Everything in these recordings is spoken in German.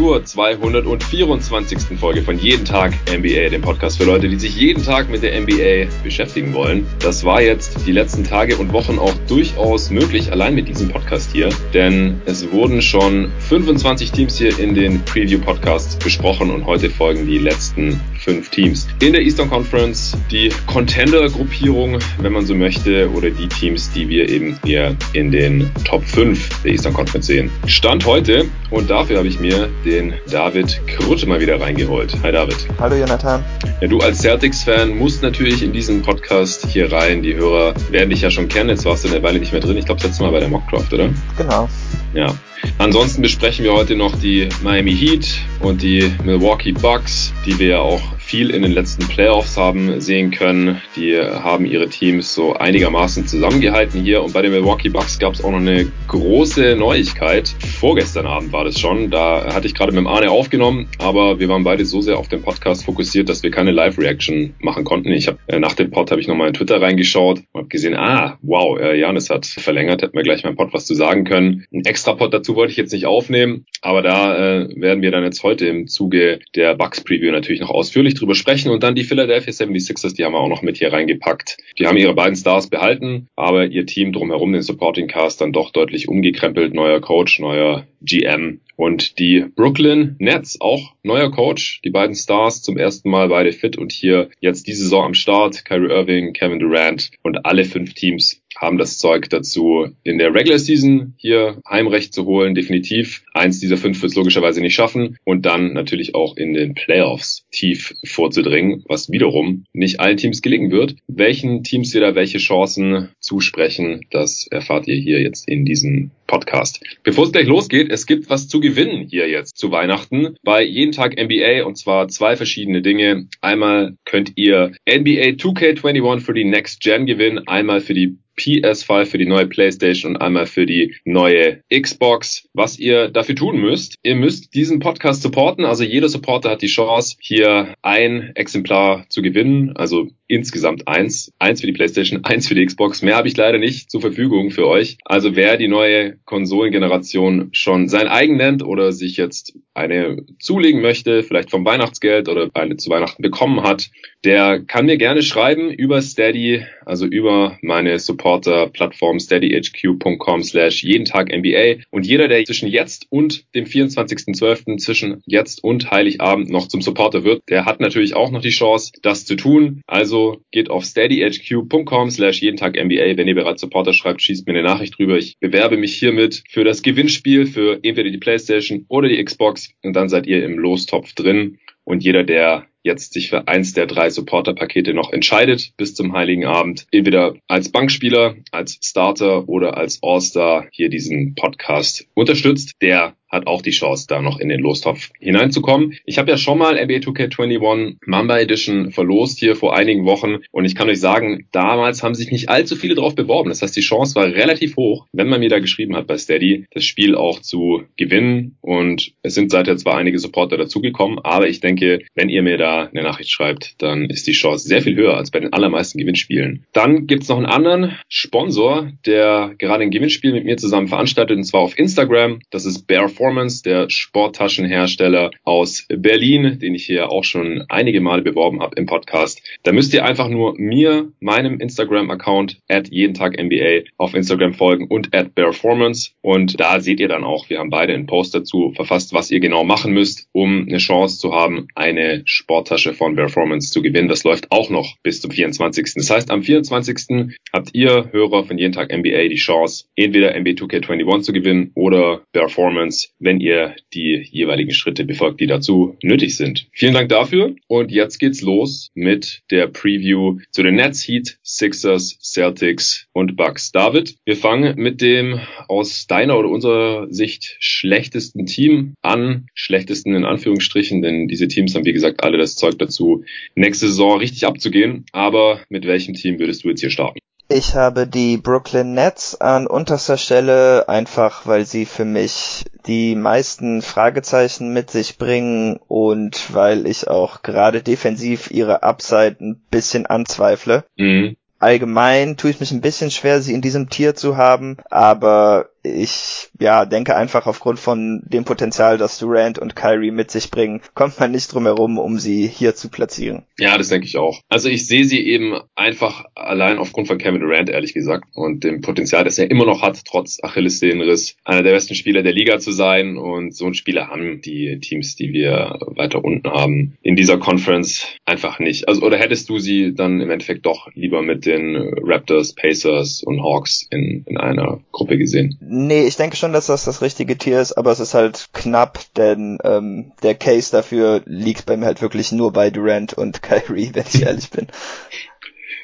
zur 224. Folge von Jeden Tag NBA, dem Podcast für Leute, die sich jeden Tag mit der NBA beschäftigen wollen. Das war jetzt die letzten Tage und Wochen auch durchaus möglich, allein mit diesem Podcast hier, denn es wurden schon 25 Teams hier in den Preview-Podcasts besprochen und heute folgen die letzten fünf Teams. In der Eastern Conference die Contender-Gruppierung, wenn man so möchte, oder die Teams, die wir eben hier in den Top 5 der Eastern Conference sehen. Stand heute und dafür habe ich mir den David Krutte mal wieder reingeholt. Hi David. Hallo Jonathan. Ja, du als Celtics-Fan musst natürlich in diesen Podcast hier rein. Die Hörer werden dich ja schon kennen. Jetzt warst du eine Weile nicht mehr drin. Ich glaube, das letzte Mal bei der Mockcraft, oder? Genau. Ja. Ansonsten besprechen wir heute noch die Miami Heat und die Milwaukee Bucks, die wir ja auch viel in den letzten Playoffs haben sehen können. Die haben ihre Teams so einigermaßen zusammengehalten hier. Und bei den Milwaukee Bucks gab es auch noch eine große Neuigkeit. Vorgestern Abend war das schon. Da hatte ich gerade mit dem Arne aufgenommen, aber wir waren beide so sehr auf den Podcast fokussiert, dass wir keine Live-Reaction machen konnten. Ich habe äh, nach dem Pod habe ich nochmal in Twitter reingeschaut und habe gesehen, ah, wow, äh, Janis hat verlängert, hätten wir gleich beim Pod was zu sagen können. Ein extra Pod dazu wollte ich jetzt nicht aufnehmen, aber da äh, werden wir dann jetzt heute im Zuge der Bucks Preview natürlich noch ausführlich drüber sprechen. Und dann die Philadelphia 76ers, die haben wir auch noch mit hier reingepackt. Die haben ihre beiden Stars behalten, aber ihr Team drumherum, den Supporting Cast, dann doch deutlich umgekrempelt. Neuer Coach, neuer GM. Und die Brooklyn Nets, auch neuer Coach. Die beiden Stars zum ersten Mal beide fit und hier jetzt die Saison am Start. Kyrie Irving, Kevin Durant und alle fünf Teams haben das Zeug dazu, in der Regular Season hier Heimrecht zu holen. Definitiv. Eins dieser fünf wird es logischerweise nicht schaffen. Und dann natürlich auch in den Playoffs tief vorzudringen, was wiederum nicht allen Teams gelingen wird. Welchen Teams wir da welche Chancen zusprechen, das erfahrt ihr hier jetzt in diesem Podcast. Bevor es gleich losgeht, es gibt was zu gewinnen hier jetzt zu Weihnachten bei jeden Tag NBA und zwar zwei verschiedene Dinge. Einmal könnt ihr NBA 2K21 für die Next Gen gewinnen, einmal für die PS5 für die neue PlayStation und einmal für die neue Xbox. Was ihr dafür tun müsst, ihr müsst diesen Podcast supporten. Also jeder Supporter hat die Chance, hier ein Exemplar zu gewinnen. Also insgesamt eins. Eins für die PlayStation, eins für die Xbox. Mehr habe ich leider nicht zur Verfügung für euch. Also wer die neue Konsolengeneration schon sein eigen nennt oder sich jetzt eine zulegen möchte, vielleicht vom Weihnachtsgeld oder eine zu Weihnachten bekommen hat, der kann mir gerne schreiben über Steady, also über meine Supporter-Plattform steadyhq.com slash jeden Tag NBA. Und jeder, der zwischen jetzt und dem 24.12., zwischen jetzt und Heiligabend noch zum Supporter wird, der hat natürlich auch noch die Chance, das zu tun. Also geht auf steadyhq.com slash jeden Tag NBA. Wenn ihr bereits Supporter schreibt, schießt mir eine Nachricht drüber. Ich bewerbe mich hiermit für das Gewinnspiel für entweder die Playstation oder die Xbox und dann seid ihr im Lostopf drin. Und jeder, der jetzt sich für eins der drei Supporter-Pakete noch entscheidet bis zum Heiligen Abend, entweder als Bankspieler, als Starter oder als All-Star hier diesen Podcast unterstützt, der hat auch die Chance, da noch in den Lostopf hineinzukommen. Ich habe ja schon mal NBA 2K21 Mamba Edition verlost hier vor einigen Wochen und ich kann euch sagen, damals haben sich nicht allzu viele drauf beworben. Das heißt, die Chance war relativ hoch, wenn man mir da geschrieben hat bei Steady, das Spiel auch zu gewinnen und es sind seither zwar einige Supporter dazugekommen, aber ich denke, wenn ihr mir da eine Nachricht schreibt, dann ist die Chance sehr viel höher als bei den allermeisten Gewinnspielen. Dann gibt's noch einen anderen Sponsor, der gerade ein Gewinnspiel mit mir zusammen veranstaltet und zwar auf Instagram. Das ist Bear Performance, der Sporttaschenhersteller aus Berlin, den ich hier auch schon einige Male beworben habe im Podcast. Da müsst ihr einfach nur mir, meinem Instagram-Account at jeden Tag NBA auf Instagram folgen und at Performance. Und da seht ihr dann auch, wir haben beide einen Post dazu verfasst, was ihr genau machen müsst, um eine Chance zu haben, eine Sporttasche von Performance zu gewinnen. Das läuft auch noch bis zum 24. Das heißt, am 24. habt ihr Hörer von jeden Tag NBA die Chance, entweder NBA 2K21 zu gewinnen oder Performance wenn ihr die jeweiligen Schritte befolgt, die dazu nötig sind. Vielen Dank dafür und jetzt geht's los mit der Preview zu den Nets, Heat, Sixers, Celtics und Bucks. David, wir fangen mit dem aus deiner oder unserer Sicht schlechtesten Team an, schlechtesten in Anführungsstrichen, denn diese Teams haben wie gesagt alle das Zeug dazu, nächste Saison richtig abzugehen. Aber mit welchem Team würdest du jetzt hier starten? Ich habe die Brooklyn Nets an unterster Stelle, einfach weil sie für mich die meisten Fragezeichen mit sich bringen und weil ich auch gerade defensiv ihre Upside ein bisschen anzweifle. Mhm. Allgemein tue ich mich ein bisschen schwer, sie in diesem Tier zu haben, aber ich ja denke einfach aufgrund von dem Potenzial, das Durant und Kyrie mit sich bringen, kommt man nicht drum herum, um sie hier zu platzieren. Ja, das denke ich auch. Also ich sehe sie eben einfach allein aufgrund von Kevin Durant, ehrlich gesagt, und dem Potenzial, das er immer noch hat, trotz Achillessehnenriss, einer der besten Spieler der Liga zu sein. Und so ein Spieler haben die Teams, die wir weiter unten haben, in dieser Conference einfach nicht. Also oder hättest du sie dann im Endeffekt doch lieber mit den Raptors, Pacers und Hawks in, in einer Gruppe gesehen? Nee, ich denke schon, dass das das richtige Tier ist, aber es ist halt knapp, denn ähm, der Case dafür liegt bei mir halt wirklich nur bei Durant und Kyrie, wenn ich ehrlich bin.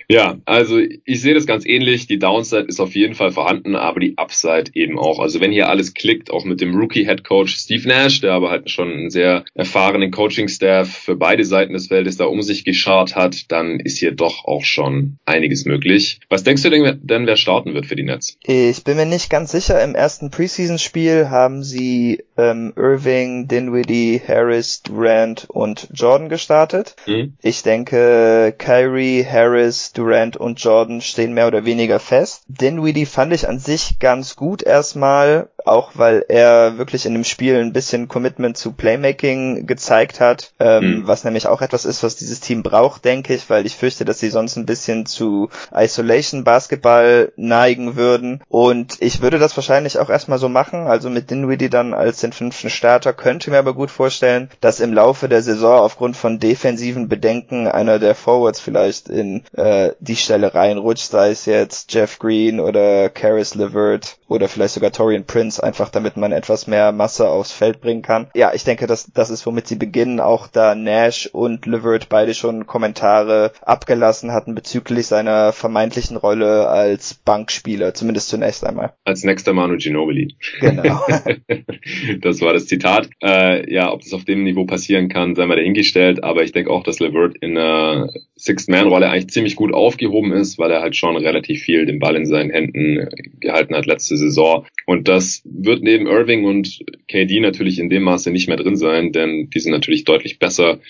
Ja, also ich sehe das ganz ähnlich. Die Downside ist auf jeden Fall vorhanden, aber die Upside eben auch. Also wenn hier alles klickt, auch mit dem Rookie-Head Coach Steve Nash, der aber halt schon einen sehr erfahrenen Coaching-Staff für beide Seiten des Feldes da um sich geschart hat, dann ist hier doch auch schon einiges möglich. Was denkst du denn, denn wer starten wird für die Nets? Ich bin mir nicht ganz sicher. Im ersten Preseason-Spiel haben sie ähm, Irving, Dinwiddie, Harris, Durant und Jordan gestartet. Mhm. Ich denke, Kyrie, Harris, Durant und Jordan stehen mehr oder weniger fest. Dinwiddie fand ich an sich ganz gut erstmal, auch weil er wirklich in dem Spiel ein bisschen Commitment zu Playmaking gezeigt hat, ähm, mhm. was nämlich auch etwas ist, was dieses Team braucht, denke ich, weil ich fürchte, dass sie sonst ein bisschen zu Isolation Basketball neigen würden. Und ich würde das wahrscheinlich auch erstmal so machen, also mit Dinwiddie dann als den fünften Starter, könnte mir aber gut vorstellen, dass im Laufe der Saison aufgrund von defensiven Bedenken einer der Forwards vielleicht in äh, die Stelle reinrutscht, sei es jetzt Jeff Green oder Karis LeVert oder vielleicht sogar Torian Prince, einfach damit man etwas mehr Masse aufs Feld bringen kann. Ja, ich denke, das, das ist, womit sie beginnen, auch da Nash und LeVert beide schon Kommentare abgelassen hatten bezüglich seiner vermeintlichen Rolle als Bankspieler, zumindest zunächst einmal. Als nächster Manu Ginobili. Genau. das war das Zitat. Äh, ja, ob das auf dem Niveau passieren kann, sei mal dahingestellt, aber ich denke auch, dass LeVert in einer Sixth-Man-Rolle eigentlich ziemlich gut aufgehoben ist, weil er halt schon relativ viel den Ball in seinen Händen gehalten hat letzte Saison. Und das wird neben Irving und KD natürlich in dem Maße nicht mehr drin sein, denn die sind natürlich deutlich besser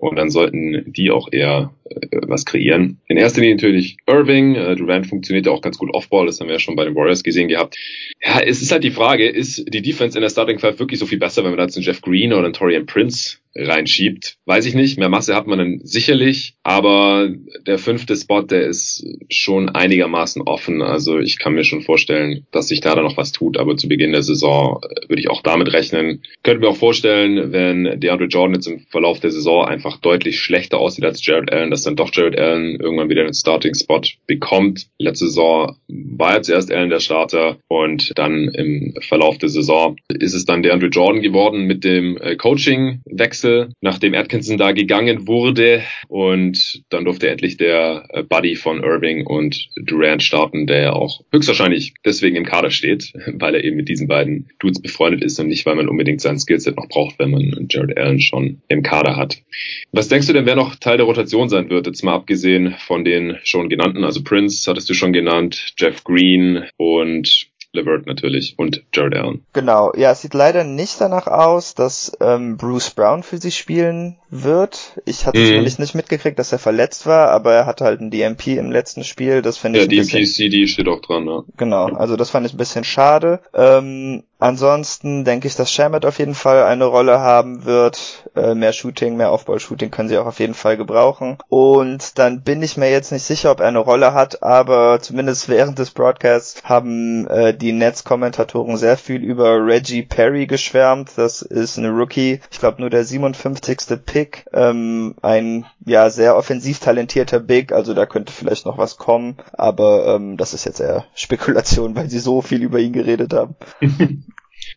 und dann sollten die auch eher äh, was kreieren. In erster Linie natürlich Irving. Äh, Durant funktioniert ja auch ganz gut Offball, das haben wir ja schon bei den Warriors gesehen gehabt. Ja, es ist halt die Frage, ist die Defense in der Starting Five wirklich so viel besser, wenn man da jetzt einen Jeff Green oder einen Torian Prince reinschiebt. Weiß ich nicht. Mehr Masse hat man dann sicherlich, aber der fünfte Spot, der ist schon einigermaßen offen. Also ich kann mir schon vorstellen, dass sich da dann noch was tut, aber zu Beginn der Saison äh, würde ich auch damit rechnen. Könnte mir auch vorstellen, wenn DeAndre Jordan jetzt im Verlauf der Saison einfach deutlich schlechter aussieht als Jared Allen, dass dann doch Jared Allen irgendwann wieder einen Starting-Spot bekommt. Letzte Saison war ja zuerst Allen der Starter und dann im Verlauf der Saison ist es dann DeAndre Jordan geworden mit dem äh, Coaching-Wechsel Wechsel, nachdem Atkinson da gegangen wurde und dann durfte endlich der äh, Buddy von Irving und Durant starten, der ja auch höchstwahrscheinlich deswegen im Kader steht, weil er eben mit diesen beiden Dudes befreundet ist und nicht, weil man unbedingt sein Skillset noch braucht, wenn man Jared Allen schon im Kader hat. Was denkst du denn, wer noch Teil der Rotation sein wird, jetzt mal abgesehen von den schon genannten, also Prince hattest du schon genannt, Jeff Green und LeVert natürlich und Jared Allen. Genau, ja, es sieht leider nicht danach aus, dass ähm, Bruce Brown für sie spielen wird. Ich hatte mhm. nämlich nicht mitgekriegt, dass er verletzt war, aber er hatte halt ein DMP im letzten Spiel. Das finde ich. Ja, DMP CD steht auch dran, ja. Genau, also das fand ich ein bisschen schade. Ähm, Ansonsten denke ich, dass Shamet auf jeden Fall eine Rolle haben wird. Äh, mehr Shooting, mehr Aufbaushooting können sie auch auf jeden Fall gebrauchen. Und dann bin ich mir jetzt nicht sicher, ob er eine Rolle hat, aber zumindest während des Broadcasts haben äh, die Netz-Kommentatoren sehr viel über Reggie Perry geschwärmt. Das ist eine Rookie, ich glaube nur der 57. Pick. Ähm, ein ja sehr offensiv talentierter Big, also da könnte vielleicht noch was kommen, aber ähm, das ist jetzt eher Spekulation, weil sie so viel über ihn geredet haben.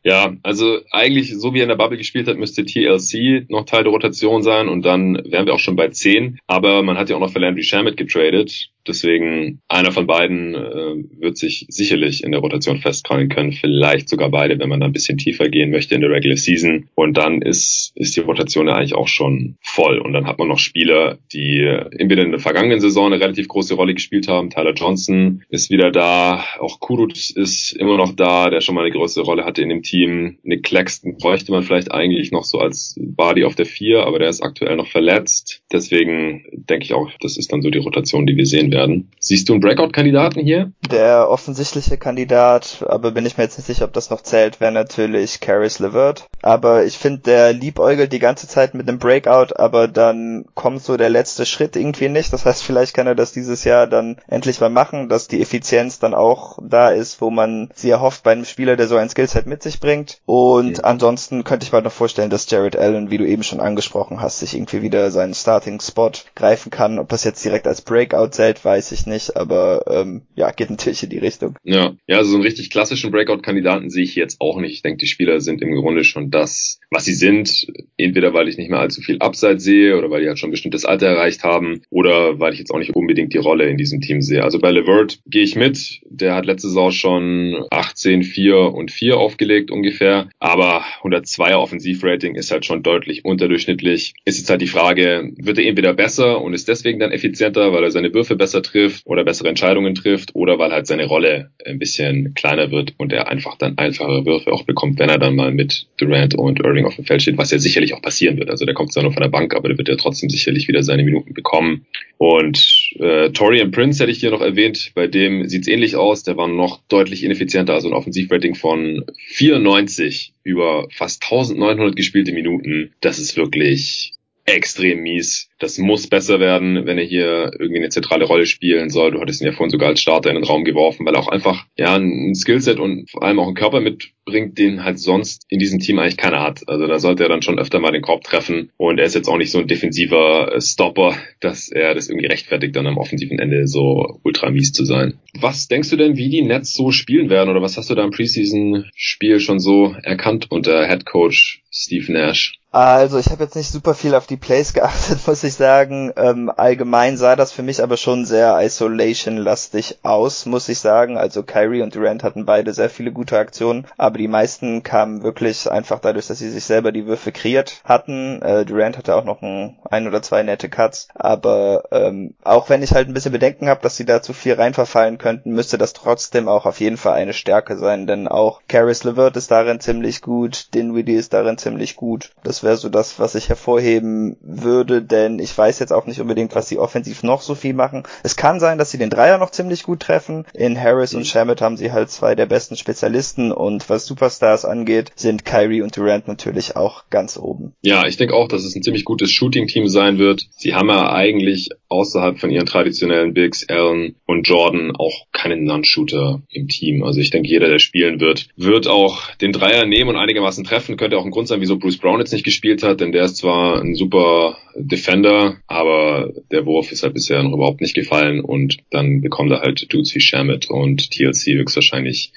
Ja, also eigentlich, so wie er in der Bubble gespielt hat, müsste TLC noch Teil der Rotation sein und dann wären wir auch schon bei 10. Aber man hat ja auch noch für Landry Shamet getradet. Deswegen einer von beiden äh, wird sich sicherlich in der Rotation festkrallen können, vielleicht sogar beide, wenn man da ein bisschen tiefer gehen möchte in der Regular Season. Und dann ist, ist die Rotation ja eigentlich auch schon voll. Und dann hat man noch Spieler, die entweder in der vergangenen Saison eine relativ große Rolle gespielt haben. Tyler Johnson ist wieder da, auch Kurut ist immer noch da, der schon mal eine größere Rolle hatte in dem Team. Nick Claxton bräuchte man vielleicht eigentlich noch so als Body auf der vier, aber der ist aktuell noch verletzt. Deswegen denke ich auch, das ist dann so die Rotation, die wir sehen werden. Siehst du einen Breakout-Kandidaten hier? Der offensichtliche Kandidat, aber bin ich mir jetzt nicht sicher, ob das noch zählt, wäre natürlich Caris LeVert. Aber ich finde, der liebäugelt die ganze Zeit mit einem Breakout, aber dann kommt so der letzte Schritt irgendwie nicht. Das heißt, vielleicht kann er das dieses Jahr dann endlich mal machen, dass die Effizienz dann auch da ist, wo man sie erhofft bei einem Spieler, der so ein Skillset mit sich bringt. Und mhm. ansonsten könnte ich mir noch vorstellen, dass Jared Allen, wie du eben schon angesprochen hast, sich irgendwie wieder seinen Starting-Spot greifen kann. Ob das jetzt direkt als Breakout zählt, weiß ich nicht, aber ähm, ja, geht natürlich in die Richtung. Ja, ja, also so einen richtig klassischen Breakout-Kandidaten sehe ich jetzt auch nicht. Ich denke, die Spieler sind im Grunde schon das, was sie sind. Entweder weil ich nicht mehr allzu viel Upside sehe oder weil die halt schon ein bestimmtes Alter erreicht haben oder weil ich jetzt auch nicht unbedingt die Rolle in diesem Team sehe. Also bei Levert gehe ich mit. Der hat letzte Saison schon 18, 4 und 4 aufgelegt ungefähr. Aber 102er Offensivrating ist halt schon deutlich unterdurchschnittlich. Ist jetzt halt die Frage, wird er entweder besser und ist deswegen dann effizienter, weil er seine Würfe besser trifft oder bessere Entscheidungen trifft oder weil halt seine Rolle ein bisschen kleiner wird und er einfach dann einfache Würfe auch bekommt, wenn er dann mal mit Durant und Irving auf dem Feld steht, was ja sicherlich auch passieren wird. Also der kommt zwar nur von der Bank, aber der wird ja trotzdem sicherlich wieder seine Minuten bekommen. Und äh, Torian Prince hätte ich hier noch erwähnt, bei dem sieht's ähnlich aus. Der war noch deutlich ineffizienter, also ein Offensivrating von 94 über fast 1900 gespielte Minuten. Das ist wirklich extrem mies. Das muss besser werden, wenn er hier irgendwie eine zentrale Rolle spielen soll. Du hattest ihn ja vorhin sogar als Starter in den Raum geworfen, weil er auch einfach ja ein Skillset und vor allem auch einen Körper mitbringt, den halt sonst in diesem Team eigentlich keiner hat. Also da sollte er dann schon öfter mal den Korb treffen und er ist jetzt auch nicht so ein defensiver Stopper, dass er das irgendwie rechtfertigt, dann am offensiven Ende so ultra mies zu sein. Was denkst du denn, wie die Nets so spielen werden oder was hast du da im Preseason-Spiel schon so erkannt unter Head Coach Steve Nash? Also ich habe jetzt nicht super viel auf die Plays geachtet, muss ich sagen. Ähm, allgemein sah das für mich aber schon sehr Isolation-lastig aus, muss ich sagen. Also Kyrie und Durant hatten beide sehr viele gute Aktionen, aber die meisten kamen wirklich einfach dadurch, dass sie sich selber die Würfe kreiert hatten. Äh, Durant hatte auch noch ein, ein oder zwei nette Cuts, aber ähm, auch wenn ich halt ein bisschen Bedenken habe, dass sie da zu viel reinverfallen könnten, müsste das trotzdem auch auf jeden Fall eine Stärke sein, denn auch Caris LeVert ist darin ziemlich gut, Dinwiddie ist darin ziemlich gut. Das wäre so das, was ich hervorheben würde, denn ich weiß jetzt auch nicht unbedingt, was sie offensiv noch so viel machen. Es kann sein, dass sie den Dreier noch ziemlich gut treffen. In Harris und mhm. Shamit haben sie halt zwei der besten Spezialisten und was Superstars angeht, sind Kyrie und Durant natürlich auch ganz oben. Ja, ich denke auch, dass es ein ziemlich gutes Shooting-Team sein wird. Sie haben ja eigentlich außerhalb von ihren traditionellen Bigs, Allen und Jordan, auch keinen Non-Shooter im Team. Also ich denke, jeder, der spielen wird, wird auch den Dreier nehmen und einigermaßen treffen. Könnte auch ein Grund sein, wieso Bruce Brown jetzt nicht gespielt hat, denn der ist zwar ein super Defender, aber der Wurf ist halt bisher noch überhaupt nicht gefallen und dann bekommt er halt Dudes wie Shamit und TLC höchstwahrscheinlich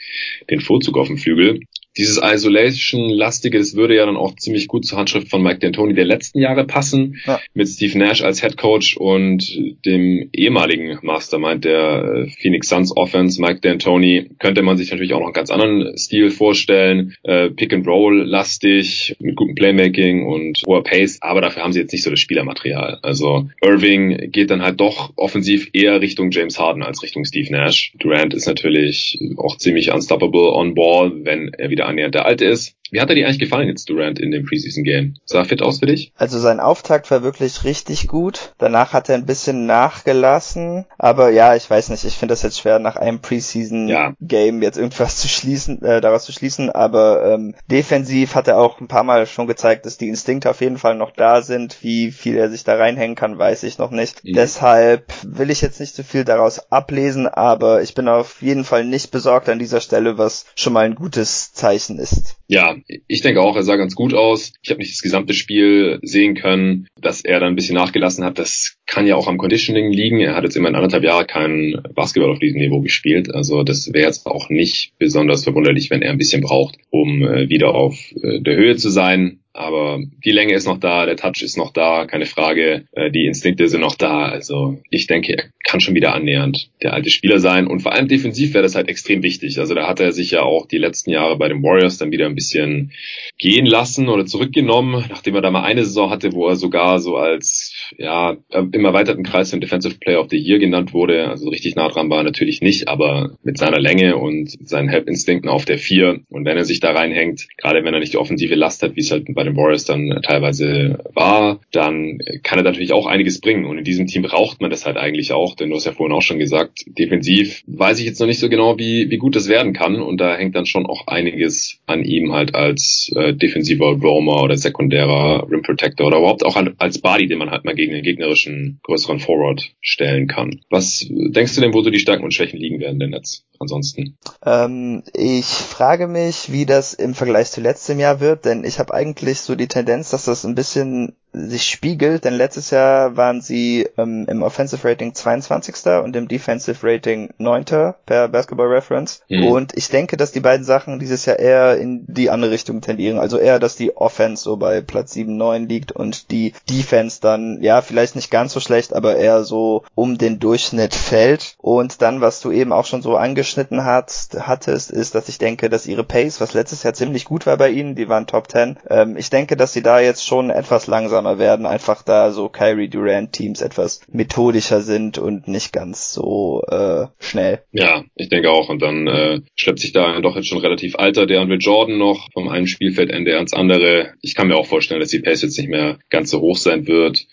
den Vorzug auf dem Flügel dieses Isolation-lastige, das würde ja dann auch ziemlich gut zur Handschrift von Mike D'Antoni der letzten Jahre passen, ja. mit Steve Nash als Head Coach und dem ehemaligen Mastermind der äh, Phoenix Suns Offense, Mike D'Antoni, könnte man sich natürlich auch noch einen ganz anderen Stil vorstellen, äh, Pick and Roll lastig, mit gutem Playmaking und hoher Pace, aber dafür haben sie jetzt nicht so das Spielermaterial. Also Irving geht dann halt doch offensiv eher Richtung James Harden als Richtung Steve Nash. Durant ist natürlich auch ziemlich unstoppable on ball, wenn er wieder annähernd der alte ist. Wie hat er dir eigentlich gefallen jetzt, Durant, in dem Preseason Game? Sah fit aus für dich? Also sein Auftakt war wirklich richtig gut. Danach hat er ein bisschen nachgelassen. Aber ja, ich weiß nicht, ich finde das jetzt schwer, nach einem Preseason ja. Game jetzt irgendwas zu schließen, äh, daraus zu schließen. Aber ähm, defensiv hat er auch ein paar Mal schon gezeigt, dass die Instinkte auf jeden Fall noch da sind. Wie viel er sich da reinhängen kann, weiß ich noch nicht. Mhm. Deshalb will ich jetzt nicht so viel daraus ablesen, aber ich bin auf jeden Fall nicht besorgt an dieser Stelle, was schon mal ein gutes Zeichen ist. Ja, ich denke auch, er sah ganz gut aus. Ich habe nicht das gesamte Spiel sehen können, dass er dann ein bisschen nachgelassen hat. Das kann ja auch am Conditioning liegen. Er hat jetzt immer in anderthalb Jahre kein Basketball auf diesem Niveau gespielt. Also das wäre jetzt auch nicht besonders verwunderlich, wenn er ein bisschen braucht, um äh, wieder auf äh, der Höhe zu sein. Aber die Länge ist noch da, der Touch ist noch da, keine Frage. Äh, die Instinkte sind noch da. Also ich denke, er kann schon wieder annähernd der alte Spieler sein. Und vor allem defensiv wäre das halt extrem wichtig. Also da hat er sich ja auch die letzten Jahre bei den Warriors dann wieder ein bisschen gehen lassen oder zurückgenommen, nachdem er da mal eine Saison hatte, wo er sogar so als ja im erweiterten Kreis im Defensive Player of the Year genannt wurde. Also richtig nah dran war er natürlich nicht, aber mit seiner Länge und seinen Help-Instinkten auf der vier und wenn er sich da reinhängt, gerade wenn er nicht die offensive Last hat, wie es halt bei den Warriors dann teilweise war, dann kann er natürlich auch einiges bringen. Und in diesem Team braucht man das halt eigentlich auch, denn du hast ja vorhin auch schon gesagt, defensiv weiß ich jetzt noch nicht so genau, wie, wie gut das werden kann und da hängt dann schon auch einiges an ihm halt als äh, defensiver Roamer oder sekundärer Rim Protector oder überhaupt auch als Body, den man halt mal gegen den gegnerischen größeren Forward stellen kann. Was denkst du denn, wo so die Stärken und Schwächen liegen werden denn jetzt ansonsten? Ähm, ich frage mich, wie das im Vergleich zu letztem Jahr wird, denn ich habe eigentlich so die Tendenz, dass das ein bisschen sich spiegelt, denn letztes Jahr waren sie ähm, im Offensive Rating 22. und im Defensive Rating 9. per Basketball Reference. Mhm. Und ich denke, dass die beiden Sachen dieses Jahr eher in die andere Richtung tendieren. Also eher, dass die Offense so bei Platz 7, 9 liegt und die Defense dann, ja, vielleicht nicht ganz so schlecht, aber eher so um den Durchschnitt fällt. Und dann, was du eben auch schon so angeschnitten hast, hattest, ist, dass ich denke, dass ihre Pace, was letztes Jahr ziemlich gut war bei ihnen, die waren Top 10, ähm, ich denke, dass sie da jetzt schon etwas langsamer langsamer werden, einfach da so Kyrie Durant Teams etwas methodischer sind und nicht ganz so äh, schnell. Ja, ich denke auch. Und dann äh, schleppt sich da doch jetzt schon relativ alter der Andre Jordan noch vom einen Spielfeldende ans andere. Ich kann mir auch vorstellen, dass die Pace jetzt nicht mehr ganz so hoch sein wird,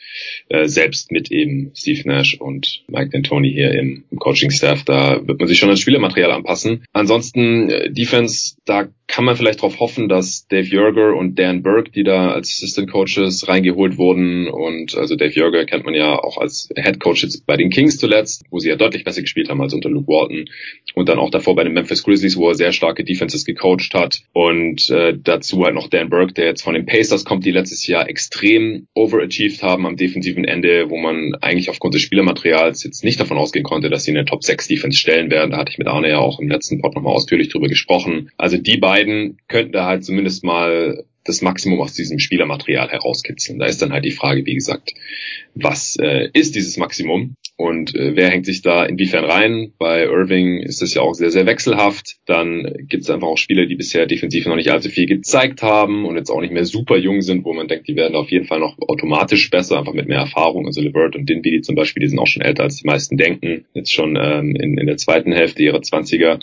äh, selbst mit eben Steve Nash und Mike D'Antoni hier im, im Coaching-Staff. Da wird man sich schon ans Spielermaterial anpassen. Ansonsten äh, Defense, da kann man vielleicht darauf hoffen, dass Dave Jörger und Dan Burke, die da als Assistant Coaches reingeholt wurden und also Dave Jörger kennt man ja auch als Head Coach jetzt bei den Kings zuletzt, wo sie ja deutlich besser gespielt haben als unter Luke Walton und dann auch davor bei den Memphis Grizzlies, wo er sehr starke Defenses gecoacht hat und äh, dazu halt noch Dan Burke, der jetzt von den Pacers kommt, die letztes Jahr extrem overachieved haben am defensiven Ende, wo man eigentlich aufgrund des Spielermaterials jetzt nicht davon ausgehen konnte, dass sie eine Top 6 Defense stellen werden. Da hatte ich mit Arne ja auch im letzten Pod nochmal ausführlich drüber gesprochen. Also die beiden beiden könnten da halt zumindest mal das Maximum aus diesem Spielermaterial herauskitzeln. Da ist dann halt die Frage, wie gesagt, was äh, ist dieses Maximum und äh, wer hängt sich da inwiefern rein? Bei Irving ist das ja auch sehr, sehr wechselhaft. Dann gibt es einfach auch Spieler, die bisher defensiv noch nicht allzu viel gezeigt haben und jetzt auch nicht mehr super jung sind, wo man denkt, die werden auf jeden Fall noch automatisch besser, einfach mit mehr Erfahrung. Also Levert und Dinwiddie zum Beispiel, die sind auch schon älter, als die meisten denken. Jetzt schon ähm, in, in der zweiten Hälfte ihrer Zwanziger.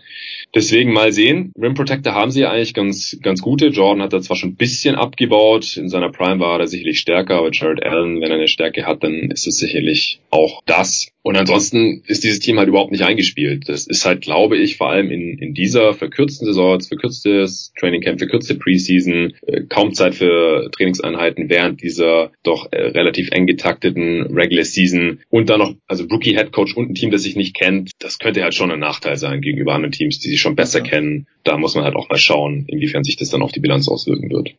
Deswegen mal sehen. Rim Protector haben sie eigentlich ganz, ganz gute. Jordan hat da zwar schon ein bisschen abgebaut. In seiner Prime war er sicherlich stärker, aber Jared Allen, wenn er eine Stärke hat, dann ist es sicherlich auch das. Und ansonsten ist dieses Team halt überhaupt nicht eingespielt. Das ist halt, glaube ich, vor allem in, in dieser verkürzten Saison, verkürztes Training Camp, verkürzte Preseason, äh, kaum Zeit für Trainingseinheiten während dieser doch äh, relativ eng getakteten Regular Season und dann noch, also Rookie Head Coach und ein Team, das sich nicht kennt, das könnte halt schon ein Nachteil sein gegenüber anderen Teams, die sich schon besser kennen. Da muss man halt auch mal schauen, inwiefern sich das dann auf die Bilanz auswirken wird.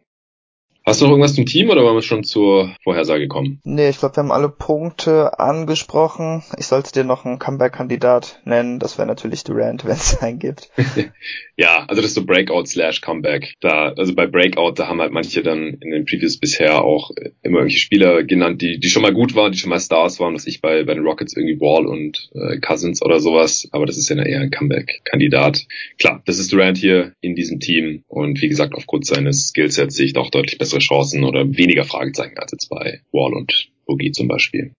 Hast du noch irgendwas zum Team oder wollen wir schon zur Vorhersage kommen? Nee, ich glaube, wir haben alle Punkte angesprochen. Ich sollte dir noch einen Comeback-Kandidat nennen. Das wäre natürlich Durant, wenn es einen gibt. ja, also das ist so Breakout slash Comeback. Da, also bei Breakout, da haben halt manche dann in den Previews bisher auch immer irgendwelche Spieler genannt, die, die schon mal gut waren, die schon mal Stars waren, was ich bei, bei den Rockets irgendwie Wall und äh, Cousins oder sowas. Aber das ist ja eher ein Comeback-Kandidat. Klar, das ist Durant hier in diesem Team und wie gesagt, aufgrund seines Skillsets sehe ich doch deutlich besser bessere Chancen oder weniger Fragezeichen als jetzt bei Wall und Boogie zum Beispiel.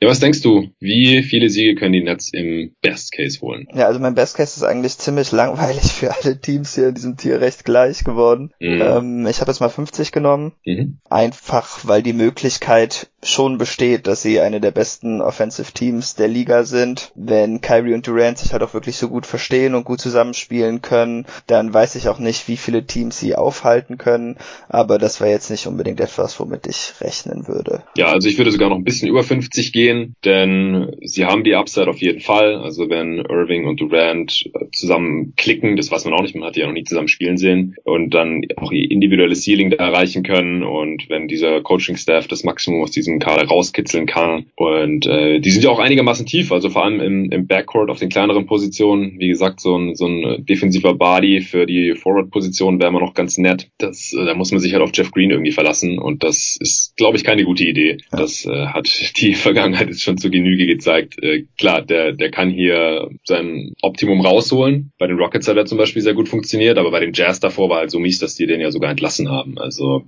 Ja, was denkst du? Wie viele Siege können die Nets im Best Case holen? Ja, also mein Best Case ist eigentlich ziemlich langweilig für alle Teams hier in diesem Tier recht gleich geworden. Mhm. Ähm, ich habe jetzt mal 50 genommen. Mhm. Einfach, weil die Möglichkeit schon besteht, dass sie eine der besten Offensive Teams der Liga sind. Wenn Kyrie und Durant sich halt auch wirklich so gut verstehen und gut zusammenspielen können, dann weiß ich auch nicht, wie viele Teams sie aufhalten können. Aber das war jetzt nicht unbedingt etwas, womit ich rechnen würde. Ja, also ich würde sogar noch ein bisschen über 50 gehen denn sie haben die Upside auf jeden Fall. Also wenn Irving und Durant zusammen klicken, das weiß man auch nicht, man hat die ja noch nie zusammen spielen sehen und dann auch ihr individuelles Ceiling da erreichen können und wenn dieser Coaching-Staff das Maximum aus diesem Kader rauskitzeln kann und äh, die sind ja auch einigermaßen tief, also vor allem im, im Backcourt auf den kleineren Positionen, wie gesagt, so ein, so ein defensiver Body für die Forward-Position wäre immer noch ganz nett. Das, äh, da muss man sich halt auf Jeff Green irgendwie verlassen und das ist, glaube ich, keine gute Idee. Das äh, hat die Vergangenheit es schon zur Genüge gezeigt. Äh, klar, der, der kann hier sein Optimum rausholen. Bei den Rockets hat er zum Beispiel sehr gut funktioniert, aber bei den Jazz davor war halt so mies, dass die den ja sogar entlassen haben. Also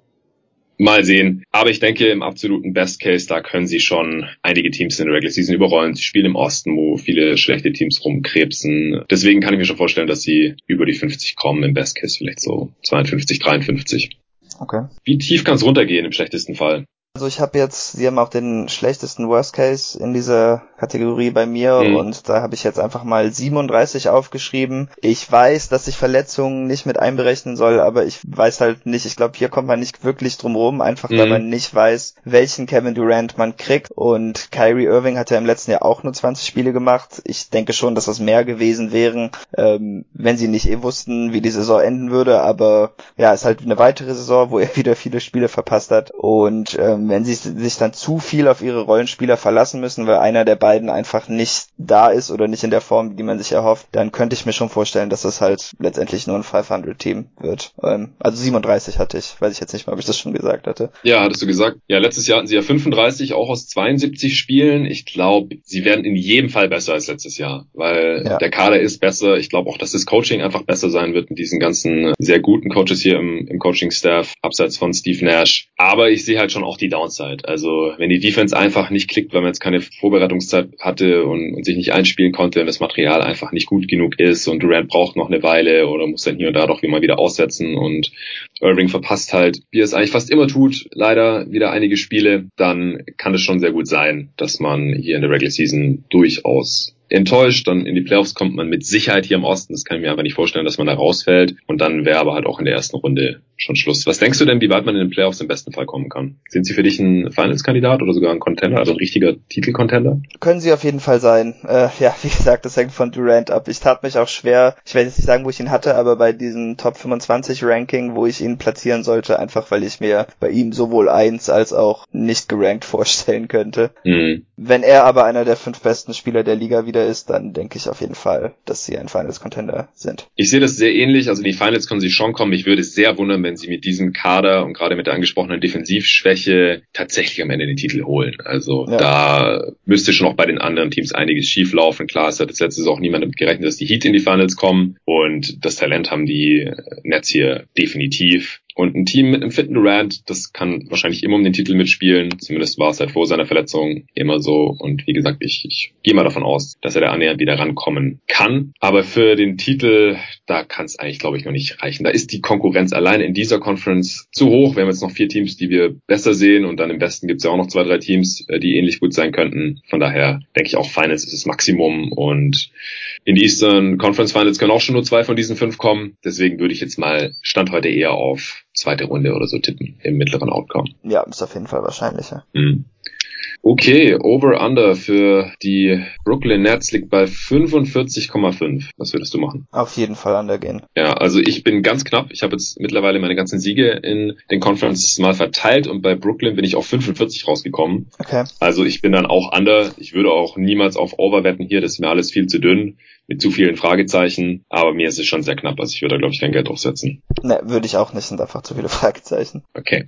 mal sehen. Aber ich denke, im absoluten Best Case, da können sie schon einige Teams in der Regular Season überrollen. Sie spielen im Osten, wo viele schlechte Teams rumkrebsen. Deswegen kann ich mir schon vorstellen, dass sie über die 50 kommen. Im Best Case vielleicht so 52, 53. Okay. Wie tief kann es runtergehen im schlechtesten Fall? Also ich habe jetzt, sie haben auch den schlechtesten Worst Case in dieser Kategorie bei mir mhm. und da habe ich jetzt einfach mal 37 aufgeschrieben. Ich weiß, dass ich Verletzungen nicht mit einberechnen soll, aber ich weiß halt nicht, ich glaube, hier kommt man nicht wirklich drum rum, einfach mhm. weil man nicht weiß, welchen Kevin Durant man kriegt und Kyrie Irving hat ja im letzten Jahr auch nur 20 Spiele gemacht. Ich denke schon, dass das mehr gewesen wären, ähm, wenn sie nicht eh wussten, wie die Saison enden würde, aber ja, ist halt eine weitere Saison, wo er wieder viele Spiele verpasst hat und ähm, wenn sie sich dann zu viel auf ihre Rollenspieler verlassen müssen, weil einer der beiden einfach nicht da ist oder nicht in der Form, die man sich erhofft, dann könnte ich mir schon vorstellen, dass das halt letztendlich nur ein 500-Team wird. Ähm, also 37 hatte ich, weiß ich jetzt nicht mal, ob ich das schon gesagt hatte. Ja, hattest du gesagt. Ja, letztes Jahr hatten sie ja 35, auch aus 72 Spielen. Ich glaube, sie werden in jedem Fall besser als letztes Jahr, weil ja. der Kader ist besser. Ich glaube auch, dass das Coaching einfach besser sein wird mit diesen ganzen sehr guten Coaches hier im, im Coaching-Staff, abseits von Steve Nash. Aber ich sehe halt schon auch die Downside. Also wenn die Defense einfach nicht klickt, weil man jetzt keine Vorbereitungszeit hatte und, und sich nicht einspielen konnte und das Material einfach nicht gut genug ist und Durant braucht noch eine Weile oder muss dann hier und da doch immer wieder aussetzen und Irving verpasst halt, wie er es eigentlich fast immer tut, leider wieder einige Spiele, dann kann es schon sehr gut sein, dass man hier in der Regular Season durchaus enttäuscht. Dann in die Playoffs kommt man mit Sicherheit hier im Osten. Das kann ich mir aber nicht vorstellen, dass man da rausfällt. Und dann wäre aber halt auch in der ersten Runde schon Schluss. Was denkst du denn, wie weit man in den Playoffs im besten Fall kommen kann? Sind sie für dich ein Finals-Kandidat oder sogar ein Contender, also ein richtiger Titel-Contender? Können sie auf jeden Fall sein. Äh, ja, wie gesagt, das hängt von Durant ab. Ich tat mich auch schwer, ich werde jetzt nicht sagen, wo ich ihn hatte, aber bei diesem Top 25 Ranking, wo ich ihn platzieren sollte, einfach weil ich mir bei ihm sowohl eins als auch nicht gerankt vorstellen könnte. Mhm. Wenn er aber einer der fünf besten Spieler der Liga wieder ist, dann denke ich auf jeden Fall, dass sie ein Finals-Contender sind. Ich sehe das sehr ähnlich. Also in die Finals können sie schon kommen. Ich würde es sehr wundern, wenn sie mit diesem Kader und gerade mit der angesprochenen Defensivschwäche tatsächlich am Ende den Titel holen. Also ja. da müsste schon auch bei den anderen Teams einiges schief laufen. Klar, es hat jetzt letztes auch niemand damit gerechnet, dass die Heat in die Finals kommen. Und das Talent haben die Nets hier definitiv. Und ein Team mit einem fitten Durant, das kann wahrscheinlich immer um den Titel mitspielen. Zumindest war es halt vor seiner Verletzung immer so. Und wie gesagt, ich, ich gehe mal davon aus, dass er da annähernd wieder rankommen kann. Aber für den Titel, da kann es eigentlich, glaube ich, noch nicht reichen. Da ist die Konkurrenz alleine in dieser Conference zu hoch. Wir haben jetzt noch vier Teams, die wir besser sehen. Und dann im Westen gibt es ja auch noch zwei, drei Teams, äh, die ähnlich gut sein könnten. Von daher denke ich auch, Finals ist das Maximum. Und in die Eastern Conference Finals können auch schon nur zwei von diesen fünf kommen. Deswegen würde ich jetzt mal Stand heute eher auf zweite Runde oder so tippen im mittleren Outcome. Ja, ist auf jeden Fall wahrscheinlicher. Mhm. Okay, Over-Under für die Brooklyn Nets liegt bei 45,5. Was würdest du machen? Auf jeden Fall Under gehen. Ja, also ich bin ganz knapp. Ich habe jetzt mittlerweile meine ganzen Siege in den Conferences mal verteilt und bei Brooklyn bin ich auf 45 rausgekommen. Okay. Also ich bin dann auch Under. Ich würde auch niemals auf Over wetten hier. Das ist mir alles viel zu dünn mit zu vielen Fragezeichen, aber mir ist es schon sehr knapp, also ich würde da glaube ich kein Geld draufsetzen. Ne, würde ich auch nicht, sind einfach zu viele Fragezeichen. Okay.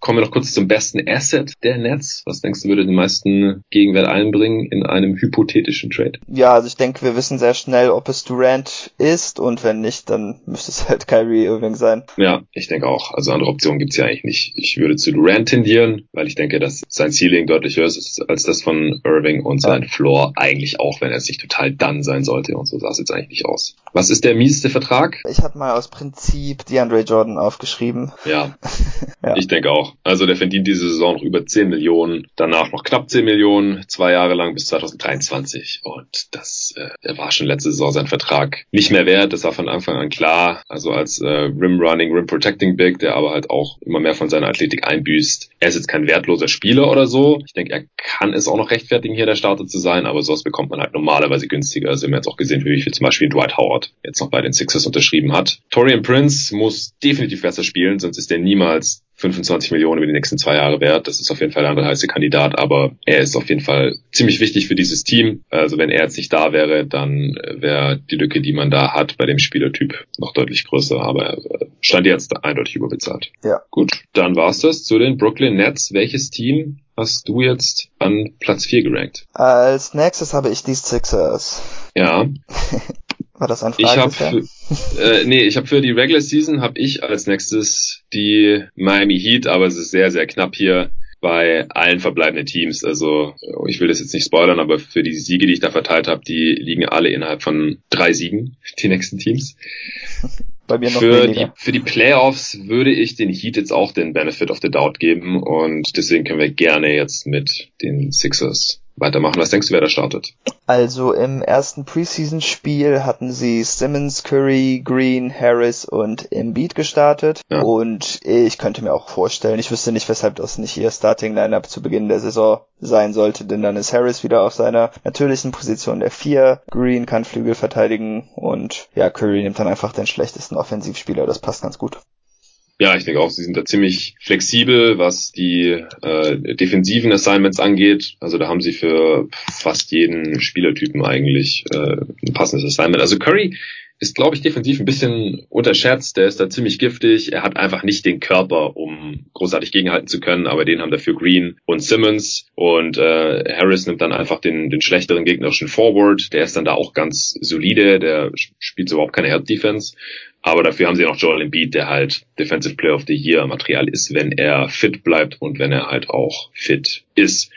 Kommen wir noch kurz zum besten Asset der Nets. Was denkst du, würde den meisten Gegenwert einbringen in einem hypothetischen Trade? Ja, also ich denke, wir wissen sehr schnell, ob es Durant ist und wenn nicht, dann müsste es halt Kyrie Irving sein. Ja, ich denke auch. Also andere Optionen gibt's ja eigentlich nicht. Ich würde zu Durant tendieren, weil ich denke, dass sein Ceiling deutlich höher ist als das von Irving und sein ja. Floor eigentlich auch, wenn er sich total dann sein sollte und so sah es jetzt eigentlich nicht aus. Was ist der mieseste Vertrag? Ich habe mal aus Prinzip DeAndre Jordan aufgeschrieben. Ja, ja. ich denke auch. Also der verdient diese Saison noch über 10 Millionen, danach noch knapp 10 Millionen, zwei Jahre lang bis 2023 und das äh, war schon letzte Saison sein Vertrag nicht mehr wert. Das war von Anfang an klar. Also als äh, Rim Running, Rim Protecting Big, der aber halt auch immer mehr von seiner Athletik einbüßt. Er ist jetzt kein wertloser Spieler oder so. Ich denke, er kann es auch noch rechtfertigen, hier der Starter zu sein, aber sowas bekommt man halt normalerweise günstiger. Also wir haben jetzt auch gesehen, für wie viel zum Beispiel Dwight Howard jetzt noch bei den Sixers unterschrieben hat. Torian Prince muss definitiv besser spielen, sonst ist er niemals 25 Millionen über die nächsten zwei Jahre wert. Das ist auf jeden Fall der andere heiße Kandidat, aber er ist auf jeden Fall ziemlich wichtig für dieses Team. Also wenn er jetzt nicht da wäre, dann wäre die Lücke, die man da hat, bei dem Spielertyp noch deutlich größer, aber stand jetzt eindeutig überbezahlt. Ja. Gut, dann war's das zu den Brooklyn Nets. Welches Team hast du jetzt an Platz 4 gerankt? Als nächstes habe ich die Sixers. Ja. War das ein Frage? Ich habe äh, nee, ich habe für die Regular Season habe ich als nächstes die Miami Heat, aber es ist sehr sehr knapp hier bei allen verbleibenden Teams. Also ich will das jetzt nicht spoilern, aber für die Siege, die ich da verteilt habe, die liegen alle innerhalb von drei Siegen, die nächsten Teams. Bei mir noch für weniger. Die, für die Playoffs würde ich den Heat jetzt auch den Benefit of the Doubt geben und deswegen können wir gerne jetzt mit den Sixers weitermachen. Was denkst du, wer da startet? Also im ersten Preseason-Spiel hatten sie Simmons, Curry, Green, Harris und Embiid gestartet. Ja. Und ich könnte mir auch vorstellen, ich wüsste nicht, weshalb das nicht ihr Starting-Lineup zu Beginn der Saison sein sollte, denn dann ist Harris wieder auf seiner natürlichen Position der Vier. Green kann Flügel verteidigen und ja, Curry nimmt dann einfach den schlechtesten Offensivspieler. Das passt ganz gut. Ja, ich denke auch, sie sind da ziemlich flexibel, was die äh, defensiven Assignments angeht. Also da haben sie für fast jeden Spielertypen eigentlich äh, ein passendes Assignment. Also Curry ist, glaube ich, defensiv ein bisschen unterschätzt. Der ist da ziemlich giftig. Er hat einfach nicht den Körper, um großartig gegenhalten zu können, aber den haben dafür Green und Simmons. Und äh, Harris nimmt dann einfach den, den schlechteren gegnerischen Forward. Der ist dann da auch ganz solide. Der spielt überhaupt keine Help-Defense. Aber dafür haben sie noch Joel Embiid, der halt Defensive Player of the Year Material ist, wenn er fit bleibt und wenn er halt auch fit ist.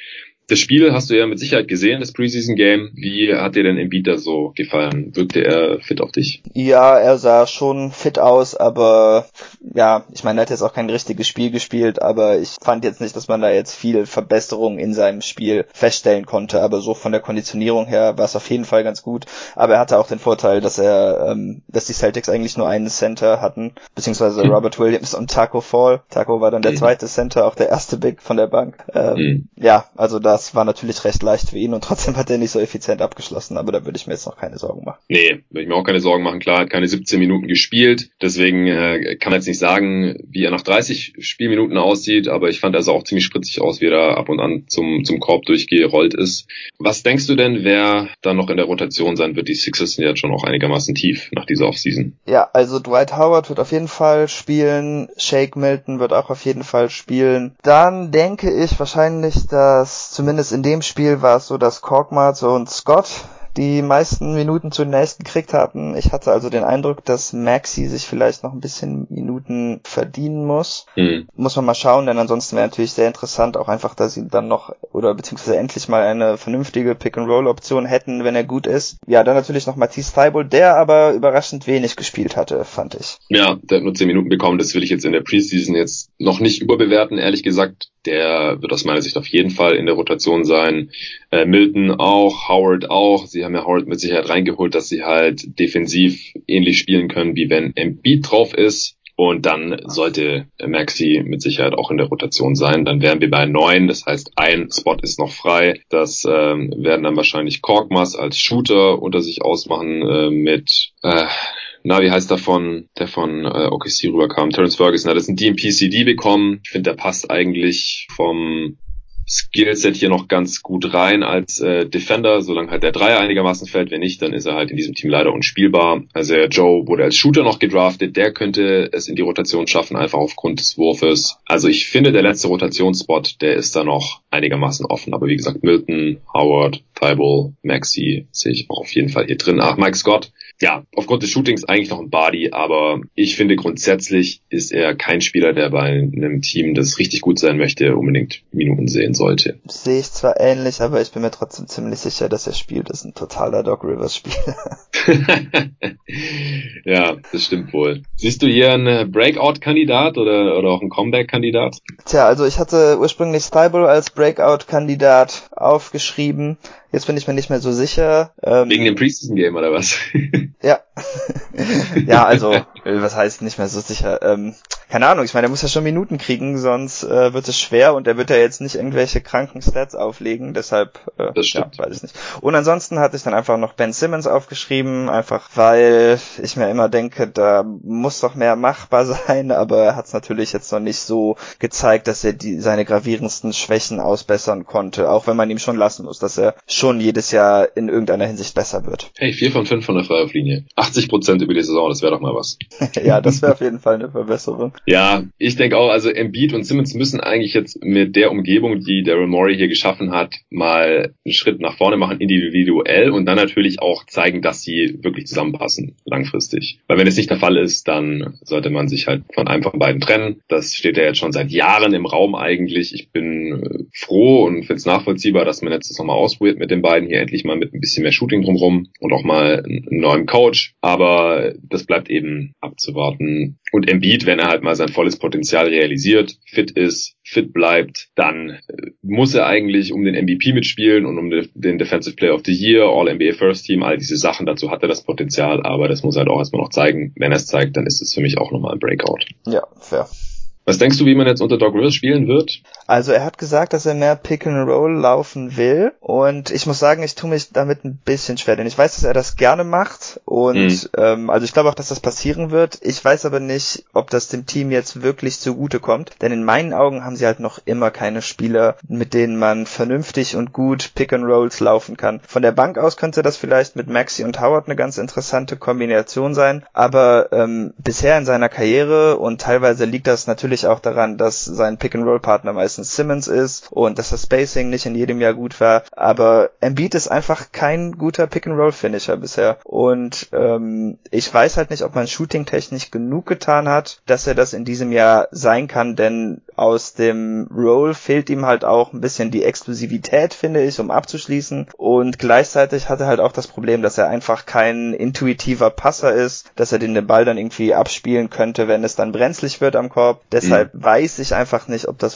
Das Spiel hast du ja mit Sicherheit gesehen, das Preseason Game. Wie hat dir denn Embiid da so gefallen? Wirkte er fit auf dich? Ja, er sah schon fit aus, aber ja, ich meine, er hat jetzt auch kein richtiges Spiel gespielt, aber ich fand jetzt nicht, dass man da jetzt viel Verbesserung in seinem Spiel feststellen konnte. Aber so von der Konditionierung her war es auf jeden Fall ganz gut. Aber er hatte auch den Vorteil, dass er, ähm, dass die Celtics eigentlich nur einen Center hatten, beziehungsweise hm. Robert Williams und Taco Fall. Taco war dann der hm. zweite Center, auch der erste Big von der Bank. Ähm, hm. Ja, also da das war natürlich recht leicht für ihn und trotzdem hat er nicht so effizient abgeschlossen, aber da würde ich mir jetzt noch keine Sorgen machen. Nee, würde ich mir auch keine Sorgen machen. Klar, hat keine 17 Minuten gespielt, deswegen äh, kann man jetzt nicht sagen, wie er nach 30 Spielminuten aussieht, aber ich fand er sah auch ziemlich spritzig aus, wie er ab und an zum, zum Korb durchgerollt ist. Was denkst du denn, wer dann noch in der Rotation sein wird? Die Sixers sind jetzt schon auch einigermaßen tief nach dieser Offseason. Ja, also Dwight Howard wird auf jeden Fall spielen, Shake Milton wird auch auf jeden Fall spielen. Dann denke ich wahrscheinlich, dass zumindest in dem Spiel war es so, dass Korkmaz und Scott die meisten Minuten zunächst gekriegt hatten. Ich hatte also den Eindruck, dass Maxi sich vielleicht noch ein bisschen Minuten verdienen muss. Mhm. Muss man mal schauen, denn ansonsten wäre natürlich sehr interessant, auch einfach, dass sie dann noch oder beziehungsweise endlich mal eine vernünftige Pick-and-Roll-Option hätten, wenn er gut ist. Ja, dann natürlich noch Matisse Thibault, der aber überraschend wenig gespielt hatte, fand ich. Ja, der hat nur 10 Minuten bekommen. Das will ich jetzt in der Preseason jetzt noch nicht überbewerten, ehrlich gesagt. Der wird aus meiner Sicht auf jeden Fall in der Rotation sein. Äh, Milton auch, Howard auch. Sie haben ja Howard mit Sicherheit reingeholt, dass sie halt defensiv ähnlich spielen können, wie wenn Embiid drauf ist. Und dann sollte Maxi mit Sicherheit auch in der Rotation sein. Dann wären wir bei neun. Das heißt, ein Spot ist noch frei. Das ähm, werden dann wahrscheinlich Korkmas als Shooter unter sich ausmachen äh, mit äh, na, wie heißt der von, der von äh, OKC rüberkam? Terence Ferguson hat jetzt ein DMPCD bekommen. Ich finde, der passt eigentlich vom Skillset hier noch ganz gut rein als äh, Defender, solange halt der Dreier einigermaßen fällt. Wenn nicht, dann ist er halt in diesem Team leider unspielbar. Also Joe wurde als Shooter noch gedraftet, der könnte es in die Rotation schaffen, einfach aufgrund des Wurfes. Also ich finde, der letzte Rotationsspot, der ist da noch einigermaßen offen. Aber wie gesagt, Milton, Howard, Thibault, Maxi sehe ich auch auf jeden Fall hier drin. Ach, Mike Scott, ja, aufgrund des Shootings eigentlich noch ein Body, aber ich finde grundsätzlich ist er kein Spieler, der bei einem Team, das richtig gut sein möchte, unbedingt Minuten sehen sollte. Sehe ich zwar ähnlich, aber ich bin mir trotzdem ziemlich sicher, dass er spielt. Das ist ein totaler Doc Rivers Spieler. ja, das stimmt wohl. Siehst du hier einen Breakout-Kandidat oder, oder auch einen Comeback-Kandidat? Tja, also ich hatte ursprünglich Thibault als Breakout-Kandidat aufgeschrieben. Jetzt bin ich mir nicht mehr so sicher. Ähm, Wegen dem Preseason Game oder was? ja. ja, also, was heißt nicht mehr so sicher? Ähm, keine Ahnung, ich meine, er muss ja schon Minuten kriegen, sonst äh, wird es schwer und er wird ja jetzt nicht irgendwelche kranken Stats auflegen, deshalb äh. Ja, weiß ich nicht. Und ansonsten hatte ich dann einfach noch Ben Simmons aufgeschrieben, einfach weil ich mir immer denke, da muss doch mehr machbar sein, aber er hat es natürlich jetzt noch nicht so gezeigt, dass er die, seine gravierendsten Schwächen ausbessern konnte, auch wenn man ihm schon lassen muss, dass er schon jedes Jahr in irgendeiner Hinsicht besser wird. Hey, vier von fünf von der Freiwurflinie. 80 Prozent über die Saison, das wäre doch mal was. ja, das wäre auf jeden Fall eine Verbesserung. Ja, ich denke auch, also Embiid und Simmons müssen eigentlich jetzt mit der Umgebung, die Daryl Morey hier geschaffen hat, mal einen Schritt nach vorne machen, individuell und dann natürlich auch zeigen, dass sie wirklich zusammenpassen, langfristig. Weil wenn es nicht der Fall ist, dann sollte man sich halt von einem von beiden trennen. Das steht ja jetzt schon seit Jahren im Raum eigentlich. Ich bin froh und finde es nachvollziehbar, dass man jetzt das nochmal ausprobiert mit den beiden hier endlich mal mit ein bisschen mehr Shooting drumherum und auch mal einen neuen Coach. Aber das bleibt eben abzuwarten. Und Embiid, wenn er halt mal sein volles Potenzial realisiert, fit ist, fit bleibt, dann äh, muss er eigentlich um den MVP mitspielen und um den Defensive Player of the Year, All-NBA First Team, all diese Sachen. Dazu hat er das Potenzial, aber das muss er halt auch erstmal noch zeigen. Wenn er es zeigt, dann ist es für mich auch nochmal ein Breakout. Ja, fair. Was denkst du, wie man jetzt unter Doc Rivers spielen wird? Also er hat gesagt, dass er mehr Pick and Roll laufen will und ich muss sagen, ich tue mich damit ein bisschen schwer, denn ich weiß, dass er das gerne macht und mhm. ähm, also ich glaube auch, dass das passieren wird. Ich weiß aber nicht, ob das dem Team jetzt wirklich zugute kommt, denn in meinen Augen haben sie halt noch immer keine Spieler, mit denen man vernünftig und gut Pick and Rolls laufen kann. Von der Bank aus könnte das vielleicht mit Maxi und Howard eine ganz interessante Kombination sein, aber ähm, bisher in seiner Karriere und teilweise liegt das natürlich natürlich auch daran, dass sein Pick-and-Roll-Partner meistens Simmons ist und dass das Spacing nicht in jedem Jahr gut war. Aber Embiid ist einfach kein guter Pick-and-Roll-Finisher bisher. Und ähm, ich weiß halt nicht, ob man shooting-technisch genug getan hat, dass er das in diesem Jahr sein kann, denn aus dem Roll fehlt ihm halt auch ein bisschen die Exklusivität, finde ich, um abzuschließen. Und gleichzeitig hat er halt auch das Problem, dass er einfach kein intuitiver Passer ist, dass er den, den Ball dann irgendwie abspielen könnte, wenn es dann brenzlig wird am Korb. Deshalb mhm. weiß ich einfach nicht, ob das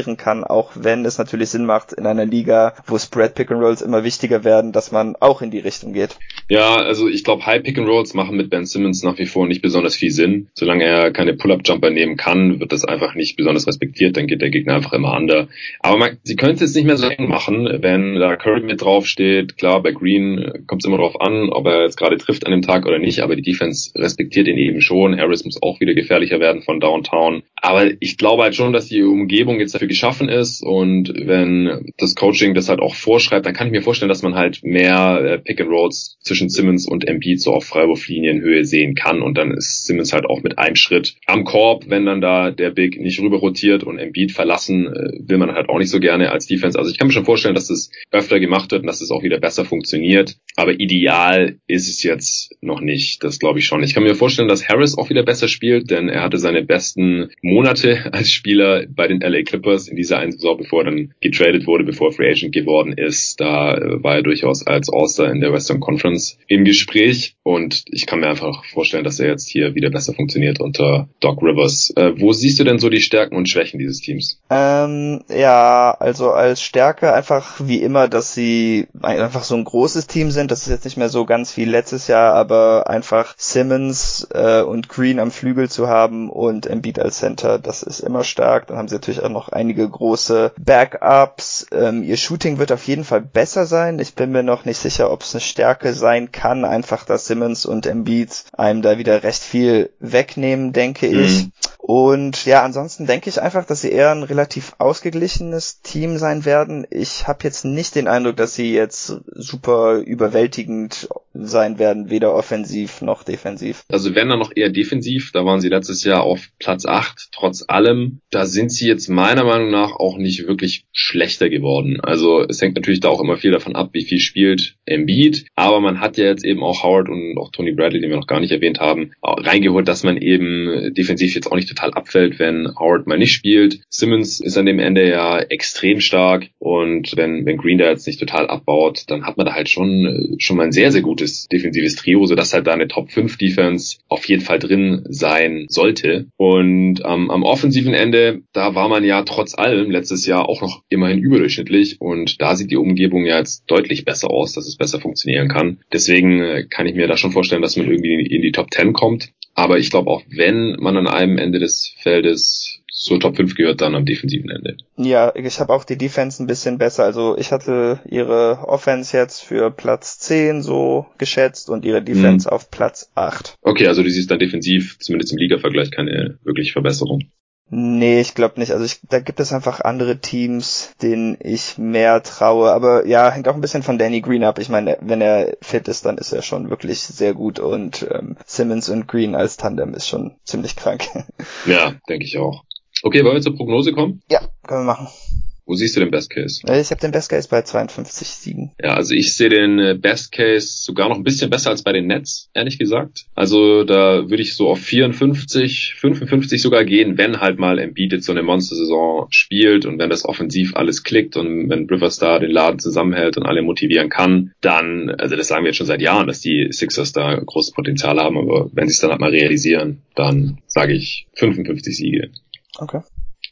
funktionieren kann, auch wenn es natürlich Sinn macht in einer Liga, wo Spread Pick and Rolls immer wichtiger werden, dass man auch in die Richtung geht. Ja, also ich glaube, High Pick and Rolls machen mit Ben Simmons nach wie vor nicht besonders viel Sinn. Solange er keine Pull-Up-Jumper nehmen kann, wird das einfach nicht besonders respektiert, dann geht der Gegner einfach immer under. Aber man, sie können es jetzt nicht mehr so eng machen, wenn da Curry mit drauf steht. Klar, bei Green kommt es immer darauf an, ob er jetzt gerade trifft an dem Tag oder nicht, aber die Defense respektiert ihn eben schon. Harris muss auch wieder gefährlicher werden von Downtown. Aber ich glaube halt schon, dass die Umgebung jetzt dafür geschaffen ist und wenn das Coaching das halt auch vorschreibt, dann kann ich mir vorstellen, dass man halt mehr äh, Pick and Rolls zwischen Simmons und Embiid so auf Freiwurflinienhöhe sehen kann und dann ist Simmons halt auch mit einem Schritt am Korb, wenn dann da der Big nicht rüber rotiert und Embiid verlassen äh, will man halt auch nicht so gerne als Defense. Also ich kann mir schon vorstellen, dass das öfter gemacht wird und dass es das auch wieder besser funktioniert. Aber ideal ist es jetzt noch nicht. Das glaube ich schon. Ich kann mir vorstellen, dass Harris auch wieder besser spielt, denn er hatte seine besten Monate als Spieler bei den LA Clippers in dieser einen Saison, bevor er dann getradet wurde, bevor er Free Agent geworden ist. Da äh, war er durchaus als All-Star in der Western Conference im Gespräch und ich kann mir einfach vorstellen, dass er jetzt hier wieder besser funktioniert unter Doc Rivers. Äh, wo siehst du denn so die Stärken und Schwächen dieses Teams? Ähm, ja, also als Stärke einfach wie immer, dass sie einfach so ein großes Team sind. Das ist jetzt nicht mehr so ganz wie letztes Jahr, aber einfach Simmons äh, und Green am Flügel zu haben und Embiid als Center das ist immer stark. Dann haben sie natürlich auch noch einige große Backups. Ähm, ihr Shooting wird auf jeden Fall besser sein. Ich bin mir noch nicht sicher, ob es eine Stärke sein kann, einfach dass Simmons und Embiid einem da wieder recht viel wegnehmen, denke mhm. ich. Und ja, ansonsten denke ich einfach, dass sie eher ein relativ ausgeglichenes Team sein werden. Ich habe jetzt nicht den Eindruck, dass sie jetzt super überwältigend sein werden, weder offensiv noch defensiv. Also wenn dann noch eher defensiv, da waren sie letztes Jahr auf Platz 8, trotz allem. Da sind sie jetzt meiner Meinung nach auch nicht wirklich schlechter geworden. Also es hängt natürlich da auch immer viel davon ab, wie viel spielt Embiid. Aber man hat ja jetzt eben auch Howard und auch Tony Bradley, den wir noch gar nicht erwähnt haben, reingeholt, dass man eben defensiv jetzt auch nicht total abfällt, wenn Howard mal nicht spielt. Simmons ist an dem Ende ja extrem stark und wenn, wenn Green da jetzt nicht total abbaut, dann hat man da halt schon, schon mal ein sehr, sehr gutes defensives Trio, sodass halt da eine Top 5 Defense auf jeden Fall drin sein sollte. Und ähm, am offensiven Ende, da war man ja trotz allem letztes Jahr auch noch immerhin überdurchschnittlich und da sieht die Umgebung ja jetzt deutlich besser aus, dass es besser funktionieren kann. Deswegen äh, kann ich mir da schon vorstellen, dass man irgendwie in die Top 10 kommt. Aber ich glaube auch, wenn man an einem Ende des Feldes zur Top 5 gehört, dann am defensiven Ende. Ja, ich habe auch die Defense ein bisschen besser. Also ich hatte ihre Offense jetzt für Platz 10 so geschätzt und ihre Defense mhm. auf Platz 8. Okay, also du siehst dann defensiv, zumindest im Liga-Vergleich, keine wirkliche Verbesserung. Nee, ich glaube nicht. Also ich, da gibt es einfach andere Teams, denen ich mehr traue. Aber ja, hängt auch ein bisschen von Danny Green ab. Ich meine, wenn er fit ist, dann ist er schon wirklich sehr gut und ähm, Simmons und Green als Tandem ist schon ziemlich krank. Ja, denke ich auch. Okay, wollen wir zur Prognose kommen? Ja, können wir machen. Wo siehst du den Best Case? Ich habe den Best Case bei 52 Siegen. Ja, also ich sehe den äh, Best Case sogar noch ein bisschen besser als bei den Nets, ehrlich gesagt. Also da würde ich so auf 54, 55 sogar gehen, wenn halt mal Embiid jetzt so eine Monster-Saison spielt und wenn das offensiv alles klickt und wenn Rivers da den Laden zusammenhält und alle motivieren kann, dann, also das sagen wir jetzt schon seit Jahren, dass die Sixers da großes Potenzial haben, aber wenn sie es dann halt mal realisieren, dann sage ich 55 Siege. Okay.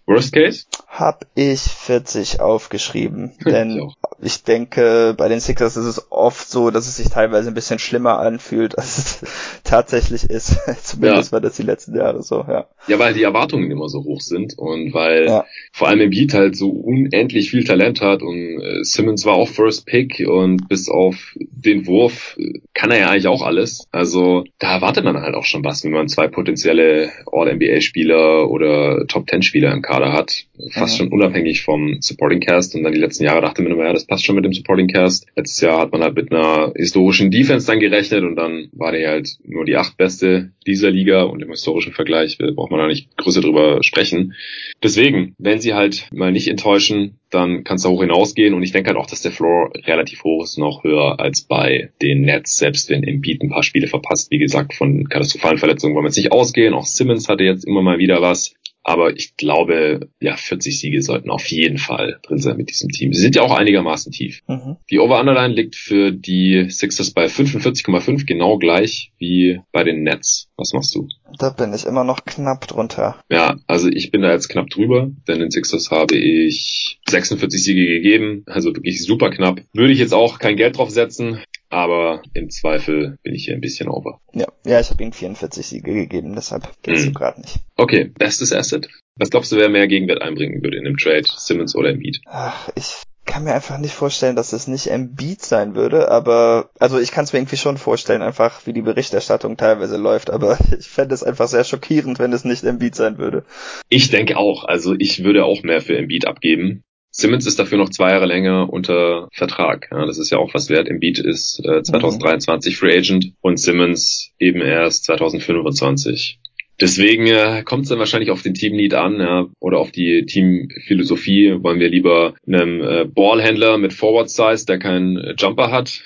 Worst Case? Hab ich 40 aufgeschrieben, denn ich denke, bei den Sixers ist es oft so, dass es sich teilweise ein bisschen schlimmer anfühlt, als es tatsächlich ist. Zumindest ja. war das die letzten Jahre so, ja. Ja, weil die Erwartungen immer so hoch sind und weil ja. vor allem im Beat halt so unendlich viel Talent hat und äh, Simmons war auch First Pick und bis auf den Wurf äh, kann er ja eigentlich auch alles. Also da erwartet man halt auch schon was, wenn man zwei potenzielle All-NBA-Spieler oder Top-10-Spieler im Kader hat. Fast mhm. schon unabhängig vom Supporting Cast und dann die letzten Jahre dachte man immer, ja, das passt schon mit dem Supporting Cast. Letztes Jahr hat man halt mit einer historischen Defense dann gerechnet und dann war der halt nur die acht beste dieser Liga und im historischen Vergleich braucht man da nicht größer drüber sprechen. Deswegen, wenn sie halt mal nicht enttäuschen, dann kann es da hoch hinausgehen und ich denke halt auch, dass der Floor relativ hoch ist, noch höher als bei den Nets, selbst wenn Embiid ein paar Spiele verpasst. Wie gesagt, von katastrophalen Verletzungen wollen wir jetzt nicht ausgehen. Auch Simmons hatte jetzt immer mal wieder was. Aber ich glaube, ja, 40 Siege sollten auf jeden Fall drin sein mit diesem Team. Sie sind ja auch einigermaßen tief. Mhm. Die Over-Underline liegt für die Sixers bei 45,5, genau gleich wie bei den Nets. Was machst du? Da bin ich immer noch knapp drunter. Ja, also ich bin da jetzt knapp drüber, denn den Sixers habe ich 46 Siege gegeben, also wirklich super knapp. Würde ich jetzt auch kein Geld drauf setzen, aber im Zweifel bin ich hier ein bisschen over. Ja, ja ich habe ihm 44 Siege gegeben, deshalb geht's hm. gerade nicht. Okay, bestes Asset. Was glaubst du, wer mehr Gegenwert einbringen würde in einem Trade, Simmons oder Embiid? Ach, ich kann mir einfach nicht vorstellen, dass es nicht Embiid sein würde, aber also ich kann es mir irgendwie schon vorstellen, einfach wie die Berichterstattung teilweise läuft, aber ich fände es einfach sehr schockierend, wenn es nicht Embiid sein würde. Ich denke auch, also ich würde auch mehr für Embiid abgeben. Simmons ist dafür noch zwei Jahre länger unter Vertrag. Ja, das ist ja auch was wert. Embiid ist äh, 2023 Free Agent und Simmons eben erst 2025. Deswegen äh, kommt es dann wahrscheinlich auf den Team-Need an ja, oder auf die Teamphilosophie. Wollen wir lieber einem äh, Ballhändler mit Forward-Size, der keinen Jumper hat,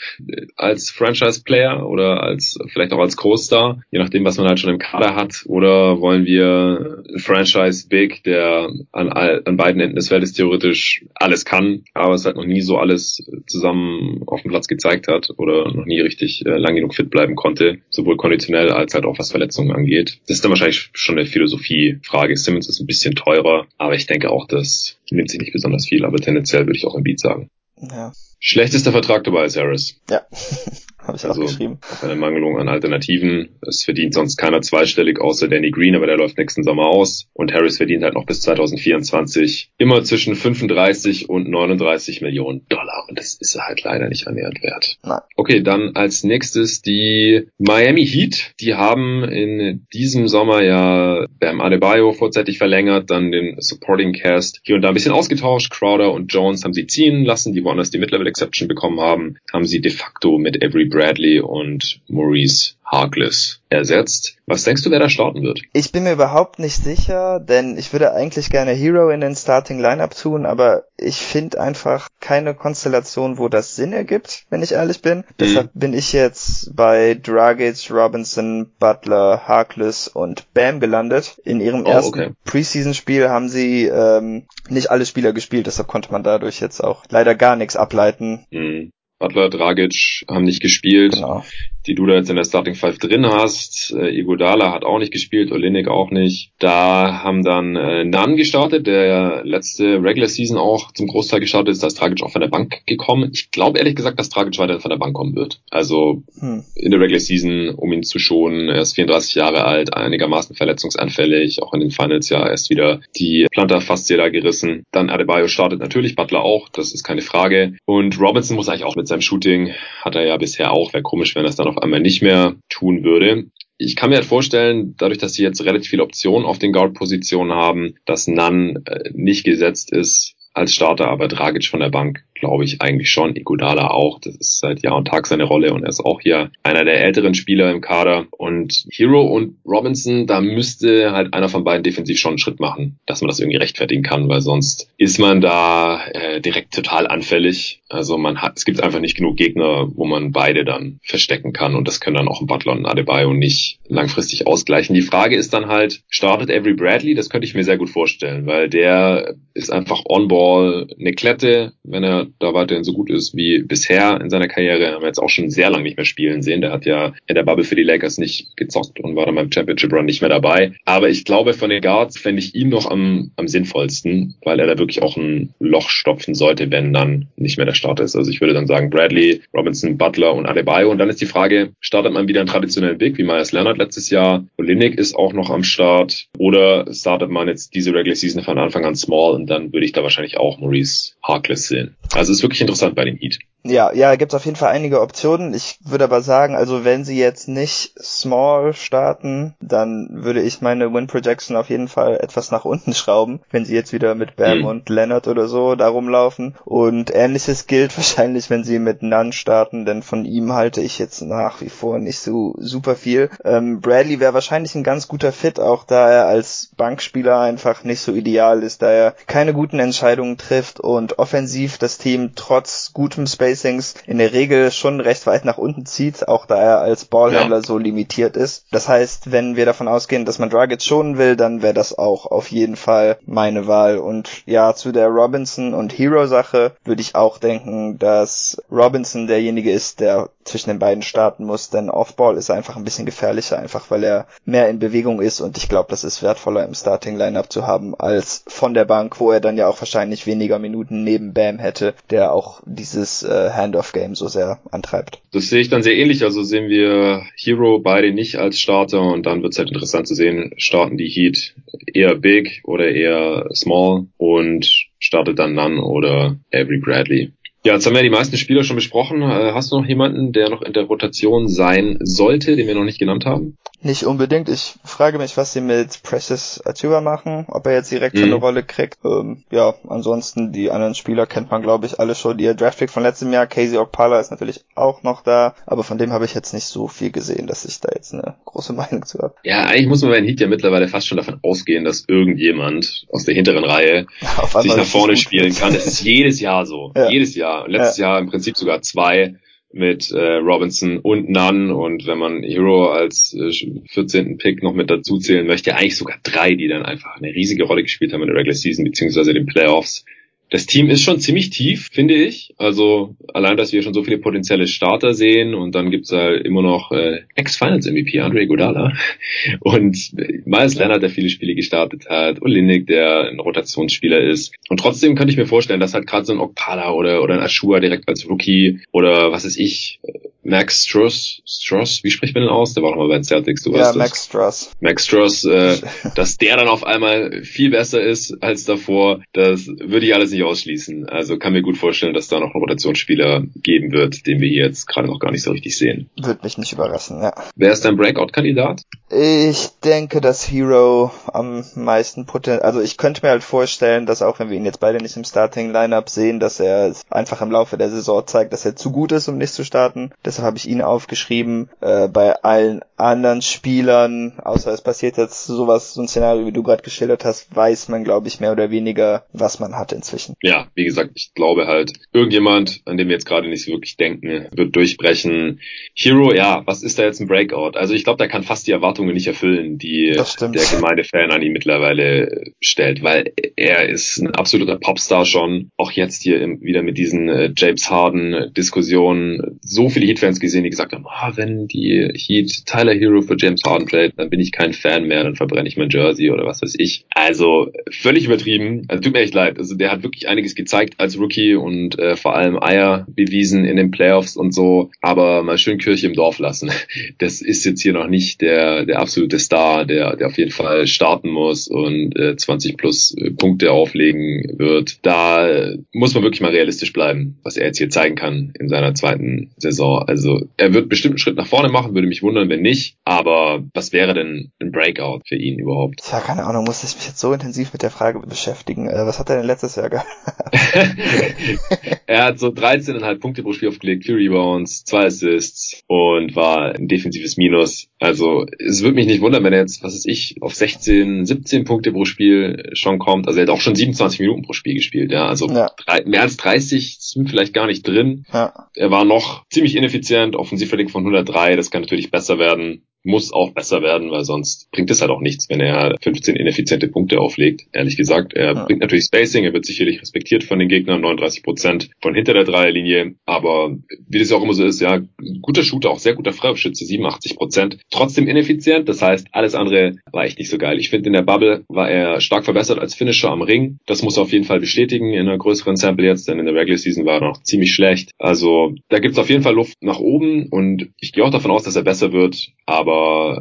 als Franchise-Player oder als vielleicht auch als Co-Star, je nachdem, was man halt schon im Kader hat. Oder wollen wir Franchise-Big, der an, an beiden Enden des Feldes theoretisch alles kann, aber es halt noch nie so alles zusammen auf dem Platz gezeigt hat oder noch nie richtig äh, lang genug fit bleiben konnte, sowohl konditionell als halt auch was Verletzungen angeht. Das ist dann wahrscheinlich schon eine Philosophiefrage. Simmons ist ein bisschen teurer, aber ich denke auch, das nimmt sich nicht besonders viel, aber tendenziell würde ich auch Beat sagen. Ja. Schlechtester Vertrag dabei ist Harris. Ja. Habe ich also, auch geschrieben. Auch eine Mangelung an Alternativen. Es verdient sonst keiner zweistellig außer Danny Green, aber der läuft nächsten Sommer aus. Und Harris verdient halt noch bis 2024 immer zwischen 35 und 39 Millionen Dollar. Und das ist er halt leider nicht annähernd wert. Nein. Okay, dann als nächstes die Miami Heat. Die haben in diesem Sommer ja Bam Adebayo vorzeitig verlängert, dann den Supporting Cast hier und da ein bisschen ausgetauscht. Crowder und Jones haben sie ziehen lassen, die woanders die Mid-Level Exception bekommen haben, haben sie de facto mit Every Bradley und Maurice Harkless ersetzt. Was denkst du, wer da starten wird? Ich bin mir überhaupt nicht sicher, denn ich würde eigentlich gerne Hero in den Starting Lineup tun, aber ich finde einfach keine Konstellation, wo das Sinn ergibt, wenn ich ehrlich bin. Mhm. Deshalb bin ich jetzt bei Dragic, Robinson, Butler, Harkless und Bam gelandet. In ihrem oh, ersten okay. Preseason-Spiel haben sie ähm, nicht alle Spieler gespielt, deshalb konnte man dadurch jetzt auch leider gar nichts ableiten. Mhm. Butler, Dragic haben nicht gespielt. Genau die du da jetzt in der Starting Five drin hast. Äh, Igodala hat auch nicht gespielt, Olinik auch nicht. Da haben dann äh, Nan gestartet, der letzte Regular Season auch zum Großteil gestartet ist. Da ist Dragic auch von der Bank gekommen. Ich glaube ehrlich gesagt, dass Dragic weiter von der Bank kommen wird. Also hm. in der Regular Season, um ihn zu schonen. Er ist 34 Jahre alt, einigermaßen verletzungsanfällig. Auch in den Finals ja erst wieder die Plantarfaszie da gerissen. Dann Adebayo startet natürlich, Butler auch, das ist keine Frage. Und Robinson muss eigentlich auch mit seinem Shooting, hat er ja bisher auch. Wäre komisch, wenn das dann auf einmal nicht mehr tun würde. ich kann mir halt vorstellen, dadurch, dass sie jetzt relativ viele Optionen auf den Guard-Positionen haben, dass Nan äh, nicht gesetzt ist als Starter, aber Dragic von der Bank glaube ich eigentlich schon. Iguodala auch. Das ist seit Jahr und Tag seine Rolle und er ist auch hier einer der älteren Spieler im Kader. Und Hero und Robinson, da müsste halt einer von beiden defensiv schon einen Schritt machen, dass man das irgendwie rechtfertigen kann, weil sonst ist man da äh, direkt total anfällig. Also man hat, es gibt einfach nicht genug Gegner, wo man beide dann verstecken kann und das können dann auch ein Butler und ein Adebayo nicht langfristig ausgleichen. Die Frage ist dann halt, startet Avery Bradley? Das könnte ich mir sehr gut vorstellen, weil der ist einfach on-ball eine Klette, wenn er da weiterhin so gut ist wie bisher in seiner Karriere. Haben wir jetzt auch schon sehr lange nicht mehr spielen sehen. Der hat ja in der Bubble für die Lakers nicht gezockt und war dann beim Championship Run nicht mehr dabei. Aber ich glaube, von den Guards fände ich ihn noch am, am sinnvollsten, weil er da wirklich auch ein Loch stopfen sollte, wenn dann nicht mehr der Starter ist. Also ich würde dann sagen Bradley, Robinson, Butler und Adebayo. Und dann ist die Frage, startet man wieder einen traditionellen Big wie Myers Leonard letztes Jahr? Olinik ist auch noch am Start. Oder startet man jetzt diese Regular Season von Anfang an small und dann würde ich da wahrscheinlich auch Maurice Harkless sehen. Also ist wirklich interessant bei dem Heat. Ja, ja, gibt's auf jeden Fall einige Optionen. Ich würde aber sagen, also wenn sie jetzt nicht small starten, dann würde ich meine Win Projection auf jeden Fall etwas nach unten schrauben, wenn sie jetzt wieder mit Bam mhm. und Leonard oder so da rumlaufen. Und ähnliches gilt wahrscheinlich, wenn sie mit Nunn starten, denn von ihm halte ich jetzt nach wie vor nicht so super viel. Ähm, Bradley wäre wahrscheinlich ein ganz guter Fit, auch da er als Bankspieler einfach nicht so ideal ist, da er keine guten Entscheidungen trifft und offensiv das Team trotz gutem Space Spacings in der Regel schon recht weit nach unten zieht, auch da er als Ballhändler ja. so limitiert ist. Das heißt, wenn wir davon ausgehen, dass man Dragic schonen will, dann wäre das auch auf jeden Fall meine Wahl. Und ja, zu der Robinson und Hero Sache würde ich auch denken, dass Robinson derjenige ist, der zwischen den beiden starten muss, denn Offball ist einfach ein bisschen gefährlicher, einfach weil er mehr in Bewegung ist und ich glaube, das ist wertvoller im Starting Lineup zu haben als von der Bank, wo er dann ja auch wahrscheinlich weniger Minuten neben Bam hätte, der auch dieses äh, Handoff-Game so sehr antreibt. Das sehe ich dann sehr ähnlich. Also sehen wir Hero beide nicht als Starter und dann wird es halt interessant zu sehen, starten die Heat eher big oder eher small und startet dann Nunn oder Avery Bradley. Ja, jetzt haben wir die meisten Spieler schon besprochen. Äh, hast du noch jemanden, der noch in der Rotation sein sollte, den wir noch nicht genannt haben? Nicht unbedingt. Ich frage mich, was sie mit Precious Atua machen, ob er jetzt direkt mhm. eine Rolle kriegt. Ähm, ja, ansonsten die anderen Spieler kennt man, glaube ich, alle schon. Ihr Draftpick von letztem Jahr, Casey Okpala ist natürlich auch noch da, aber von dem habe ich jetzt nicht so viel gesehen, dass ich da jetzt eine große Meinung zu habe. Ja, eigentlich muss man bei den Heat ja mittlerweile fast schon davon ausgehen, dass irgendjemand aus der hinteren Reihe sich nach vorne spielen kann. Das ist jedes Jahr so. Ja. Jedes Jahr. Jahr. Letztes ja. Jahr im Prinzip sogar zwei mit äh, Robinson und Nunn und wenn man Hero als äh, 14. Pick noch mit dazu zählen möchte, eigentlich sogar drei, die dann einfach eine riesige Rolle gespielt haben in der Regular Season beziehungsweise den Playoffs das Team ist schon ziemlich tief, finde ich. Also allein, dass wir schon so viele potenzielle Starter sehen und dann gibt's halt immer noch äh, Ex-Finals-MVP Andre Godala und Miles Leonard, der viele Spiele gestartet hat, Olinik, der ein Rotationsspieler ist. Und trotzdem könnte ich mir vorstellen, dass halt gerade so ein Okpala oder, oder ein Ashua direkt als Rookie oder was ist ich, Max Struss, Struss, wie spricht man denn aus? Der war noch mal bei den Celtics, du ja, weißt Max Struss. Max Struss, äh, dass der dann auf einmal viel besser ist als davor, das würde ich alles nicht ausschließen. Also kann mir gut vorstellen, dass da noch einen Rotationsspieler geben wird, den wir hier jetzt gerade noch gar nicht so richtig sehen. Würde mich nicht überraschen, ja. Wer ist dein Breakout-Kandidat? Ich denke, dass Hero am meisten Potenzial, also ich könnte mir halt vorstellen, dass auch wenn wir ihn jetzt beide nicht im Starting-Lineup sehen, dass er einfach im Laufe der Saison zeigt, dass er zu gut ist, um nicht zu starten. Deshalb habe ich ihn aufgeschrieben. Äh, bei allen anderen Spielern, außer es passiert jetzt sowas, so ein Szenario, wie du gerade geschildert hast, weiß man, glaube ich, mehr oder weniger, was man hat inzwischen. Ja, wie gesagt, ich glaube halt, irgendjemand, an dem wir jetzt gerade nicht so wirklich denken, wird durchbrechen. Hero, ja, was ist da jetzt ein Breakout? Also ich glaube, der kann fast die Erwartungen nicht erfüllen, die der Gemeindefan an ihn mittlerweile stellt, weil er ist ein absoluter Popstar schon. Auch jetzt hier wieder mit diesen äh, James Harden Diskussionen so viele Heat-Fans gesehen, die gesagt haben, ah, wenn die Heat Tyler Hero für James Harden trade, dann bin ich kein Fan mehr, dann verbrenne ich mein Jersey oder was weiß ich. Also völlig übertrieben. Also tut mir echt leid. Also der hat wirklich einiges gezeigt als Rookie und äh, vor allem Eier bewiesen in den Playoffs und so. Aber mal schön Kirche im Dorf lassen. Das ist jetzt hier noch nicht der, der absolute Star, der, der auf jeden Fall starten muss und äh, 20 plus äh, Punkte auflegen wird. Da muss man wirklich mal realistisch bleiben, was er jetzt hier zeigen kann in seiner zweiten Saison Also er wird bestimmt einen Schritt nach vorne machen, würde mich wundern, wenn nicht. Aber was wäre denn ein Breakout für ihn überhaupt? Tja, keine Ahnung, muss ich mich jetzt so intensiv mit der Frage beschäftigen. Äh, was hat er denn letztes Jahr gehabt? er hat so 13,5 Punkte pro Spiel aufgelegt, 4 Rebounds, 2 Assists und war ein defensives Minus. Also es würde mich nicht wundern, wenn er jetzt, was weiß ich, auf 16, 17 Punkte pro Spiel schon kommt. Also er hat auch schon 27 Minuten pro Spiel gespielt, ja. Also ja. Drei, mehr als 30 sind vielleicht gar nicht drin. Ja. Er war noch ziemlich ineffizient, Offensivrating von 103, das kann natürlich besser werden muss auch besser werden, weil sonst bringt es halt auch nichts, wenn er 15 ineffiziente Punkte auflegt. Ehrlich gesagt, er ja. bringt natürlich Spacing, er wird sicherlich respektiert von den Gegnern, 39 Prozent von hinter der Dreierlinie, aber wie das auch immer so ist, ja, guter Shooter, auch sehr guter Freiwurfschütze, 87 Prozent, trotzdem ineffizient, das heißt, alles andere war echt nicht so geil. Ich finde, in der Bubble war er stark verbessert als Finisher am Ring, das muss er auf jeden Fall bestätigen in einer größeren Sample jetzt, denn in der Regular Season war er noch ziemlich schlecht. Also, da gibt's auf jeden Fall Luft nach oben und ich gehe auch davon aus, dass er besser wird, aber var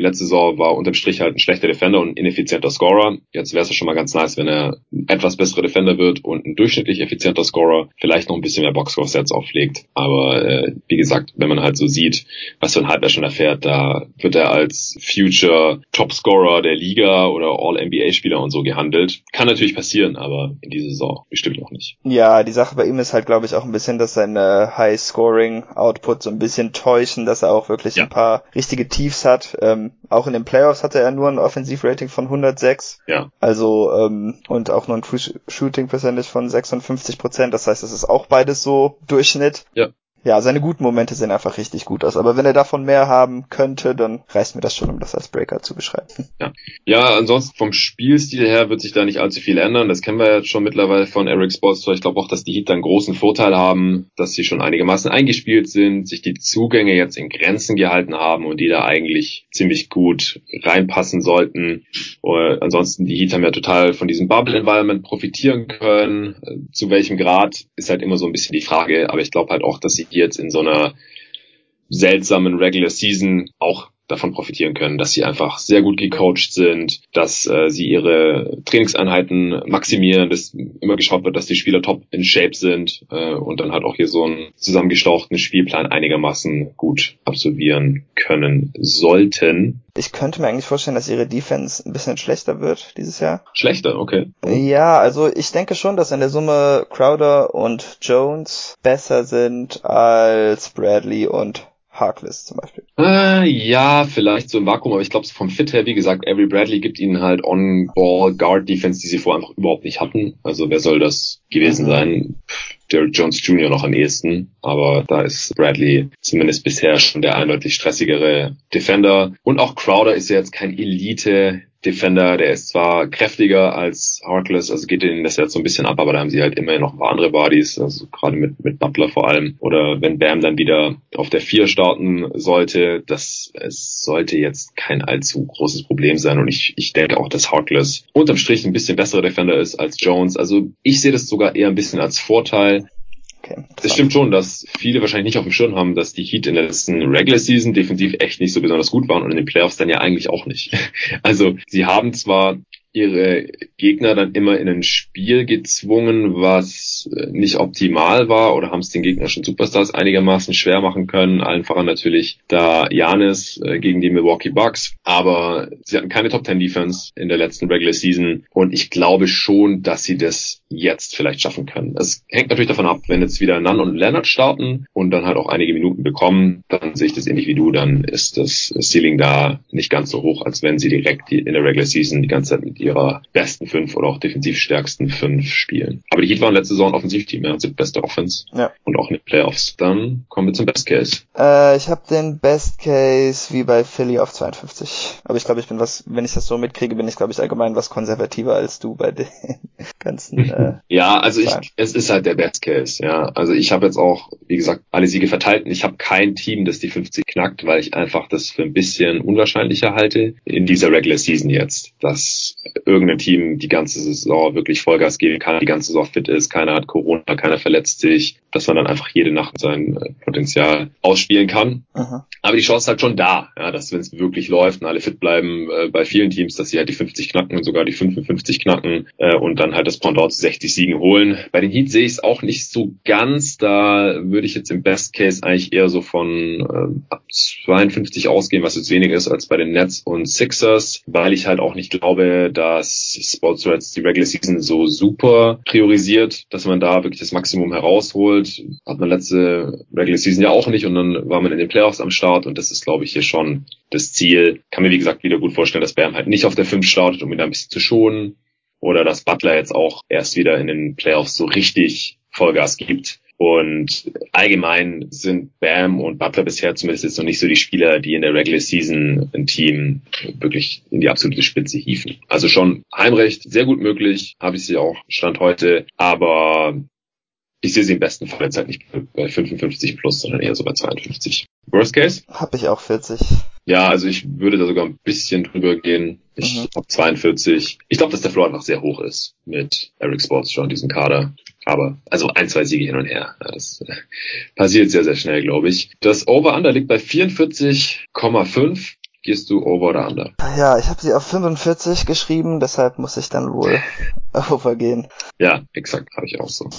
letzte Saison war unterm Strich halt ein schlechter Defender und ein ineffizienter Scorer. Jetzt wäre es schon mal ganz nice, wenn er ein etwas besserer Defender wird und ein durchschnittlich effizienter Scorer, vielleicht noch ein bisschen mehr Boxscore-Sets auflegt. Aber äh, wie gesagt, wenn man halt so sieht, was für ein Hype er schon erfährt, da wird er als Future Topscorer der Liga oder All-NBA-Spieler und so gehandelt. Kann natürlich passieren, aber in dieser Saison bestimmt noch nicht. Ja, die Sache bei ihm ist halt, glaube ich, auch ein bisschen, dass seine High-Scoring-Output so ein bisschen täuschen, dass er auch wirklich ja. ein paar richtige Tiefs hat. Ähm, auch in den Playoffs hatte er nur ein Offensivrating von 106. Ja. Also ähm, und auch nur ein True Shooting Percentage von 56 Prozent. Das heißt, es ist auch beides so Durchschnitt. Ja ja, seine guten Momente sehen einfach richtig gut aus. Aber wenn er davon mehr haben könnte, dann reißt mir das schon, um das als Breaker zu beschreiben. Ja, ja ansonsten vom Spielstil her wird sich da nicht allzu viel ändern. Das kennen wir ja schon mittlerweile von Eric Sports. Ich glaube auch, dass die Heat einen großen Vorteil haben, dass sie schon einigermaßen eingespielt sind, sich die Zugänge jetzt in Grenzen gehalten haben und die da eigentlich ziemlich gut reinpassen sollten. Und ansonsten, die Heat haben ja total von diesem Bubble-Environment profitieren können. Zu welchem Grad ist halt immer so ein bisschen die Frage. Aber ich glaube halt auch, dass sie die jetzt in so einer seltsamen Regular Season auch davon profitieren können, dass sie einfach sehr gut gecoacht sind, dass äh, sie ihre Trainingseinheiten maximieren, dass immer geschaut wird, dass die Spieler top in Shape sind äh, und dann halt auch hier so einen zusammengestauchten Spielplan einigermaßen gut absolvieren können sollten. Ich könnte mir eigentlich vorstellen, dass ihre Defense ein bisschen schlechter wird dieses Jahr. Schlechter, okay. Ja, also ich denke schon, dass in der Summe Crowder und Jones besser sind als Bradley und Harkless zum Beispiel. Äh, ja, vielleicht so im Vakuum, aber ich glaube, vom Fit her, wie gesagt, Avery Bradley gibt ihnen halt On-Ball-Guard-Defense, die sie vorher einfach überhaupt nicht hatten. Also wer soll das gewesen mhm. sein? Derrick Jones Jr. noch am ehesten, aber da ist Bradley zumindest bisher schon der eindeutig stressigere Defender. Und auch Crowder ist ja jetzt kein Elite Defender, der ist zwar kräftiger als Harkless, also geht ihnen das jetzt so ein bisschen ab, aber da haben sie halt immer noch ein paar andere Bodies, also gerade mit, mit Butler vor allem. Oder wenn Bam dann wieder auf der 4 starten sollte, das es sollte jetzt kein allzu großes Problem sein. Und ich, ich denke auch, dass Harkless unterm Strich ein bisschen besserer Defender ist als Jones. Also ich sehe das sogar eher ein bisschen als Vorteil. Okay, das stimmt schon, dass viele wahrscheinlich nicht auf dem Schirm haben, dass die Heat in der letzten Regular Season defensiv echt nicht so besonders gut waren und in den Playoffs dann ja eigentlich auch nicht. Also sie haben zwar ihre Gegner dann immer in ein Spiel gezwungen, was äh, nicht optimal war oder haben es den gegnerischen Superstars einigermaßen schwer machen können. Allen voran natürlich da Janis äh, gegen die Milwaukee Bucks. Aber sie hatten keine Top 10 Defense in der letzten Regular Season und ich glaube schon, dass sie das jetzt vielleicht schaffen können. Es hängt natürlich davon ab, wenn jetzt wieder Nunn und Leonard starten und dann halt auch einige Minuten bekommen, dann sehe ich das ähnlich wie du, dann ist das Ceiling da nicht ganz so hoch, als wenn sie direkt in der Regular Season die ganze Zeit mit ihrer besten fünf oder auch defensiv stärksten fünf spielen. Aber die Heat waren letzte Saison Offensivteam, ja, sind beste Offense. Ja. Und auch in den Playoffs. Dann kommen wir zum Best Case. Äh, ich habe den Best Case wie bei Philly auf 52. Aber ich glaube, ich bin was, wenn ich das so mitkriege, bin ich glaube ich allgemein was konservativer als du bei den ganzen. Äh, ja, also ich, es ist halt der Best Case, ja. Also ich habe jetzt auch, wie gesagt, alle Siege verteilt und ich habe kein Team, das die 50 knackt, weil ich einfach das für ein bisschen unwahrscheinlicher halte in dieser Regular Season jetzt, dass irgendein Team die ganze Saison wirklich Vollgas geben kann, die ganze Saison fit ist, keiner hat Corona, keiner verletzt sich, dass man dann einfach jede Nacht sein äh, Potenzial ausspielen kann. Mhm. Aber die Chance ist halt schon da, ja, dass wenn es wirklich läuft und alle fit bleiben, äh, bei vielen Teams, dass sie halt die 50 knacken und sogar die 55 knacken äh, und dann halt das Pendant zu 60 Siegen holen. Bei den Heat sehe ich es auch nicht so ganz. Da würde ich jetzt im Best Case eigentlich eher so von äh, 52 ausgehen, was jetzt weniger ist als bei den Nets und Sixers, weil ich halt auch nicht glaube, dass Sports Reds die Regular Season so super priorisiert, dass man da wirklich das Maximum herausholt. Hat man letzte Regular Season ja auch nicht und dann war man in den Playoffs am Start und das ist, glaube ich, hier schon das Ziel. Kann mir, wie gesagt, wieder gut vorstellen, dass Bam halt nicht auf der 5 startet, um ihn da ein bisschen zu schonen. Oder dass Butler jetzt auch erst wieder in den Playoffs so richtig Vollgas gibt. Und allgemein sind Bam und Butler bisher zumindest jetzt noch nicht so die Spieler, die in der Regular Season ein Team wirklich in die absolute Spitze hieven. Also schon Heimrecht, sehr gut möglich, habe ich sie auch Stand heute, aber ich sehe sie im besten Fall jetzt halt nicht bei 55 plus, sondern eher so bei 52. Worst Case? Habe ich auch 40. Ja, also ich würde da sogar ein bisschen drüber gehen. Ich mhm. habe 42. Ich glaube, dass der Floor einfach sehr hoch ist mit Eric Sports schon in diesem Kader. Aber also ein, zwei Siege hin und her. Das äh, passiert sehr, sehr schnell, glaube ich. Das Over-Under liegt bei 44,5. Gehst du over oder under? Ja, ich habe sie auf 45 geschrieben, deshalb muss ich dann wohl overgehen. Ja, exakt, habe ich auch so.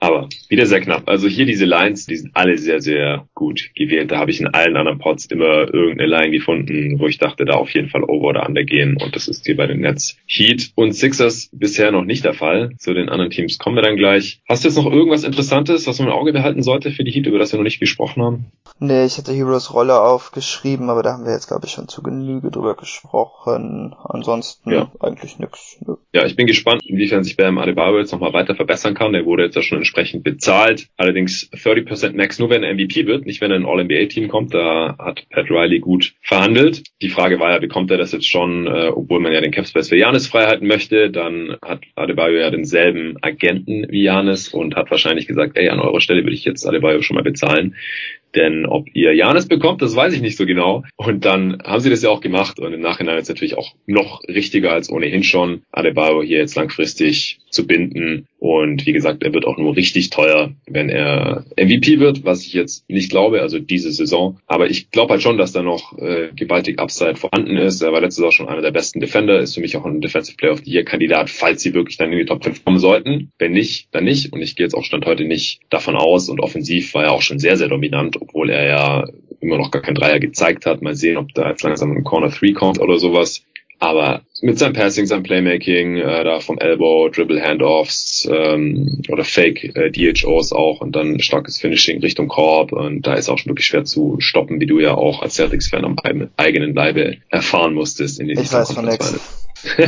Aber wieder sehr knapp. Also hier diese Lines, die sind alle sehr, sehr gut gewählt. Da habe ich in allen anderen Pots immer irgendeine Line gefunden, wo ich dachte, da auf jeden Fall over oder under gehen. Und das ist hier bei den Nets. Heat und Sixers bisher noch nicht der Fall. Zu den anderen Teams kommen wir dann gleich. Hast du jetzt noch irgendwas Interessantes, was man im Auge behalten sollte für die Heat, über das wir noch nicht gesprochen haben? Nee, ich hatte Heroes Rolle aufgeschrieben, aber da haben wir jetzt, glaube ich, schon zu Genüge drüber gesprochen. Ansonsten ja. eigentlich nix. Ja, ich bin gespannt, inwiefern sich Bam Adebayo jetzt nochmal weiter verbessern kann. Der wurde jetzt ja schon entsprechend bezahlt. Allerdings 30% Max nur, wenn er MVP wird, nicht wenn er in All-NBA-Team kommt. Da hat Pat Riley gut verhandelt. Die Frage war ja, bekommt er das jetzt schon, äh, obwohl man ja den Capspace für Janis freihalten möchte. Dann hat Adebayo ja denselben Agenten wie Janis und hat wahrscheinlich gesagt, ey, an eurer Stelle würde ich jetzt Adebayo schon mal bezahlen. Denn ob ihr Janis bekommt, das weiß ich nicht so genau. Und dann haben sie das ja auch gemacht. Und im Nachhinein ist natürlich auch noch richtiger als ohnehin schon, Adebayo hier jetzt langfristig zu binden. Und wie gesagt, er wird auch nur richtig teuer, wenn er MVP wird, was ich jetzt nicht glaube, also diese Saison. Aber ich glaube halt schon, dass da noch äh, gewaltig Upside vorhanden ist. Er war letztes Jahr schon einer der besten Defender, ist für mich auch ein Defensive Player of the Year Kandidat, falls sie wirklich dann in die Top 5 kommen sollten. Wenn nicht, dann nicht. Und ich gehe jetzt auch Stand heute nicht davon aus. Und offensiv war er auch schon sehr, sehr dominant, obwohl er ja immer noch gar kein Dreier gezeigt hat. Mal sehen, ob da jetzt langsam ein Corner 3 kommt oder sowas. Aber mit seinem Passing, seinem Playmaking, äh, da vom Elbow, Dribble Handoffs ähm, oder Fake äh, DHOs auch und dann starkes Finishing Richtung Korb und da ist auch schon wirklich schwer zu stoppen, wie du ja auch als Celtics-Fan am eigenen Leibe erfahren musstest in den Ich weiß von nix.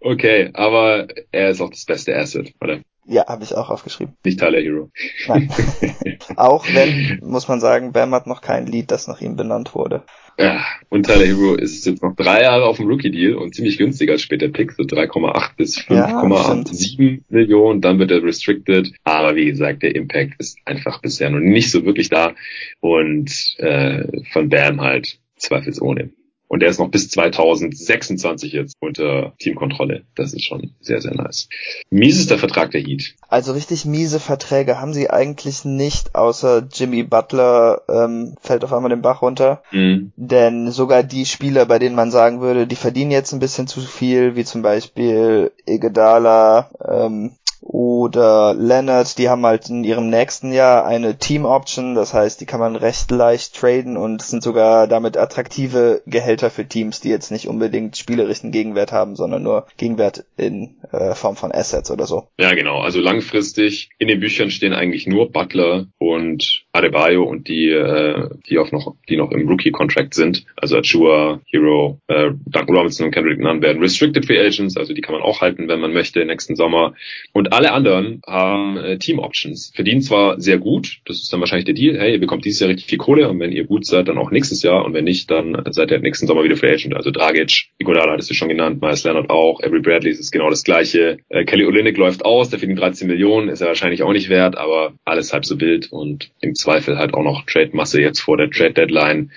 okay, aber er ist auch das beste Asset, oder? Ja, habe ich auch aufgeschrieben. Nicht Tyler Hero. Nein. auch wenn, muss man sagen, Bam hat noch kein Lied, das nach ihm benannt wurde. Ja, und Tyler Hero ist jetzt noch drei Jahre auf dem Rookie-Deal und ziemlich günstig als später Pick, so 3,8 bis 5,7 ja, Millionen, dann wird er restricted. Aber wie gesagt, der Impact ist einfach bisher noch nicht so wirklich da und äh, von Bam halt zweifelsohne. Und er ist noch bis 2026 jetzt unter Teamkontrolle. Das ist schon sehr, sehr nice. Mies ist der Vertrag der Heat. Also richtig miese Verträge haben sie eigentlich nicht, außer Jimmy Butler ähm, fällt auf einmal den Bach runter. Mhm. Denn sogar die Spieler, bei denen man sagen würde, die verdienen jetzt ein bisschen zu viel, wie zum Beispiel Iguodala, ähm, oder Leonard, die haben halt in ihrem nächsten Jahr eine Team Option, das heißt, die kann man recht leicht traden und sind sogar damit attraktive Gehälter für Teams, die jetzt nicht unbedingt spielerischen Gegenwert haben, sondern nur Gegenwert in äh, Form von Assets oder so. Ja, genau. Also langfristig in den Büchern stehen eigentlich nur Butler und Adebayo und die, äh, die auch noch, die noch im Rookie-Contract sind. Also Achua, Hero, äh, Duncan Robinson und Kendrick Nunn werden Restricted Free Agents, also die kann man auch halten, wenn man möchte, nächsten Sommer. Und alle anderen haben äh, Team Options. Verdienen zwar sehr gut, das ist dann wahrscheinlich der Deal, hey, ihr bekommt dieses Jahr richtig viel Kohle und wenn ihr gut seid, dann auch nächstes Jahr und wenn nicht, dann seid ihr nächsten Sommer wieder Free Agent. Also Dragic, Iguodala hattest du schon genannt, Miles Leonard auch, Avery Bradley ist genau das gleiche. Äh, Kelly Olynyk läuft aus, der verdient 13 Millionen, ist er wahrscheinlich auch nicht wert, aber alles halb so wild und im Zweifel halt auch noch Trade-Masse jetzt vor der Trade-Deadline.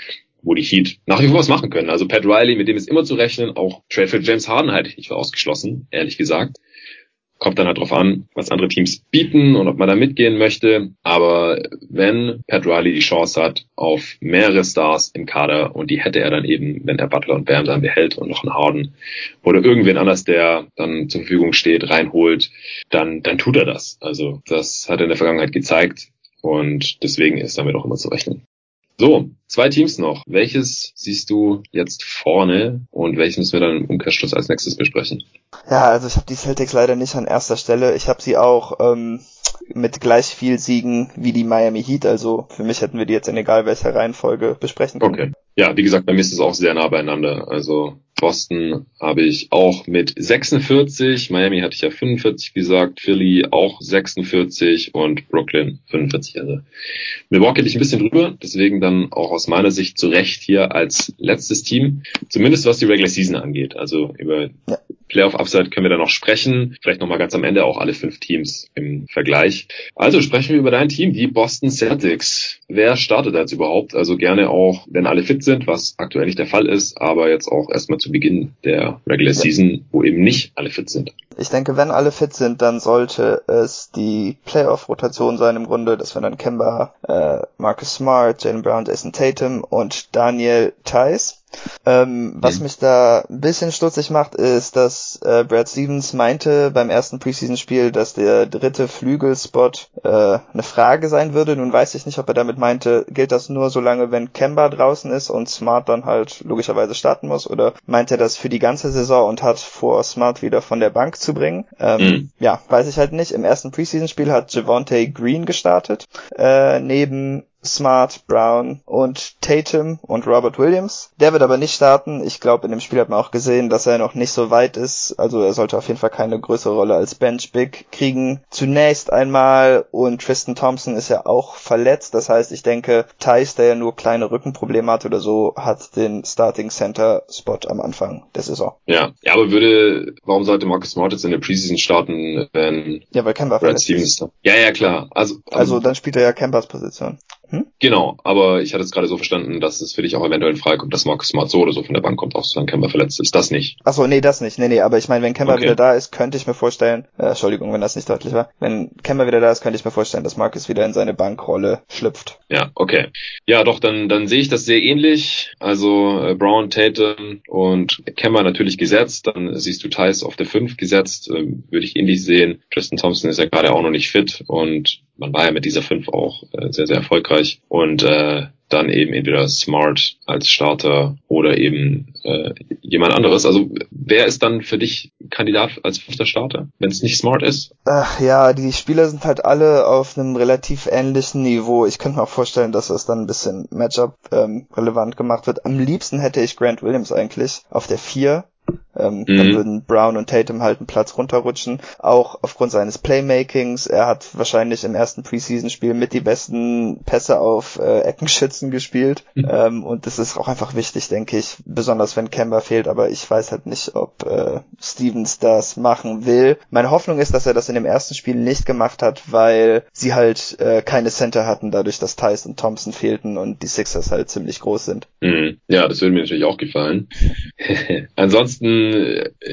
wo die Heat nach wie vor was machen können. Also Pat Riley, mit dem ist immer zu rechnen, auch Trade für James Harden halte ich nicht für ausgeschlossen, ehrlich gesagt. Kommt dann halt drauf an, was andere Teams bieten und ob man da mitgehen möchte. Aber wenn Pat Riley die Chance hat auf mehrere Stars im Kader und die hätte er dann eben, wenn er Butler und Bam dann behält und noch einen Harden oder irgendwen anders, der dann zur Verfügung steht, reinholt, dann, dann tut er das. Also das hat er in der Vergangenheit gezeigt und deswegen ist damit auch immer zu rechnen. So, zwei Teams noch. Welches siehst du jetzt vorne und welches müssen wir dann im Umkehrschluss als nächstes besprechen? Ja, also ich habe die Celtics leider nicht an erster Stelle. Ich habe sie auch ähm, mit gleich viel Siegen wie die Miami Heat. Also für mich hätten wir die jetzt in egal welcher Reihenfolge besprechen können. Okay. Ja, wie gesagt, bei mir ist es auch sehr nah beieinander. Also Boston habe ich auch mit 46, Miami hatte ich ja 45 gesagt, Philly auch 46 und Brooklyn 45. Also Milwaukee ich ein bisschen drüber, deswegen dann auch aus meiner Sicht zu Recht hier als letztes Team, zumindest was die Regular Season angeht. Also über ja. Playoff Upside können wir dann noch sprechen. Vielleicht nochmal ganz am Ende auch alle fünf Teams im Vergleich. Also sprechen wir über dein Team, die Boston Celtics. Wer startet jetzt überhaupt? Also gerne auch, wenn alle fit sind, was aktuell nicht der Fall ist, aber jetzt auch erstmal zu Beginn der Regular Season, wo eben nicht alle fit sind. Ich denke, wenn alle fit sind, dann sollte es die Playoff-Rotation sein im Grunde. Das wären dann Kemba, äh, Marcus Smart, Jalen Brown, Jason Tatum und Daniel Tice. Ähm, was mich da ein bisschen stutzig macht, ist, dass äh, Brad Stevens meinte beim ersten Preseason-Spiel, dass der dritte Flügelspot äh, eine Frage sein würde. Nun weiß ich nicht, ob er damit meinte, gilt das nur so lange, wenn Kemba draußen ist und Smart dann halt logischerweise starten muss, oder meint er das für die ganze Saison und hat vor, Smart wieder von der Bank zu bringen? Ähm, mhm. Ja, weiß ich halt nicht. Im ersten Preseason-Spiel hat Javonte Green gestartet, äh, neben Smart, Brown und Tatum und Robert Williams. Der wird aber nicht starten. Ich glaube, in dem Spiel hat man auch gesehen, dass er noch nicht so weit ist. Also er sollte auf jeden Fall keine größere Rolle als Bench Big kriegen. Zunächst einmal und Tristan Thompson ist ja auch verletzt. Das heißt, ich denke, Thais, der ja nur kleine Rückenprobleme hat oder so, hat den Starting Center Spot am Anfang der Saison. Ja, ja, aber würde, warum sollte Marcus Smart jetzt in der Preseason starten, wenn ja, weil Kemba Brad Stevens Ja, ja, klar. Also, also, also dann spielt er ja Kembas Position. Hm? Genau, aber ich hatte es gerade so verstanden, dass es für dich auch eventuell in Frage kommt, dass Marcus Smart so oder so von der Bank kommt, auch solange Kemba verletzt ist. Das nicht. Achso, nee, das nicht. Nee, nee, aber ich meine, wenn Kemba okay. wieder da ist, könnte ich mir vorstellen, äh, Entschuldigung, wenn das nicht deutlich war, wenn Kemba wieder da ist, könnte ich mir vorstellen, dass Marcus wieder in seine Bankrolle schlüpft. Ja, okay. Ja, doch, dann, dann sehe ich das sehr ähnlich. Also äh, Brown, Tatum und Kemba natürlich gesetzt, dann siehst du Thais auf der 5 gesetzt, äh, würde ich ähnlich sehen. Tristan Thompson ist ja gerade auch noch nicht fit und man war ja mit dieser fünf auch äh, sehr, sehr erfolgreich. Und äh, dann eben entweder Smart als Starter oder eben äh, jemand anderes. Also wer ist dann für dich Kandidat als fünfter Starter, wenn es nicht Smart ist? Ach ja, die Spieler sind halt alle auf einem relativ ähnlichen Niveau. Ich könnte mir auch vorstellen, dass das dann ein bisschen Matchup ähm, relevant gemacht wird. Am liebsten hätte ich Grant Williams eigentlich auf der vier ähm, mhm. Dann würden Brown und Tatum halt einen Platz runterrutschen. Auch aufgrund seines Playmakings. Er hat wahrscheinlich im ersten Preseason-Spiel mit die besten Pässe auf äh, Eckenschützen gespielt. Mhm. Ähm, und das ist auch einfach wichtig, denke ich. Besonders wenn Kemba fehlt. Aber ich weiß halt nicht, ob äh, Stevens das machen will. Meine Hoffnung ist, dass er das in dem ersten Spiel nicht gemacht hat, weil sie halt äh, keine Center hatten, dadurch, dass Tyson und Thompson fehlten und die Sixers halt ziemlich groß sind. Mhm. Ja, das würde mir natürlich auch gefallen. Ansonsten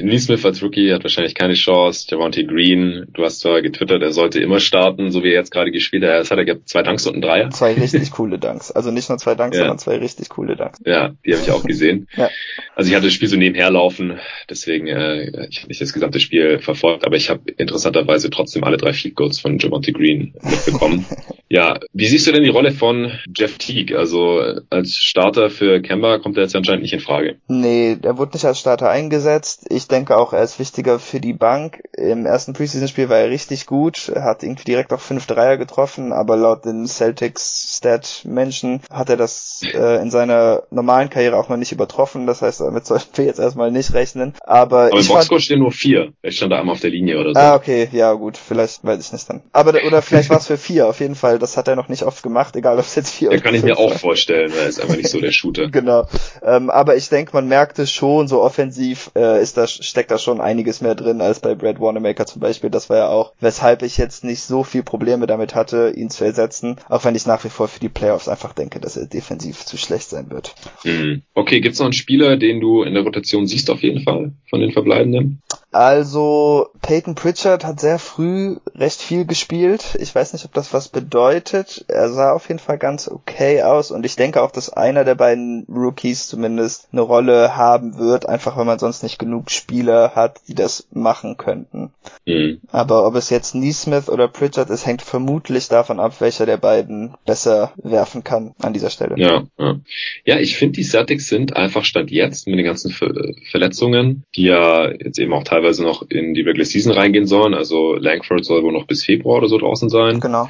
Neesmith als Rookie hat wahrscheinlich keine Chance. Javante Green, du hast zwar getwittert, er sollte immer starten, so wie er jetzt gerade gespielt hat. Es hat er gehabt zwei Dunks und ein Dreier. Zwei richtig coole Dunks. Also nicht nur zwei Dunks, ja. sondern zwei richtig coole Dunks. Ja, die habe ich auch gesehen. ja. Also ich hatte das Spiel so nebenher laufen, deswegen äh, ich habe nicht das gesamte Spiel verfolgt, aber ich habe interessanterweise trotzdem alle drei Field Goals von Javante Green mitbekommen. ja, wie siehst du denn die Rolle von Jeff Teague? Also als Starter für Kemba kommt er jetzt anscheinend nicht in Frage. Nee, der wurde nicht als Starter eingesetzt eingesetzt. Ich denke auch, er ist wichtiger für die Bank. Im ersten Preseason-Spiel war er richtig gut. Er hat irgendwie direkt auch fünf Dreier getroffen, aber laut den Celtics-Stat-Menschen hat er das äh, in seiner normalen Karriere auch noch nicht übertroffen. Das heißt, damit sollten wir jetzt erstmal nicht rechnen. Aber, aber im Boxscore stehen nur vier. Vielleicht stand da einmal auf der Linie oder so. Ah, okay, ja gut, vielleicht weiß ich nicht dann. Aber oder vielleicht war es für vier. Auf jeden Fall das hat er noch nicht oft gemacht, egal ob es jetzt vier oder kann ich mir auch vorstellen, weil er ist einfach nicht so der Shooter. genau. Ähm, aber ich denke, man merkt es schon, so offensiv äh, ist da, steckt da schon einiges mehr drin als bei Brad Wanamaker zum Beispiel. Das war ja auch, weshalb ich jetzt nicht so viel Probleme damit hatte, ihn zu ersetzen, auch wenn ich nach wie vor für die Playoffs einfach denke, dass er defensiv zu schlecht sein wird. Mhm. Okay, gibt's noch einen Spieler, den du in der Rotation siehst auf jeden Fall von den Verbleibenden? Also Peyton Pritchard hat sehr früh recht viel gespielt. Ich weiß nicht, ob das was bedeutet. Er sah auf jeden Fall ganz okay aus und ich denke auch, dass einer der beiden Rookies zumindest eine Rolle haben wird, einfach weil man sonst nicht genug Spieler hat, die das machen könnten. Mhm. Aber ob es jetzt Neesmith oder Pritchard ist, hängt vermutlich davon ab, welcher der beiden besser werfen kann an dieser Stelle. Ja, ja. ja ich finde, die Celtics sind einfach Stand jetzt mit den ganzen Ver Verletzungen, die ja jetzt eben auch teilweise teilweise noch in die Regular Season reingehen sollen. Also Langford soll wohl noch bis Februar oder so draußen sein. Genau.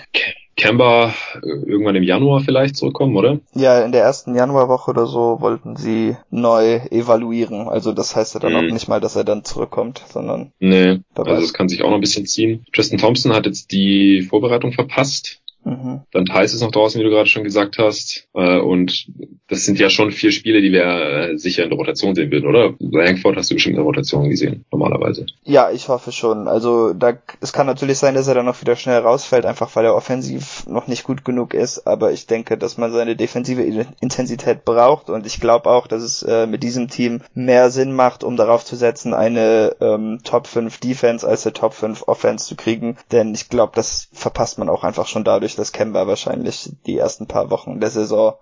Kemba äh, irgendwann im Januar vielleicht zurückkommen, oder? Ja, in der ersten Januarwoche oder so wollten sie neu evaluieren. Also das heißt ja dann mhm. auch nicht mal, dass er dann zurückkommt, sondern. Nee, also es kann sich auch noch ein bisschen ziehen. Tristan Thompson hat jetzt die Vorbereitung verpasst. Mhm. Dann Thais ist noch draußen, wie du gerade schon gesagt hast. Äh, und das sind ja schon vier Spiele, die wir äh, sicher in der Rotation sehen würden, oder? Langford hast du bestimmt in der Rotation gesehen, normalerweise. Ja, ich hoffe schon. Also da es kann natürlich sein, dass er dann noch wieder schnell rausfällt, einfach weil er offensiv noch nicht gut genug ist. Aber ich denke, dass man seine defensive Intensität braucht und ich glaube auch, dass es äh, mit diesem Team mehr Sinn macht, um darauf zu setzen, eine ähm, Top 5 Defense als eine Top 5 Offense zu kriegen. Denn ich glaube, das verpasst man auch einfach schon dadurch, dass Kemba wahrscheinlich die ersten paar Wochen der Saison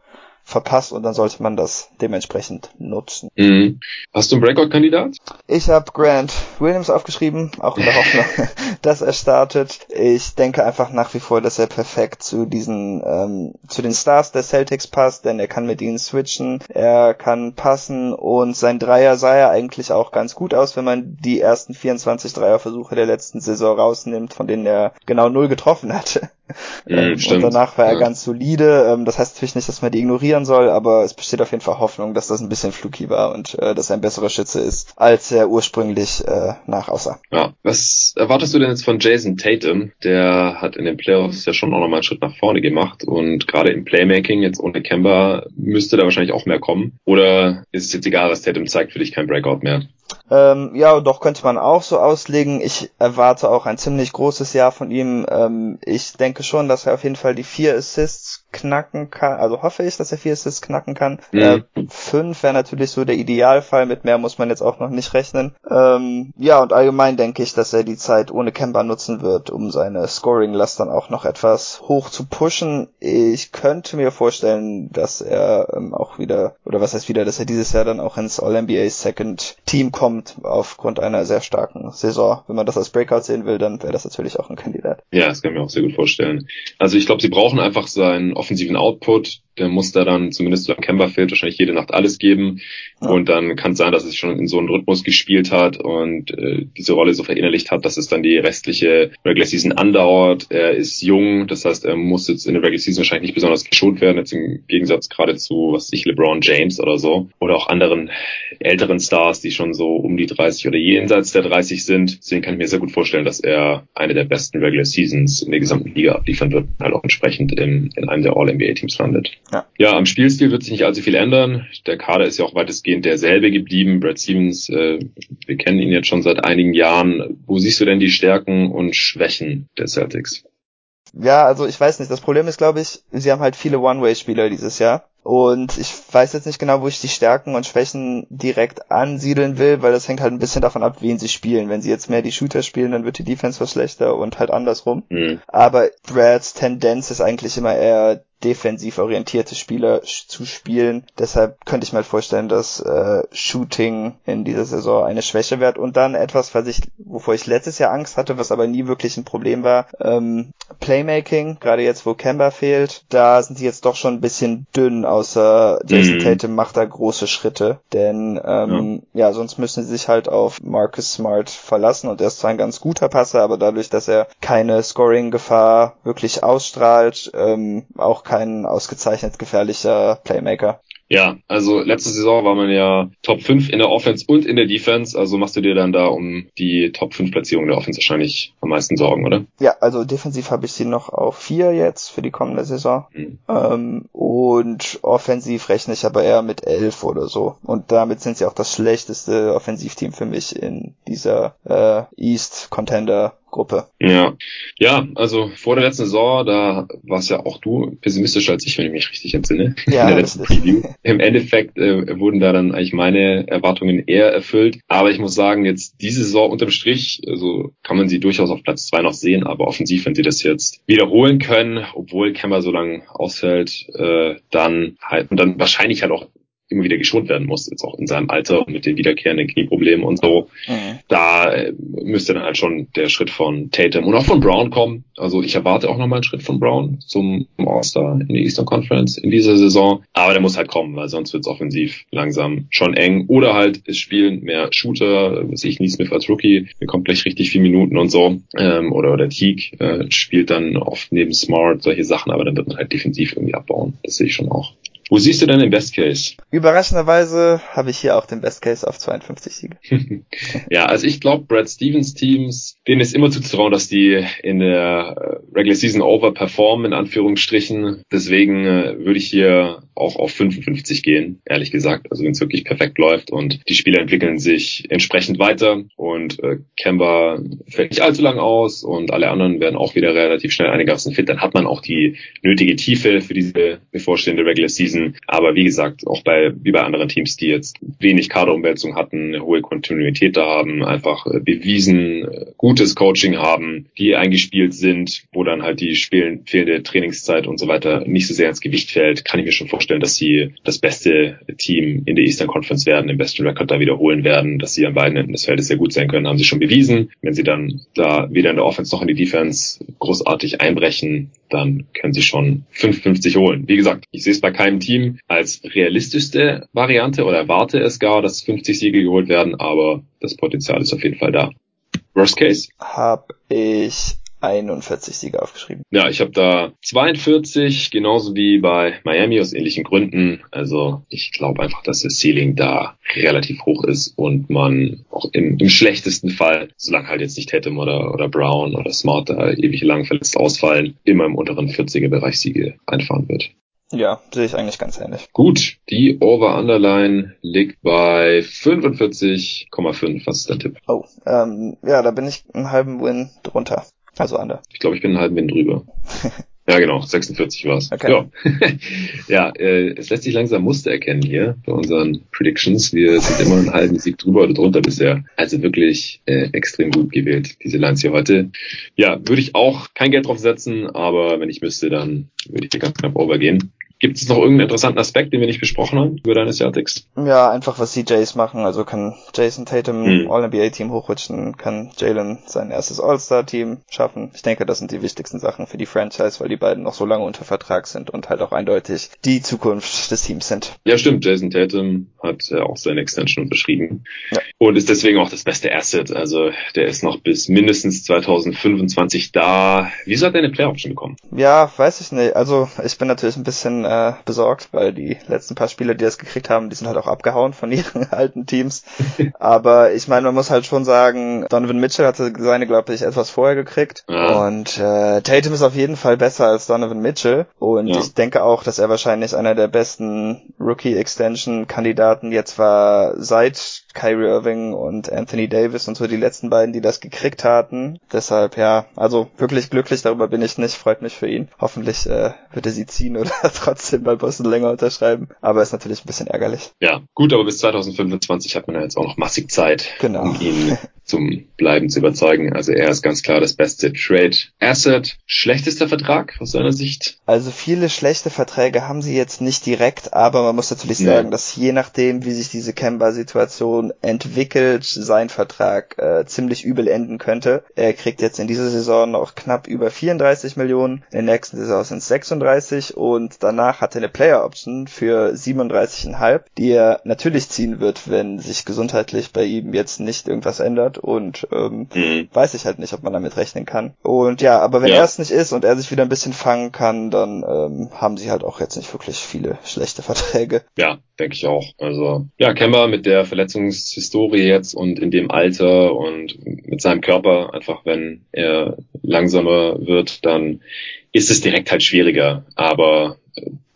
verpasst und dann sollte man das dementsprechend nutzen. Mhm. Hast du einen Breakout-Kandidat? Ich habe Grant Williams aufgeschrieben, auch in der Hoffnung, dass er startet. Ich denke einfach nach wie vor, dass er perfekt zu diesen ähm, zu den Stars der Celtics passt, denn er kann mit ihnen switchen, er kann passen und sein Dreier sah ja eigentlich auch ganz gut aus, wenn man die ersten 24 Dreierversuche der letzten Saison rausnimmt, von denen er genau null getroffen hatte. Mhm, und danach war er ja. ganz solide. Ähm, das heißt natürlich nicht, dass man die ignorieren soll, aber es besteht auf jeden Fall Hoffnung, dass das ein bisschen fluky war und äh, dass er ein besserer Schütze ist, als er ursprünglich äh, nach aussah. Ja. Was erwartest du denn jetzt von Jason Tatum? Der hat in den Playoffs ja schon auch nochmal einen Schritt nach vorne gemacht und gerade im Playmaking jetzt ohne Kemba müsste da wahrscheinlich auch mehr kommen. Oder ist es jetzt egal, was Tatum zeigt, für dich kein Breakout mehr? Ähm, ja, doch könnte man auch so auslegen. Ich erwarte auch ein ziemlich großes Jahr von ihm. Ähm, ich denke schon, dass er auf jeden Fall die vier Assists knacken kann. Also hoffe ich, dass er vier Assists knacken kann. Mhm. Äh, fünf wäre natürlich so der Idealfall. Mit mehr muss man jetzt auch noch nicht rechnen. Ähm, ja, und allgemein denke ich, dass er die Zeit ohne Kemba nutzen wird, um seine Scoring-Last dann auch noch etwas hoch zu pushen. Ich könnte mir vorstellen, dass er ähm, auch wieder, oder was heißt wieder, dass er dieses Jahr dann auch ins All-NBA Second Team kommt, aufgrund einer sehr starken Saison. Wenn man das als Breakout sehen will, dann wäre das natürlich auch ein Kandidat. Ja, das kann ich mir auch sehr gut vorstellen. Also ich glaube, sie brauchen einfach seinen offensiven Output. Der muss da dann, zumindest Kemba fehlt, wahrscheinlich jede Nacht alles geben. Ja. Und dann kann es sein, dass es schon in so einen Rhythmus gespielt hat und äh, diese Rolle so verinnerlicht hat, dass es dann die restliche Regular Season andauert. Er ist jung, das heißt, er muss jetzt in der Regular Season wahrscheinlich nicht besonders geschont werden, jetzt im Gegensatz gerade zu, was ich, LeBron James oder so. Oder auch anderen älteren Stars, die schon so um die 30 oder jenseits der 30 sind. Deswegen kann ich mir sehr gut vorstellen, dass er eine der besten Regular Seasons in der gesamten Liga abliefern wird, halt auch entsprechend in, in einem der All-NBA-Teams landet. Ja. ja, am Spielstil wird sich nicht allzu viel ändern. Der Kader ist ja auch weitestgehend derselbe geblieben. Brad Stevens, äh, wir kennen ihn jetzt schon seit einigen Jahren. Wo siehst du denn die Stärken und Schwächen der Celtics? Ja, also ich weiß nicht. Das Problem ist, glaube ich, sie haben halt viele One-Way-Spieler dieses Jahr. Und ich weiß jetzt nicht genau, wo ich die Stärken und Schwächen direkt ansiedeln will, weil das hängt halt ein bisschen davon ab, wen sie spielen. Wenn sie jetzt mehr die Shooter spielen, dann wird die Defense was schlechter und halt andersrum. Mhm. Aber Brads Tendenz ist eigentlich immer eher defensiv orientierte Spieler zu spielen. Deshalb könnte ich mir halt vorstellen, dass äh, Shooting in dieser Saison eine Schwäche wird. Und dann etwas, was ich, wovor ich letztes Jahr Angst hatte, was aber nie wirklich ein Problem war, ähm, Playmaking, gerade jetzt, wo Kemba fehlt, da sind sie jetzt doch schon ein bisschen dünn, außer Jason mhm. Tatum macht da große Schritte. Denn ähm, ja. ja, sonst müssen sie sich halt auf Marcus Smart verlassen und er ist zwar ein ganz guter Passer, aber dadurch, dass er keine Scoring-Gefahr wirklich ausstrahlt, ähm, auch kein ausgezeichnet gefährlicher Playmaker. Ja, also letzte Saison war man ja Top 5 in der Offense und in der Defense, also machst du dir dann da um die Top 5 Platzierung der Offense wahrscheinlich am meisten Sorgen, oder? Ja, also defensiv habe ich sie noch auf vier jetzt für die kommende Saison. Mhm. Ähm, und offensiv rechne ich aber eher mit elf oder so. Und damit sind sie auch das schlechteste Offensivteam für mich in dieser äh, East Contender Gruppe. Ja, ja, also vor der letzten Saison, da warst ja auch du pessimistischer als ich, wenn ich mich richtig entsinne. Ja, in der letzten Preview. Im Endeffekt äh, wurden da dann eigentlich meine Erwartungen eher erfüllt. Aber ich muss sagen, jetzt diese Saison unterm Strich, also kann man sie durchaus auf Platz zwei noch sehen, aber offensiv, wenn sie das jetzt wiederholen können, obwohl Kemmer so lange ausfällt, äh, dann halt und dann wahrscheinlich halt auch immer wieder geschont werden muss, jetzt auch in seinem Alter mit den wiederkehrenden Knieproblemen und so. Mhm. Da äh, müsste dann halt schon der Schritt von Tatum und auch von Brown kommen. Also ich erwarte auch nochmal einen Schritt von Brown zum All-Star in der Eastern Conference in dieser Saison. Aber der muss halt kommen, weil sonst wird es offensiv langsam schon eng. Oder halt es spielen mehr Shooter, sehe ich Neesmith als Rookie, bekommt gleich richtig viele Minuten und so. Ähm, oder oder Teague äh, spielt dann oft neben Smart solche Sachen, aber dann wird man halt defensiv irgendwie abbauen. Das sehe ich schon auch. Wo siehst du denn den Best Case? Überraschenderweise habe ich hier auch den Best Case auf 52 Siege. ja, also ich glaube, Brad Stevens Teams, denen ist immer zuzutrauen, dass die in der äh, Regular Season over performen, in Anführungsstrichen. Deswegen äh, würde ich hier auch auf 55 gehen, ehrlich gesagt. Also wenn es wirklich perfekt läuft und die Spieler entwickeln sich entsprechend weiter und äh, Kemba fällt nicht allzu lang aus und alle anderen werden auch wieder relativ schnell einigermaßen fit, dann hat man auch die nötige Tiefe für diese bevorstehende Regular Season. Aber wie gesagt, auch bei wie bei anderen Teams, die jetzt wenig Kaderumwälzung hatten, eine hohe Kontinuität da haben, einfach äh, bewiesen, äh, gutes Coaching haben, die eingespielt sind, wo dann halt die fehlende Trainingszeit und so weiter nicht so sehr ins Gewicht fällt, kann ich mir schon vorstellen, dass sie das beste Team in der Eastern Conference werden, den besten Rekord da wiederholen werden, dass sie an beiden Enden des Feldes sehr gut sein können, haben sie schon bewiesen. Wenn sie dann da weder in der Offense noch in die Defense großartig einbrechen, dann können sie schon 55 holen. Wie gesagt, ich sehe es bei keinem Team als realistischste Variante oder erwarte es gar, dass 50 Siege geholt werden, aber das Potenzial ist auf jeden Fall da. Worst Case? Hab ich 41 Siege aufgeschrieben. Ja, ich habe da 42, genauso wie bei Miami aus ähnlichen Gründen. Also ich glaube einfach, dass das Ceiling da relativ hoch ist und man auch im, im schlechtesten Fall, solange halt jetzt nicht Tatum oder, oder Brown oder Smart da ewig lang verletzt ausfallen, immer im unteren 40er Bereich Siege einfahren wird. Ja, sehe ich eigentlich ganz ähnlich. Gut, die Over-Underline liegt bei 45,5. Was ist dein Tipp? Oh, ähm, ja, da bin ich einen halben Win drunter. Also Under. Ich glaube, ich bin einen halben Win drüber. Ja, genau, 46 war's. Okay. Ja, ja äh, es lässt sich langsam Muster erkennen hier bei unseren Predictions. Wir sind immer einen halben Sieg drüber oder drunter bisher. Also wirklich äh, extrem gut gewählt, diese Lines hier heute. Ja, würde ich auch kein Geld drauf setzen, aber wenn ich müsste, dann würde ich hier ganz knapp overgehen. Gibt es noch irgendeinen interessanten Aspekt, den wir nicht besprochen haben über deine Celtics? Ja, einfach was CJs machen. Also kann Jason Tatum hm. All-NBA-Team hochrutschen, kann Jalen sein erstes All-Star-Team schaffen. Ich denke, das sind die wichtigsten Sachen für die Franchise, weil die beiden noch so lange unter Vertrag sind und halt auch eindeutig die Zukunft des Teams sind. Ja, stimmt. Jason Tatum hat äh, auch seine Extension unterschrieben ja. und ist deswegen auch das beste Asset. Also der ist noch bis mindestens 2025 da. Wieso hat er eine Playoff-Option bekommen? Ja, weiß ich nicht. Also ich bin natürlich ein bisschen äh, besorgt, weil die letzten paar Spieler, die das gekriegt haben, die sind halt auch abgehauen von ihren alten Teams. Aber ich meine, man muss halt schon sagen, Donovan Mitchell hatte seine, glaube ich, etwas vorher gekriegt. Ja. Und äh, Tatum ist auf jeden Fall besser als Donovan Mitchell. Und ja. ich denke auch, dass er wahrscheinlich einer der besten Rookie-Extension-Kandidaten jetzt war seit Kyrie Irving und Anthony Davis und so die letzten beiden, die das gekriegt hatten. Deshalb ja, also wirklich glücklich darüber bin ich nicht, freut mich für ihn. Hoffentlich äh, wird er sie ziehen oder trotzdem bei Boston länger unterschreiben. Aber ist natürlich ein bisschen ärgerlich. Ja, gut, aber bis 2025 hat man ja jetzt auch noch massig Zeit, genau. um ihn zum Bleiben zu überzeugen. Also er ist ganz klar das beste Trade Asset. Schlechtester Vertrag aus seiner Sicht? Also viele schlechte Verträge haben sie jetzt nicht direkt, aber man muss natürlich sagen, ja. dass je nachdem, wie sich diese Kemba-Situation entwickelt, sein Vertrag äh, ziemlich übel enden könnte. Er kriegt jetzt in dieser Saison noch knapp über 34 Millionen, in der nächsten Saison sind es 36 und danach hat er eine Player Option für 37,5, die er natürlich ziehen wird, wenn sich gesundheitlich bei ihm jetzt nicht irgendwas ändert und ähm, mhm. weiß ich halt nicht, ob man damit rechnen kann. Und ja, aber wenn ja. er es nicht ist und er sich wieder ein bisschen fangen kann, dann ähm, haben sie halt auch jetzt nicht wirklich viele schlechte Verträge. Ja, denke ich auch. Also ja, Kemba mit der Verletzungshistorie jetzt und in dem Alter und mit seinem Körper, einfach wenn er langsamer wird, dann ist es direkt halt schwieriger. Aber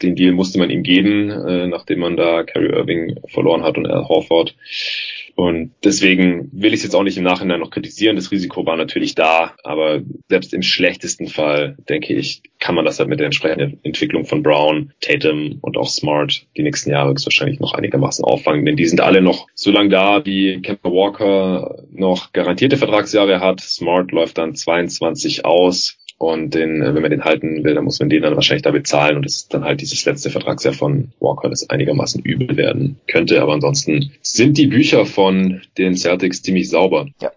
den Deal musste man ihm geben, äh, nachdem man da Kyrie Irving verloren hat und Al Horford. Und deswegen will ich es jetzt auch nicht im Nachhinein noch kritisieren. Das Risiko war natürlich da, aber selbst im schlechtesten Fall, denke ich, kann man das halt mit der entsprechenden Entwicklung von Brown, Tatum und auch Smart die nächsten Jahre wahrscheinlich noch einigermaßen auffangen. Denn die sind alle noch so lange da, wie Kemba Walker noch garantierte Vertragsjahre hat. Smart läuft dann 22 aus. Und den, wenn man den halten will, dann muss man den dann wahrscheinlich da bezahlen. Und das ist dann halt dieses letzte Vertragsjahr von Walker, das einigermaßen übel werden könnte. Aber ansonsten sind die Bücher von den Celtics ziemlich sauber. Ja.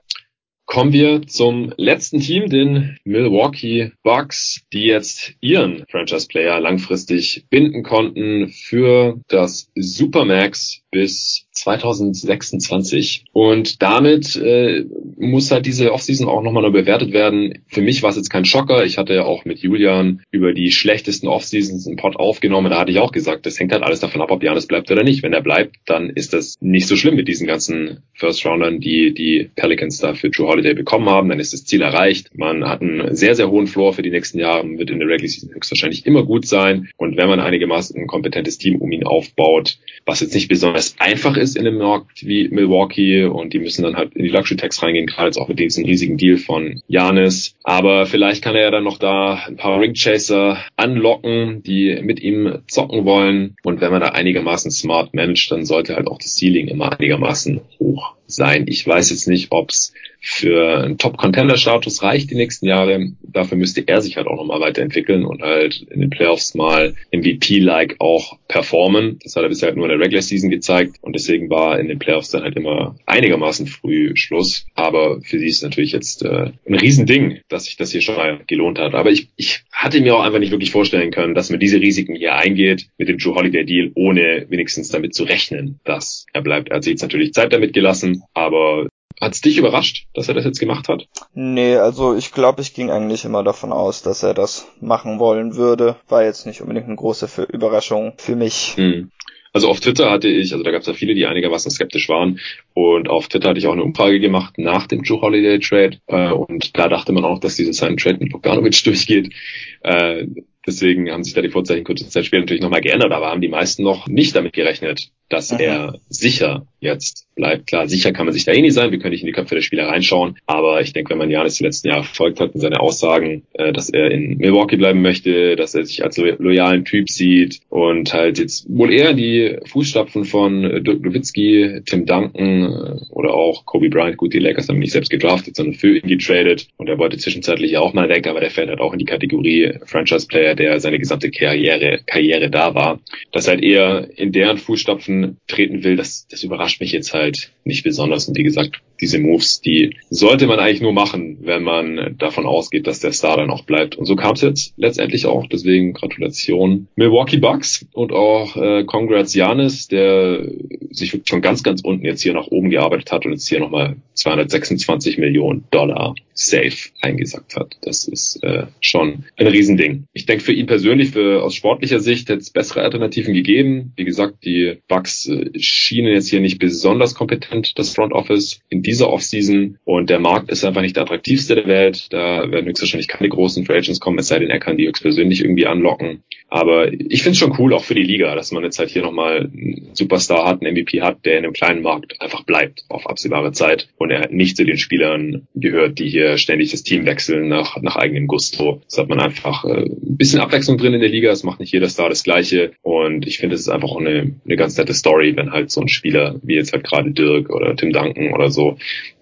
Kommen wir zum letzten Team, den Milwaukee Bucks, die jetzt ihren Franchise-Player langfristig binden konnten für das Supermax bis 2026. Und damit äh, muss halt diese Offseason auch nochmal neu bewertet werden. Für mich war es jetzt kein Schocker. Ich hatte ja auch mit Julian über die schlechtesten Offseasons im Pod aufgenommen. Da hatte ich auch gesagt, das hängt halt alles davon ab, ob Janis bleibt oder nicht. Wenn er bleibt, dann ist das nicht so schlimm mit diesen ganzen First-Roundern, die die Pelicans da für Drew Holiday bekommen haben. Dann ist das Ziel erreicht. Man hat einen sehr, sehr hohen Floor für die nächsten Jahre, wird in der Regular Season höchstwahrscheinlich immer gut sein. Und wenn man einigermaßen ein kompetentes Team um ihn aufbaut, was jetzt nicht besonders einfach ist in einem Markt wie Milwaukee und die müssen dann halt in die Luxury Tax reingehen, gerade jetzt auch mit diesem riesigen Deal von Janis. Aber vielleicht kann er ja dann noch da ein paar Ringchaser anlocken, die mit ihm zocken wollen. Und wenn man da einigermaßen smart managt, dann sollte halt auch das Ceiling immer einigermaßen hoch sein. Ich weiß jetzt nicht, ob es für einen Top-Contender-Status reicht die nächsten Jahre. Dafür müsste er sich halt auch nochmal weiterentwickeln und halt in den Playoffs mal MVP-like auch performen. Das hat er bisher halt nur in der Regular Season gezeigt und deswegen war in den Playoffs dann halt immer einigermaßen früh Schluss. Aber für sie ist natürlich jetzt äh, ein Riesending, dass sich das hier schon mal gelohnt hat. Aber ich, ich hatte mir auch einfach nicht wirklich vorstellen können, dass man diese Risiken hier eingeht mit dem Drew Holiday Deal, ohne wenigstens damit zu rechnen, dass er bleibt. Er hat sich jetzt natürlich Zeit damit gelassen, aber Hat's dich überrascht, dass er das jetzt gemacht hat? Nee, also ich glaube, ich ging eigentlich immer davon aus, dass er das machen wollen würde. War jetzt nicht unbedingt eine große für Überraschung für mich. Hm. Also auf Twitter hatte ich, also da gab es ja viele, die einigermaßen skeptisch waren. Und auf Twitter hatte ich auch eine Umfrage gemacht nach dem Joe Holiday Trade. Äh, und da dachte man auch, dass dieses Sign Trade mit Bogdanovic durchgeht. Äh, Deswegen haben sich da die Vorzeichen kurze Zeit später natürlich nochmal geändert, aber haben die meisten noch nicht damit gerechnet, dass mhm. er sicher jetzt bleibt. Klar, sicher kann man sich da eh nicht sein, wir können nicht in die Köpfe der Spieler reinschauen, aber ich denke, wenn man Janis die letzten Jahre verfolgt hat und seine Aussagen, äh, dass er in Milwaukee bleiben möchte, dass er sich als lo loyalen Typ sieht und halt jetzt wohl eher die Fußstapfen von Dirk Nowitzki, Tim Duncan äh, oder auch Kobe Bryant, gut, die Lakers haben ihn nicht selbst gedraftet, sondern für ihn getradet. Und er wollte zwischenzeitlich auch mal weg, aber der fällt halt auch in die Kategorie Franchise Player, der seine gesamte Karriere, Karriere da war, dass halt eher in deren Fußstapfen treten will, das, das überrascht mich jetzt halt nicht besonders. Und wie gesagt, diese Moves, die sollte man eigentlich nur machen, wenn man davon ausgeht, dass der Star dann auch bleibt. Und so kam es jetzt letztendlich auch. Deswegen Gratulation Milwaukee Bucks und auch äh, Congrats Janis, der sich wirklich von ganz, ganz unten jetzt hier nach oben gearbeitet hat und jetzt hier nochmal 226 Millionen Dollar safe eingesackt hat. Das ist äh, schon ein Riesending. Ich denke für ihn persönlich, für aus sportlicher Sicht, hätte es bessere Alternativen gegeben. Wie gesagt, die Bucks äh, schienen jetzt hier nicht besonders kompetent, das Front Office in dieser Offseason. Und der Markt ist einfach nicht der attraktivste der Welt. Da werden höchstwahrscheinlich keine großen Free Agents kommen, es sei denn, er kann die höchstpersönlich irgendwie anlocken. Aber ich finde es schon cool, auch für die Liga, dass man jetzt halt hier nochmal einen Superstar hat, einen MVP hat, der in einem kleinen Markt einfach bleibt auf absehbare Zeit und er nicht zu den Spielern gehört, die hier ständig das Team wechseln nach, nach eigenem Gusto. Das hat man einfach äh, ein bisschen Abwechslung drin in der Liga. Es macht nicht jeder Star das Gleiche. Und ich finde, es ist einfach auch eine, eine ganz nette Story, wenn halt so ein Spieler wie jetzt halt gerade Dirk oder Tim Duncan oder so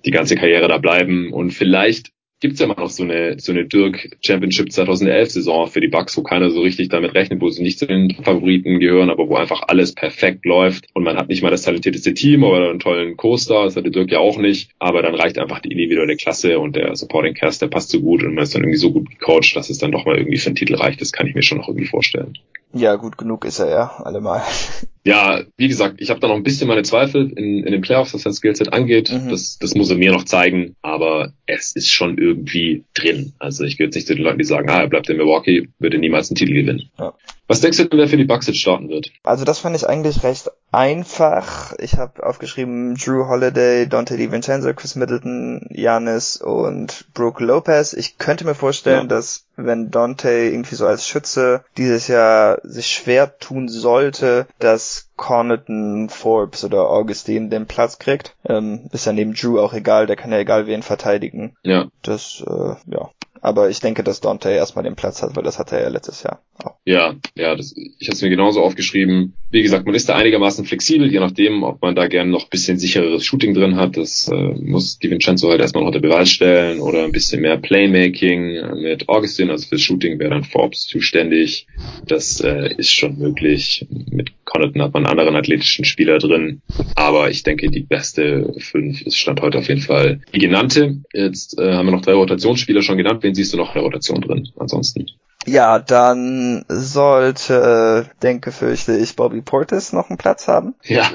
die ganze Karriere da bleiben. Und vielleicht gibt es ja immer noch so eine, so eine Dirk Championship 2011 Saison für die Bucks, wo keiner so richtig damit rechnet, wo sie nicht zu den Favoriten gehören, aber wo einfach alles perfekt läuft. Und man hat nicht mal das talentierteste Team oder einen tollen Coaster, das hatte Dirk ja auch nicht, aber dann reicht einfach die individuelle Klasse und der Supporting Cast, der passt so gut und man ist dann irgendwie so gut gecoacht, dass es dann doch mal irgendwie für einen Titel reicht, das kann ich mir schon noch irgendwie vorstellen. Ja, gut genug ist er ja, allemal. Ja, wie gesagt, ich habe da noch ein bisschen meine Zweifel in, in den Playoffs, was sein Skillset angeht. Mhm. Das, das muss er mir noch zeigen, aber es ist schon irgendwie drin. Also ich gehöre jetzt nicht zu den Leuten, die sagen, ah, er bleibt in Milwaukee, würde niemals einen Titel gewinnen. Ja. Was denkst du, wer für die Bucks jetzt starten wird? Also das fand ich eigentlich recht einfach. Ich habe aufgeschrieben Drew Holiday, Dante DiVincenzo, Chris Middleton, Janis und Brooke Lopez. Ich könnte mir vorstellen, ja. dass wenn Dante irgendwie so als Schütze dieses Jahr sich schwer tun sollte, dass Corneton, Forbes oder Augustine den Platz kriegt. Ähm, ist ja neben Drew auch egal, der kann ja egal wen verteidigen. Ja. Das, äh, ja. Aber ich denke, dass Dante erstmal den Platz hat, weil das hatte er ja letztes Jahr auch. Ja, ja, das, ich habe es mir genauso aufgeschrieben. Wie gesagt, man ist da einigermaßen flexibel, je nachdem, ob man da gerne noch bisschen sichereres Shooting drin hat. Das äh, muss Di Vincenzo halt erstmal noch unter Beweis stellen oder ein bisschen mehr Playmaking äh, mit Augustin. Also fürs Shooting wäre dann Forbes zuständig. Das äh, ist schon möglich. Mit Connaughton hat man anderen athletischen Spieler drin. Aber ich denke, die beste fünf ist Stand heute auf jeden Fall die genannte. Jetzt äh, haben wir noch drei Rotationsspieler schon genannt. Wen siehst du noch in der Rotation drin? Ansonsten. Ja, dann sollte, denke, fürchte ich, Bobby Portis noch einen Platz haben. Ja.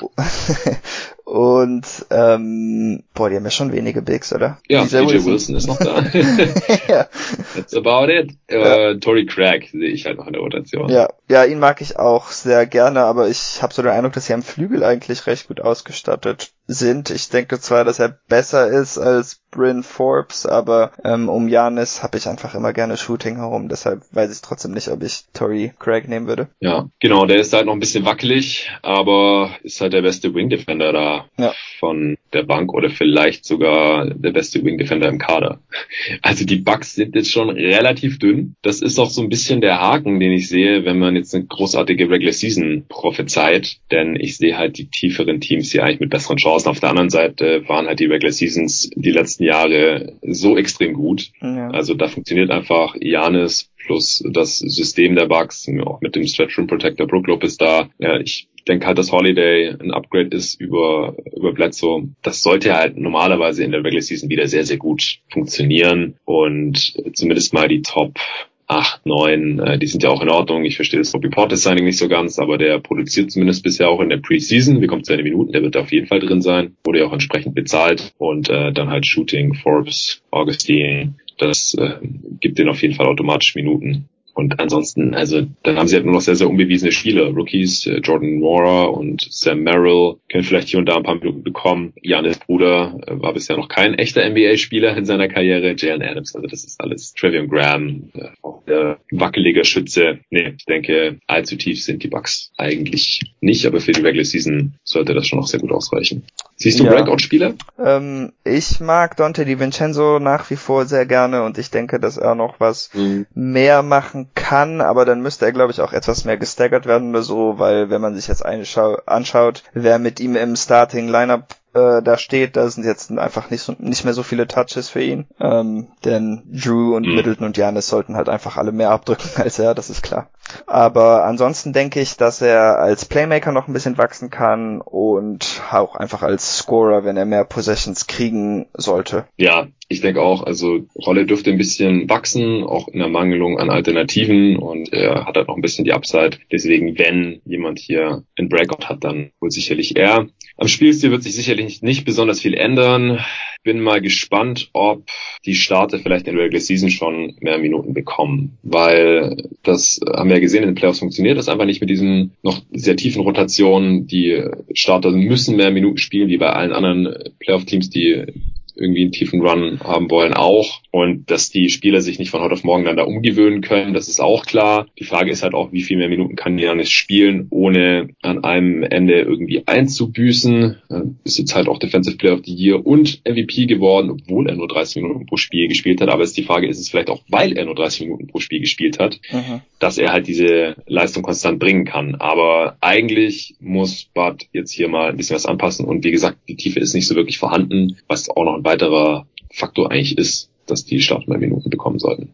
Und ähm, boah, die haben ja schon wenige Bigs, oder? Ja, DJ Wilson. Wilson ist noch da. ja. That's about it. Ja. Uh, Tory Craig sehe ich halt noch in der Rotation. Ja, ja, ihn mag ich auch sehr gerne, aber ich habe so den Eindruck, dass sie am Flügel eigentlich recht gut ausgestattet sind. Ich denke zwar, dass er besser ist als Bryn Forbes, aber ähm, um Janis habe ich einfach immer gerne Shooting herum, deshalb weiß ich trotzdem nicht, ob ich Tory Craig nehmen würde. Ja, genau, der ist halt noch ein bisschen wackelig, aber ist halt der beste Wing Defender da ja. von der Bank oder vielleicht sogar der beste Wing Defender im Kader. Also die Bucks sind jetzt schon relativ dünn. Das ist auch so ein bisschen der Haken, den ich sehe, wenn man jetzt eine großartige Regular Season prophezeit, denn ich sehe halt die tieferen Teams hier eigentlich mit besseren Chancen. Auf der anderen Seite waren halt die Regular Seasons die letzten Jahre so extrem gut. Ja. Also da funktioniert einfach Janis plus das System der Bucks, auch mit dem Stretch Room Protector Brook Lopez da. Ja, ich denke halt, dass Holiday ein Upgrade ist über, über Bledsoe. Das sollte halt normalerweise in der Regular Season wieder sehr, sehr gut funktionieren und zumindest mal die Top 8, 9, äh, die sind ja auch in Ordnung. Ich verstehe das Bobby Portis Signing nicht so ganz, aber der produziert zumindest bisher auch in der Preseason. Wie kommt seine Minuten? Der wird auf jeden Fall drin sein. Wurde ja auch entsprechend bezahlt. Und äh, dann halt Shooting, Forbes, Augustine. Das äh, gibt denen auf jeden Fall automatisch Minuten. Und ansonsten, also dann haben sie halt nur noch sehr, sehr unbewiesene Spieler. Rookies, äh, Jordan Mora und Sam Merrill können vielleicht hier und da ein paar Minuten bekommen. Janis Bruder äh, war bisher noch kein echter NBA-Spieler in seiner Karriere. Jalen Adams, also das ist alles. Trevion Graham, äh, auch der wackeliger Schütze. Nee, ich denke, allzu tief sind die Bucks eigentlich nicht, aber für die Regular Season sollte das schon noch sehr gut ausreichen. Siehst du ja. Breakout-Spieler? Ähm, ich mag Dante DiVincenzo nach wie vor sehr gerne und ich denke, dass er noch was mhm. mehr machen kann, aber dann müsste er, glaube ich, auch etwas mehr gestaggert werden oder so, weil wenn man sich jetzt anschaut, wer mit ihm im Starting Lineup äh, da steht, da sind jetzt einfach nicht, so, nicht mehr so viele Touches für ihn. Ähm, denn Drew und mhm. Middleton und Janis sollten halt einfach alle mehr abdrücken als er, das ist klar. Aber ansonsten denke ich, dass er als Playmaker noch ein bisschen wachsen kann und auch einfach als Scorer, wenn er mehr Possessions kriegen sollte. Ja, ich denke auch, also Rolle dürfte ein bisschen wachsen, auch in der Mangelung an Alternativen und er hat halt noch ein bisschen die Upside. Deswegen, wenn jemand hier ein Breakout hat, dann wohl sicherlich er. Am Spielstil wird sich sicherlich nicht besonders viel ändern. Bin mal gespannt, ob die Starter vielleicht in der Regular Season schon mehr Minuten bekommen, weil das haben wir ja gesehen, in den Playoffs funktioniert das einfach nicht mit diesen noch sehr tiefen Rotationen. Die Starter müssen mehr Minuten spielen, wie bei allen anderen Playoff-Teams, die irgendwie einen tiefen Run haben wollen, auch. Und dass die Spieler sich nicht von heute auf morgen dann da umgewöhnen können, das ist auch klar. Die Frage ist halt auch, wie viel mehr Minuten kann Janis spielen, ohne an einem Ende irgendwie einzubüßen. Ist jetzt halt auch Defensive Player of the Year und MVP geworden, obwohl er nur 30 Minuten pro Spiel gespielt hat. Aber ist die Frage, ist es vielleicht auch, weil er nur 30 Minuten pro Spiel gespielt hat, mhm. dass er halt diese Leistung konstant bringen kann. Aber eigentlich muss Bud jetzt hier mal ein bisschen was anpassen. Und wie gesagt, die Tiefe ist nicht so wirklich vorhanden, was auch noch ein weiterer Faktor eigentlich ist, dass die Startminuten bekommen sollten.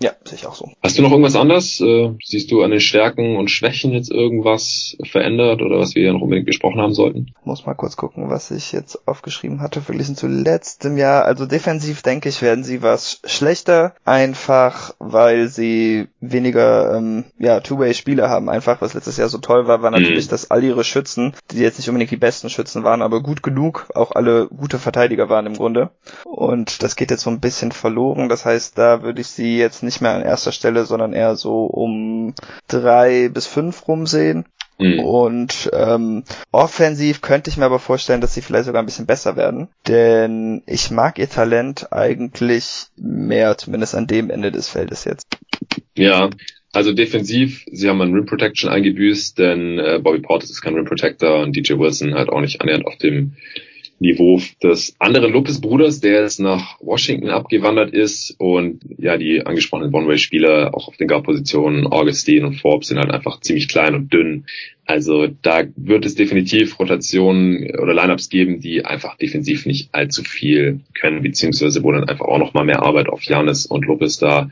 Ja, sehe ich auch so. Hast du noch irgendwas anderes? Äh, siehst du an den Stärken und Schwächen jetzt irgendwas verändert oder was wir ja noch unbedingt besprochen haben sollten? Ich muss mal kurz gucken, was ich jetzt aufgeschrieben hatte, verglichen zu letztem Jahr. Also defensiv denke ich, werden sie was schlechter, einfach weil sie weniger ähm, ja, Two-Way-Spiele haben. Einfach, was letztes Jahr so toll war, war mhm. natürlich, mhm. dass all ihre Schützen, die jetzt nicht unbedingt die besten Schützen waren, aber gut genug, auch alle gute Verteidiger waren im Grunde. Und das geht jetzt so ein bisschen verloren. Das heißt, da würde ich sie jetzt nicht mehr an erster Stelle, sondern eher so um drei bis fünf rumsehen. Mhm. Und ähm, offensiv könnte ich mir aber vorstellen, dass sie vielleicht sogar ein bisschen besser werden. Denn ich mag ihr Talent eigentlich mehr, zumindest an dem Ende des Feldes jetzt. Ja, also defensiv, sie haben an Rim Protection eingebüßt, denn äh, Bobby Portis ist kein Rim Protector und DJ Wilson halt auch nicht annähernd auf dem Niveau des anderen Lopez-Bruders, der jetzt nach Washington abgewandert ist und ja, die angesprochenen One-Way-Spieler auch auf den Guard-Positionen, Augustine und Forbes sind halt einfach ziemlich klein und dünn. Also da wird es definitiv Rotationen oder Lineups geben, die einfach defensiv nicht allzu viel können, beziehungsweise wo dann einfach auch nochmal mehr Arbeit auf Janis und Lopez da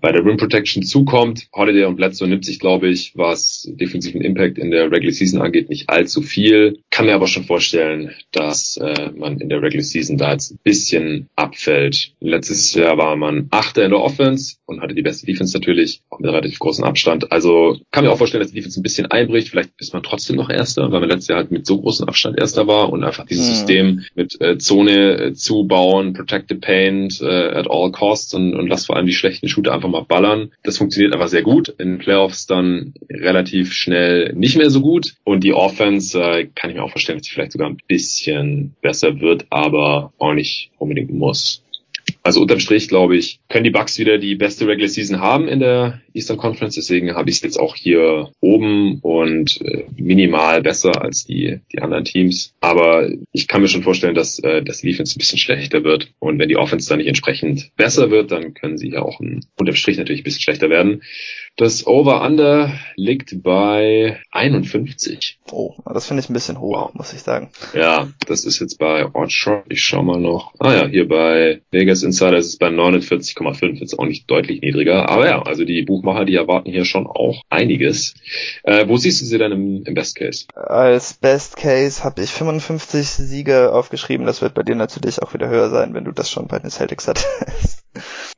bei der Rim Protection zukommt. Holiday und Bledsoe nimmt sich, glaube ich, was defensiven Impact in der Regular Season angeht, nicht allzu viel. Kann mir aber schon vorstellen, dass äh, man in der Regular Season da jetzt ein bisschen abfällt. Letztes Jahr war man Achter in der Offense und hatte die beste Defense natürlich, auch mit relativ großem Abstand. Also kann mir auch vorstellen, dass die Defense ein bisschen einbricht. Vielleicht ist man trotzdem noch Erster, weil man letztes Jahr halt mit so großem Abstand Erster war und einfach dieses mhm. System mit äh, Zone äh, zubauen, Protected Paint äh, at all costs und, und lass vor allem die schlechten Shooter einfach mal ballern. Das funktioniert einfach sehr gut. In den Playoffs dann relativ schnell nicht mehr so gut. Und die Offense äh, kann ich mir auch vorstellen, dass sie vielleicht sogar ein bisschen besser wird, aber auch nicht unbedingt muss. Also unterm Strich, glaube ich, können die Bucks wieder die beste Regular Season haben in der Eastern Conference. Deswegen habe ich es jetzt auch hier oben und äh, minimal besser als die, die anderen Teams. Aber ich kann mir schon vorstellen, dass, äh, dass die Defense ein bisschen schlechter wird. Und wenn die Offense dann nicht entsprechend besser wird, dann können sie ja auch ein, unterm Strich natürlich ein bisschen schlechter werden. Das Over-Under liegt bei 51. Oh, das finde ich ein bisschen hoch, muss ich sagen. Ja, das ist jetzt bei Oddshot. Ich schau mal noch. Ah ja, hier bei Vegas Insider ist es bei 49,5. Jetzt auch nicht deutlich niedriger. Aber ja, also die Buchmacher, die erwarten hier schon auch einiges. Äh, wo siehst du sie denn im, im Best Case? Als Best Case habe ich 55 Siege aufgeschrieben. Das wird bei dir natürlich auch wieder höher sein, wenn du das schon bei den Celtics hattest.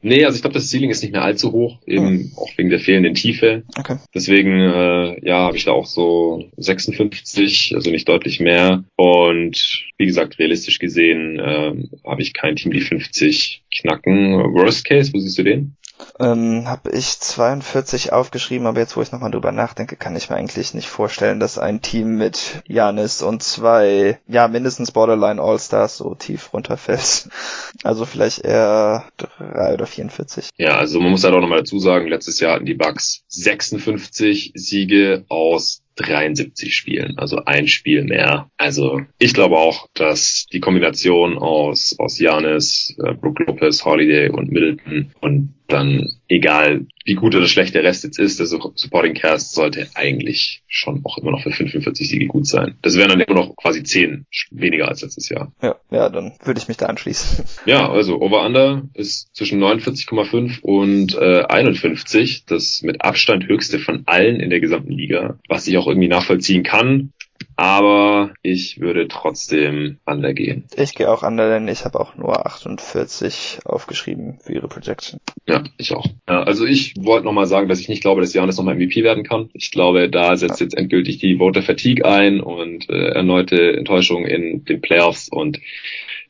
Nee, also ich glaube, das Ceiling ist nicht mehr allzu hoch, eben hm. auch wegen der fehlenden Tiefe. Okay. Deswegen, äh, ja, habe ich da auch so 56, also nicht deutlich mehr. Und wie gesagt, realistisch gesehen äh, habe ich kein Team, die 50 knacken. Worst Case, wo siehst du den? Ähm, habe ich 42 aufgeschrieben, aber jetzt, wo ich nochmal drüber nachdenke, kann ich mir eigentlich nicht vorstellen, dass ein Team mit Janis und zwei, ja, mindestens Borderline All-Stars so tief runterfällt. Also vielleicht eher drei oder 44. Ja, also man muss halt auch nochmal dazu sagen, letztes Jahr hatten die Bucks 56 Siege aus 73 Spielen, also ein Spiel mehr. Also ich glaube auch, dass die Kombination aus aus Janis, äh, Brook Lopez, Holiday und Middleton und dann egal wie gut oder schlecht der Rest jetzt ist, der Supporting Cast sollte eigentlich schon auch immer noch für 45 Siege gut sein. Das wären dann immer noch quasi 10 weniger als letztes Jahr. Ja, ja, dann würde ich mich da anschließen. Ja, also Over-Under ist zwischen 49,5 und äh, 51, das mit Abstand höchste von allen in der gesamten Liga, was ich auch irgendwie nachvollziehen kann aber ich würde trotzdem under gehen. Ich gehe auch under, denn ich habe auch nur 48 aufgeschrieben für ihre Projection. Ja, ich auch. Ja, also ich wollte nochmal sagen, dass ich nicht glaube, dass Janis nochmal MVP werden kann. Ich glaube, da setzt ja. jetzt endgültig die Voter Fatigue ein und äh, erneute Enttäuschung in den Playoffs und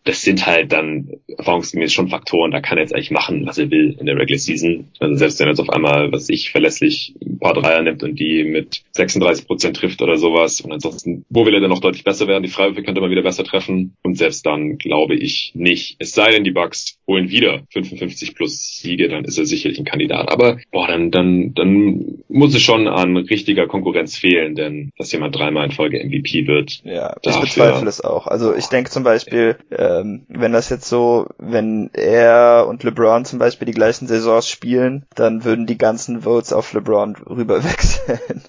das sind halt dann erfahrungsgemäß schon Faktoren, da kann er jetzt eigentlich machen, was er will in der Regular Season. Also selbst wenn er jetzt auf einmal, was ich verlässlich ein paar Dreier nimmt und die mit 36 Prozent trifft oder sowas und ansonsten, wo will er denn noch deutlich besser werden? Die Freiwürfe könnte man wieder besser treffen und selbst dann glaube ich nicht. Es sei denn, die Bucks holen wieder 55 plus Siege, dann ist er sicherlich ein Kandidat. Aber boah, dann, dann, dann muss es schon an richtiger Konkurrenz fehlen, denn dass jemand dreimal in Folge MVP wird. Ja, ich bezweifle es auch. Also ich denke zum Beispiel, äh, ähm, wenn das jetzt so, wenn er und LeBron zum Beispiel die gleichen Saisons spielen, dann würden die ganzen Votes auf LeBron rüber wechseln,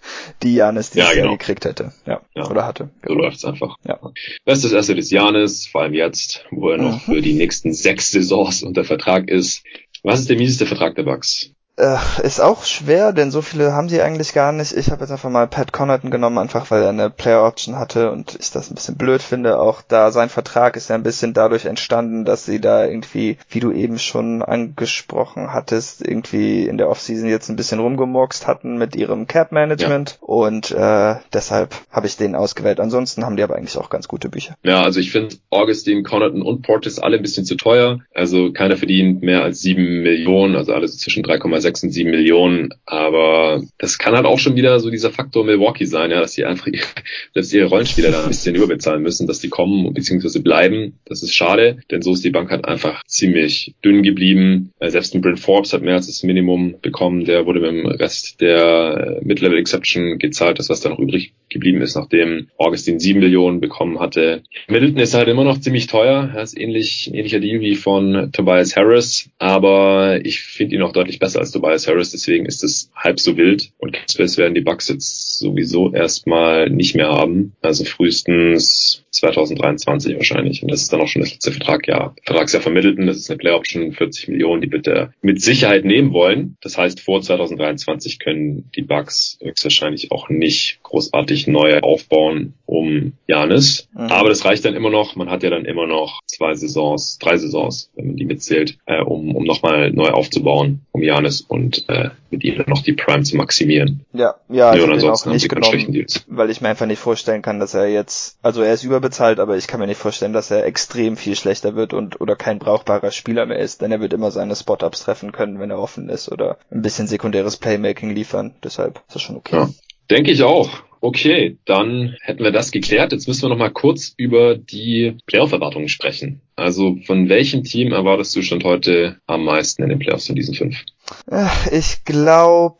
die Janis dieses ja, genau. Jahr gekriegt hätte. Ja, ja. oder hatte. So läuft's einfach. Ja. Bestes Asset ist Janis, vor allem jetzt, wo er noch mhm. für die nächsten sechs Saisons unter Vertrag ist. Was ist der mieseste Vertrag der Bucks? Äh, ist auch schwer, denn so viele haben die eigentlich gar nicht. Ich habe jetzt einfach mal Pat Connaughton genommen, einfach weil er eine Player Option hatte und ich das ein bisschen blöd finde. Auch da sein Vertrag ist ja ein bisschen dadurch entstanden, dass sie da irgendwie, wie du eben schon angesprochen hattest, irgendwie in der Offseason jetzt ein bisschen rumgemurkst hatten mit ihrem Cap Management ja. und äh, deshalb habe ich den ausgewählt. Ansonsten haben die aber eigentlich auch ganz gute Bücher. Ja, also ich finde Augustine, Connaughton und Portis alle ein bisschen zu teuer. Also keiner verdient mehr als sieben Millionen, also alles zwischen 3,6 6 und 7 Millionen. Aber das kann halt auch schon wieder so dieser Faktor Milwaukee sein, ja, dass die einfach selbst ihre Rollenspieler da ein bisschen überbezahlen müssen, dass die kommen bzw. bleiben. Das ist schade, denn so ist die Bank halt einfach ziemlich dünn geblieben. Äh, selbst ein Brent Forbes hat mehr als das Minimum bekommen. Der wurde mit dem Rest der Mid-Level Exception gezahlt, das was da noch übrig geblieben ist, nachdem Augustin 7 Millionen bekommen hatte. Middleton ist halt immer noch ziemlich teuer. Er ist ähnlich, ähnlicher Deal wie von Tobias Harris, aber ich finde ihn auch deutlich besser als Tobias Harris, deswegen ist es halb so wild. Und Space werden die Bucks jetzt sowieso erstmal nicht mehr haben. Also frühestens 2023 wahrscheinlich. Und das ist dann auch schon das letzte Vertragjahr. Vertragsjahr vermittelten, das ist eine Play Option, 40 Millionen, die bitte mit Sicherheit nehmen wollen. Das heißt, vor 2023 können die Bucks höchstwahrscheinlich auch nicht großartig neu aufbauen um Janis. Mhm. Aber das reicht dann immer noch. Man hat ja dann immer noch zwei Saisons, drei Saisons, wenn man die mitzählt, äh, um, um nochmal neu aufzubauen um Janis und äh, mit ihm dann noch die Prime zu maximieren. Ja, ja, ich ja, den auch nicht genommen, weil ich mir einfach nicht vorstellen kann, dass er jetzt, also er ist überbezahlt, aber ich kann mir nicht vorstellen, dass er extrem viel schlechter wird und oder kein brauchbarer Spieler mehr ist, denn er wird immer seine Spot-Ups treffen können, wenn er offen ist oder ein bisschen sekundäres Playmaking liefern. Deshalb ist das schon okay. Ja, denke ich auch. Okay, dann hätten wir das geklärt. Jetzt müssen wir noch mal kurz über die Playoff-Erwartungen sprechen. Also von welchem Team erwartest du schon heute am meisten in den Playoffs von diesen fünf? Äh, ich glaube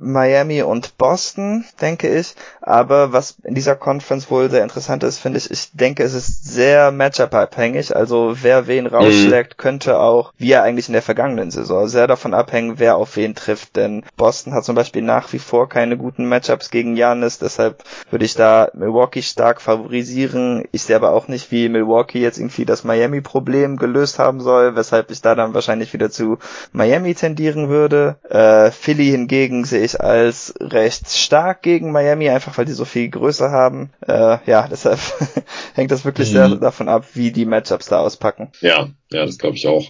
Miami und Boston, denke ich. Aber was in dieser Conference wohl sehr interessant ist, finde ich, ich denke, es ist sehr Matchup-abhängig. Also wer wen rausschlägt, mhm. könnte auch, wie er eigentlich in der vergangenen Saison, sehr davon abhängen, wer auf wen trifft. Denn Boston hat zum Beispiel nach wie vor keine guten Matchups gegen Janis. Deshalb würde ich da Milwaukee stark favorisieren. Ich sehe aber auch nicht, wie Milwaukee jetzt irgendwie das Miami-Problem gelöst haben soll, weshalb ich da dann wahrscheinlich wieder zu Miami tendieren würde. Äh, Philly hingegen sehe ich als recht stark gegen Miami, einfach weil die so viel Größe haben. Äh, ja, deshalb hängt das wirklich mhm. sehr davon ab, wie die Matchups da auspacken. Ja, ja, das glaube ich auch.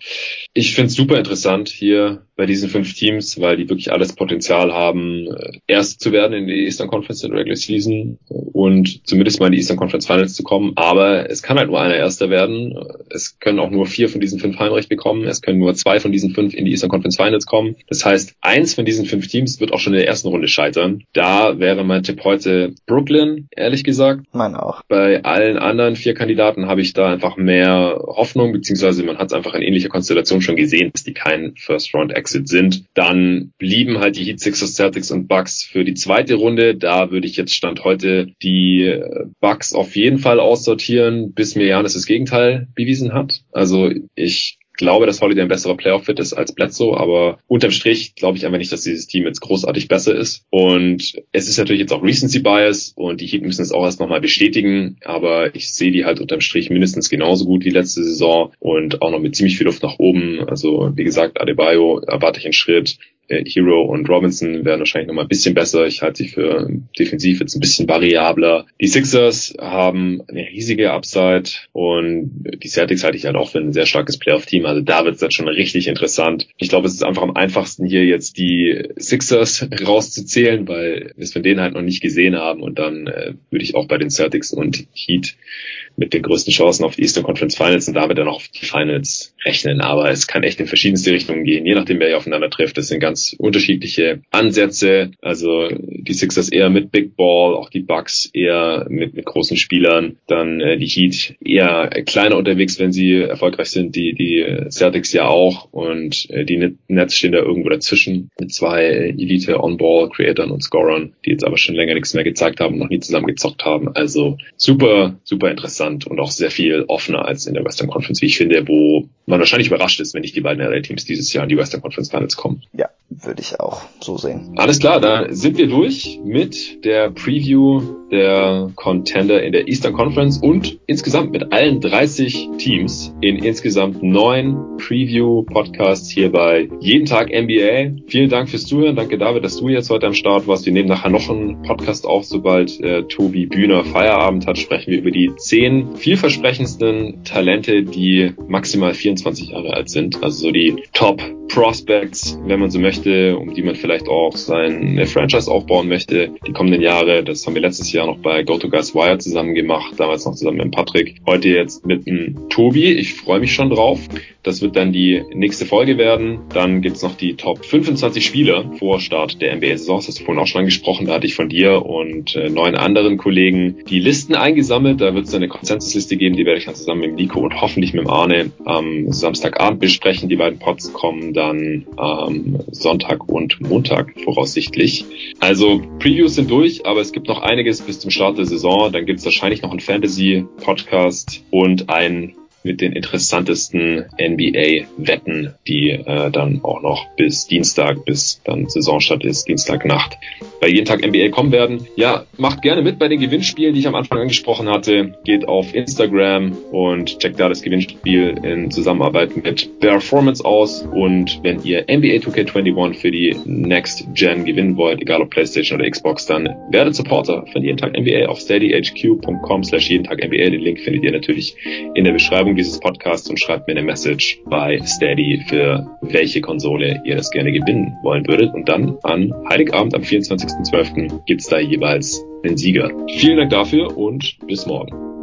Ich finde es super interessant hier bei diesen fünf Teams, weil die wirklich alles Potenzial haben, äh, erst zu werden in die Eastern Conference in der Regular Season und zumindest mal in die Eastern Conference Finals zu kommen. Aber es kann halt nur einer Erster werden. Es können auch nur vier von diesen fünf Heimrecht bekommen. Es können nur zwei von diesen fünf in die Eastern Conference Finals kommen. Das heißt, eins von diesen fünf Teams wird auch schon in der ersten Runde scheitern. Da wäre mein Tipp heute Brooklyn, ehrlich gesagt. Mein auch. Bei allen anderen vier Kandidaten habe ich da einfach mehr Hoffnung, beziehungsweise man hat es einfach in ähnlicher Konstellation schon gesehen, dass die kein First Round Exit Exit sind. Dann blieben halt die Heat Sixers, Celtics und Bucks für die zweite Runde. Da würde ich jetzt Stand heute die äh, Bucks auf jeden Fall aussortieren, bis mir Janis das Gegenteil bewiesen hat. Also ich glaube, dass Holiday ein besserer Playoff-Fit ist als Bledsoe, aber unterm Strich glaube ich einfach nicht, dass dieses Team jetzt großartig besser ist. Und es ist natürlich jetzt auch Recency Bias und die Heat müssen es auch erst nochmal bestätigen, aber ich sehe die halt unterm Strich mindestens genauso gut wie letzte Saison und auch noch mit ziemlich viel Luft nach oben. Also wie gesagt, Adebayo erwarte ich einen Schritt. Äh, Hero und Robinson werden wahrscheinlich noch mal ein bisschen besser. Ich halte sie für defensiv jetzt ein bisschen variabler. Die Sixers haben eine riesige Upside und die Celtics halte ich halt auch für ein sehr starkes Playoff-Team. Also da wird es dann schon richtig interessant. Ich glaube, es ist einfach am einfachsten hier jetzt die Sixers rauszuzählen, weil wir es von denen halt noch nicht gesehen haben und dann äh, würde ich auch bei den Celtics und Heat mit den größten Chancen auf die Eastern Conference Finals und damit dann auch auf die Finals rechnen. Aber es kann echt in verschiedenste Richtungen gehen, je nachdem, wer hier aufeinander trifft. Das sind ganz unterschiedliche Ansätze. Also die Sixers eher mit Big Ball, auch die Bucks eher mit, mit großen Spielern. Dann äh, die Heat eher kleiner unterwegs, wenn sie erfolgreich sind. Die, die Celtics ja auch. Und äh, die Nets stehen da irgendwo dazwischen mit zwei Elite On-Ball-Creatoren und Scorern, die jetzt aber schon länger nichts mehr gezeigt haben, noch nie zusammen gezockt haben. Also super, super interessant und auch sehr viel offener als in der Western Conference, wie ich finde, wo man wahrscheinlich überrascht ist, wenn nicht die beiden LA-Teams dieses Jahr in die Western Conference Finals kommen. Ja, würde ich auch so sehen. Alles klar, da sind wir durch mit der Preview der Contender in der Eastern Conference und insgesamt mit allen 30 Teams in insgesamt neun Preview-Podcasts hier bei Jeden Tag NBA. Vielen Dank fürs Zuhören. Danke David, dass du jetzt heute am Start warst. Wir nehmen nachher noch einen Podcast auf, sobald äh, Tobi Bühner Feierabend hat, sprechen wir über die zehn vielversprechendsten Talente, die maximal 24 Jahre alt sind. Also so die Top Prospects, wenn man so möchte, um die man vielleicht auch seine Franchise aufbauen möchte, die kommenden Jahre. Das haben wir letztes Jahr noch bei GoToGuys Wire zusammen gemacht, damals noch zusammen mit Patrick. Heute jetzt mit dem Tobi. Ich freue mich schon drauf. Das wird dann die nächste Folge werden. Dann gibt's noch die Top 25 Spieler vor Start der NBA-Saison. Das hast du vorhin auch schon angesprochen. Da hatte ich von dir und äh, neun anderen Kollegen die Listen eingesammelt. Da wird es eine Konsensusliste geben. Die werde ich dann zusammen mit Nico und hoffentlich mit Arne am Samstagabend besprechen. Die beiden Pods kommen dann ähm, Sonntag und Montag voraussichtlich. Also Previews sind durch, aber es gibt noch einiges bis zum Start der Saison. Dann gibt es wahrscheinlich noch einen Fantasy-Podcast und ein mit den interessantesten NBA-Wetten, die äh, dann auch noch bis Dienstag, bis dann Saisonstart ist, Dienstagnacht, bei jeden Tag NBA kommen werden. Ja, macht gerne mit bei den Gewinnspielen, die ich am Anfang angesprochen hatte. Geht auf Instagram und checkt da das Gewinnspiel in Zusammenarbeit mit Performance aus. Und wenn ihr NBA 2K21 für die Next Gen gewinnen wollt, egal ob PlayStation oder Xbox, dann werdet Supporter von jeden Tag NBA auf steadyhq.com slash jeden Tag NBA. Den Link findet ihr natürlich in der Beschreibung Beschreibung dieses Podcasts und schreibt mir eine Message bei Steady, für welche Konsole ihr das gerne gewinnen wollen würdet. Und dann an Heiligabend am 24.12. gibt's da jeweils einen Sieger. Vielen Dank dafür und bis morgen.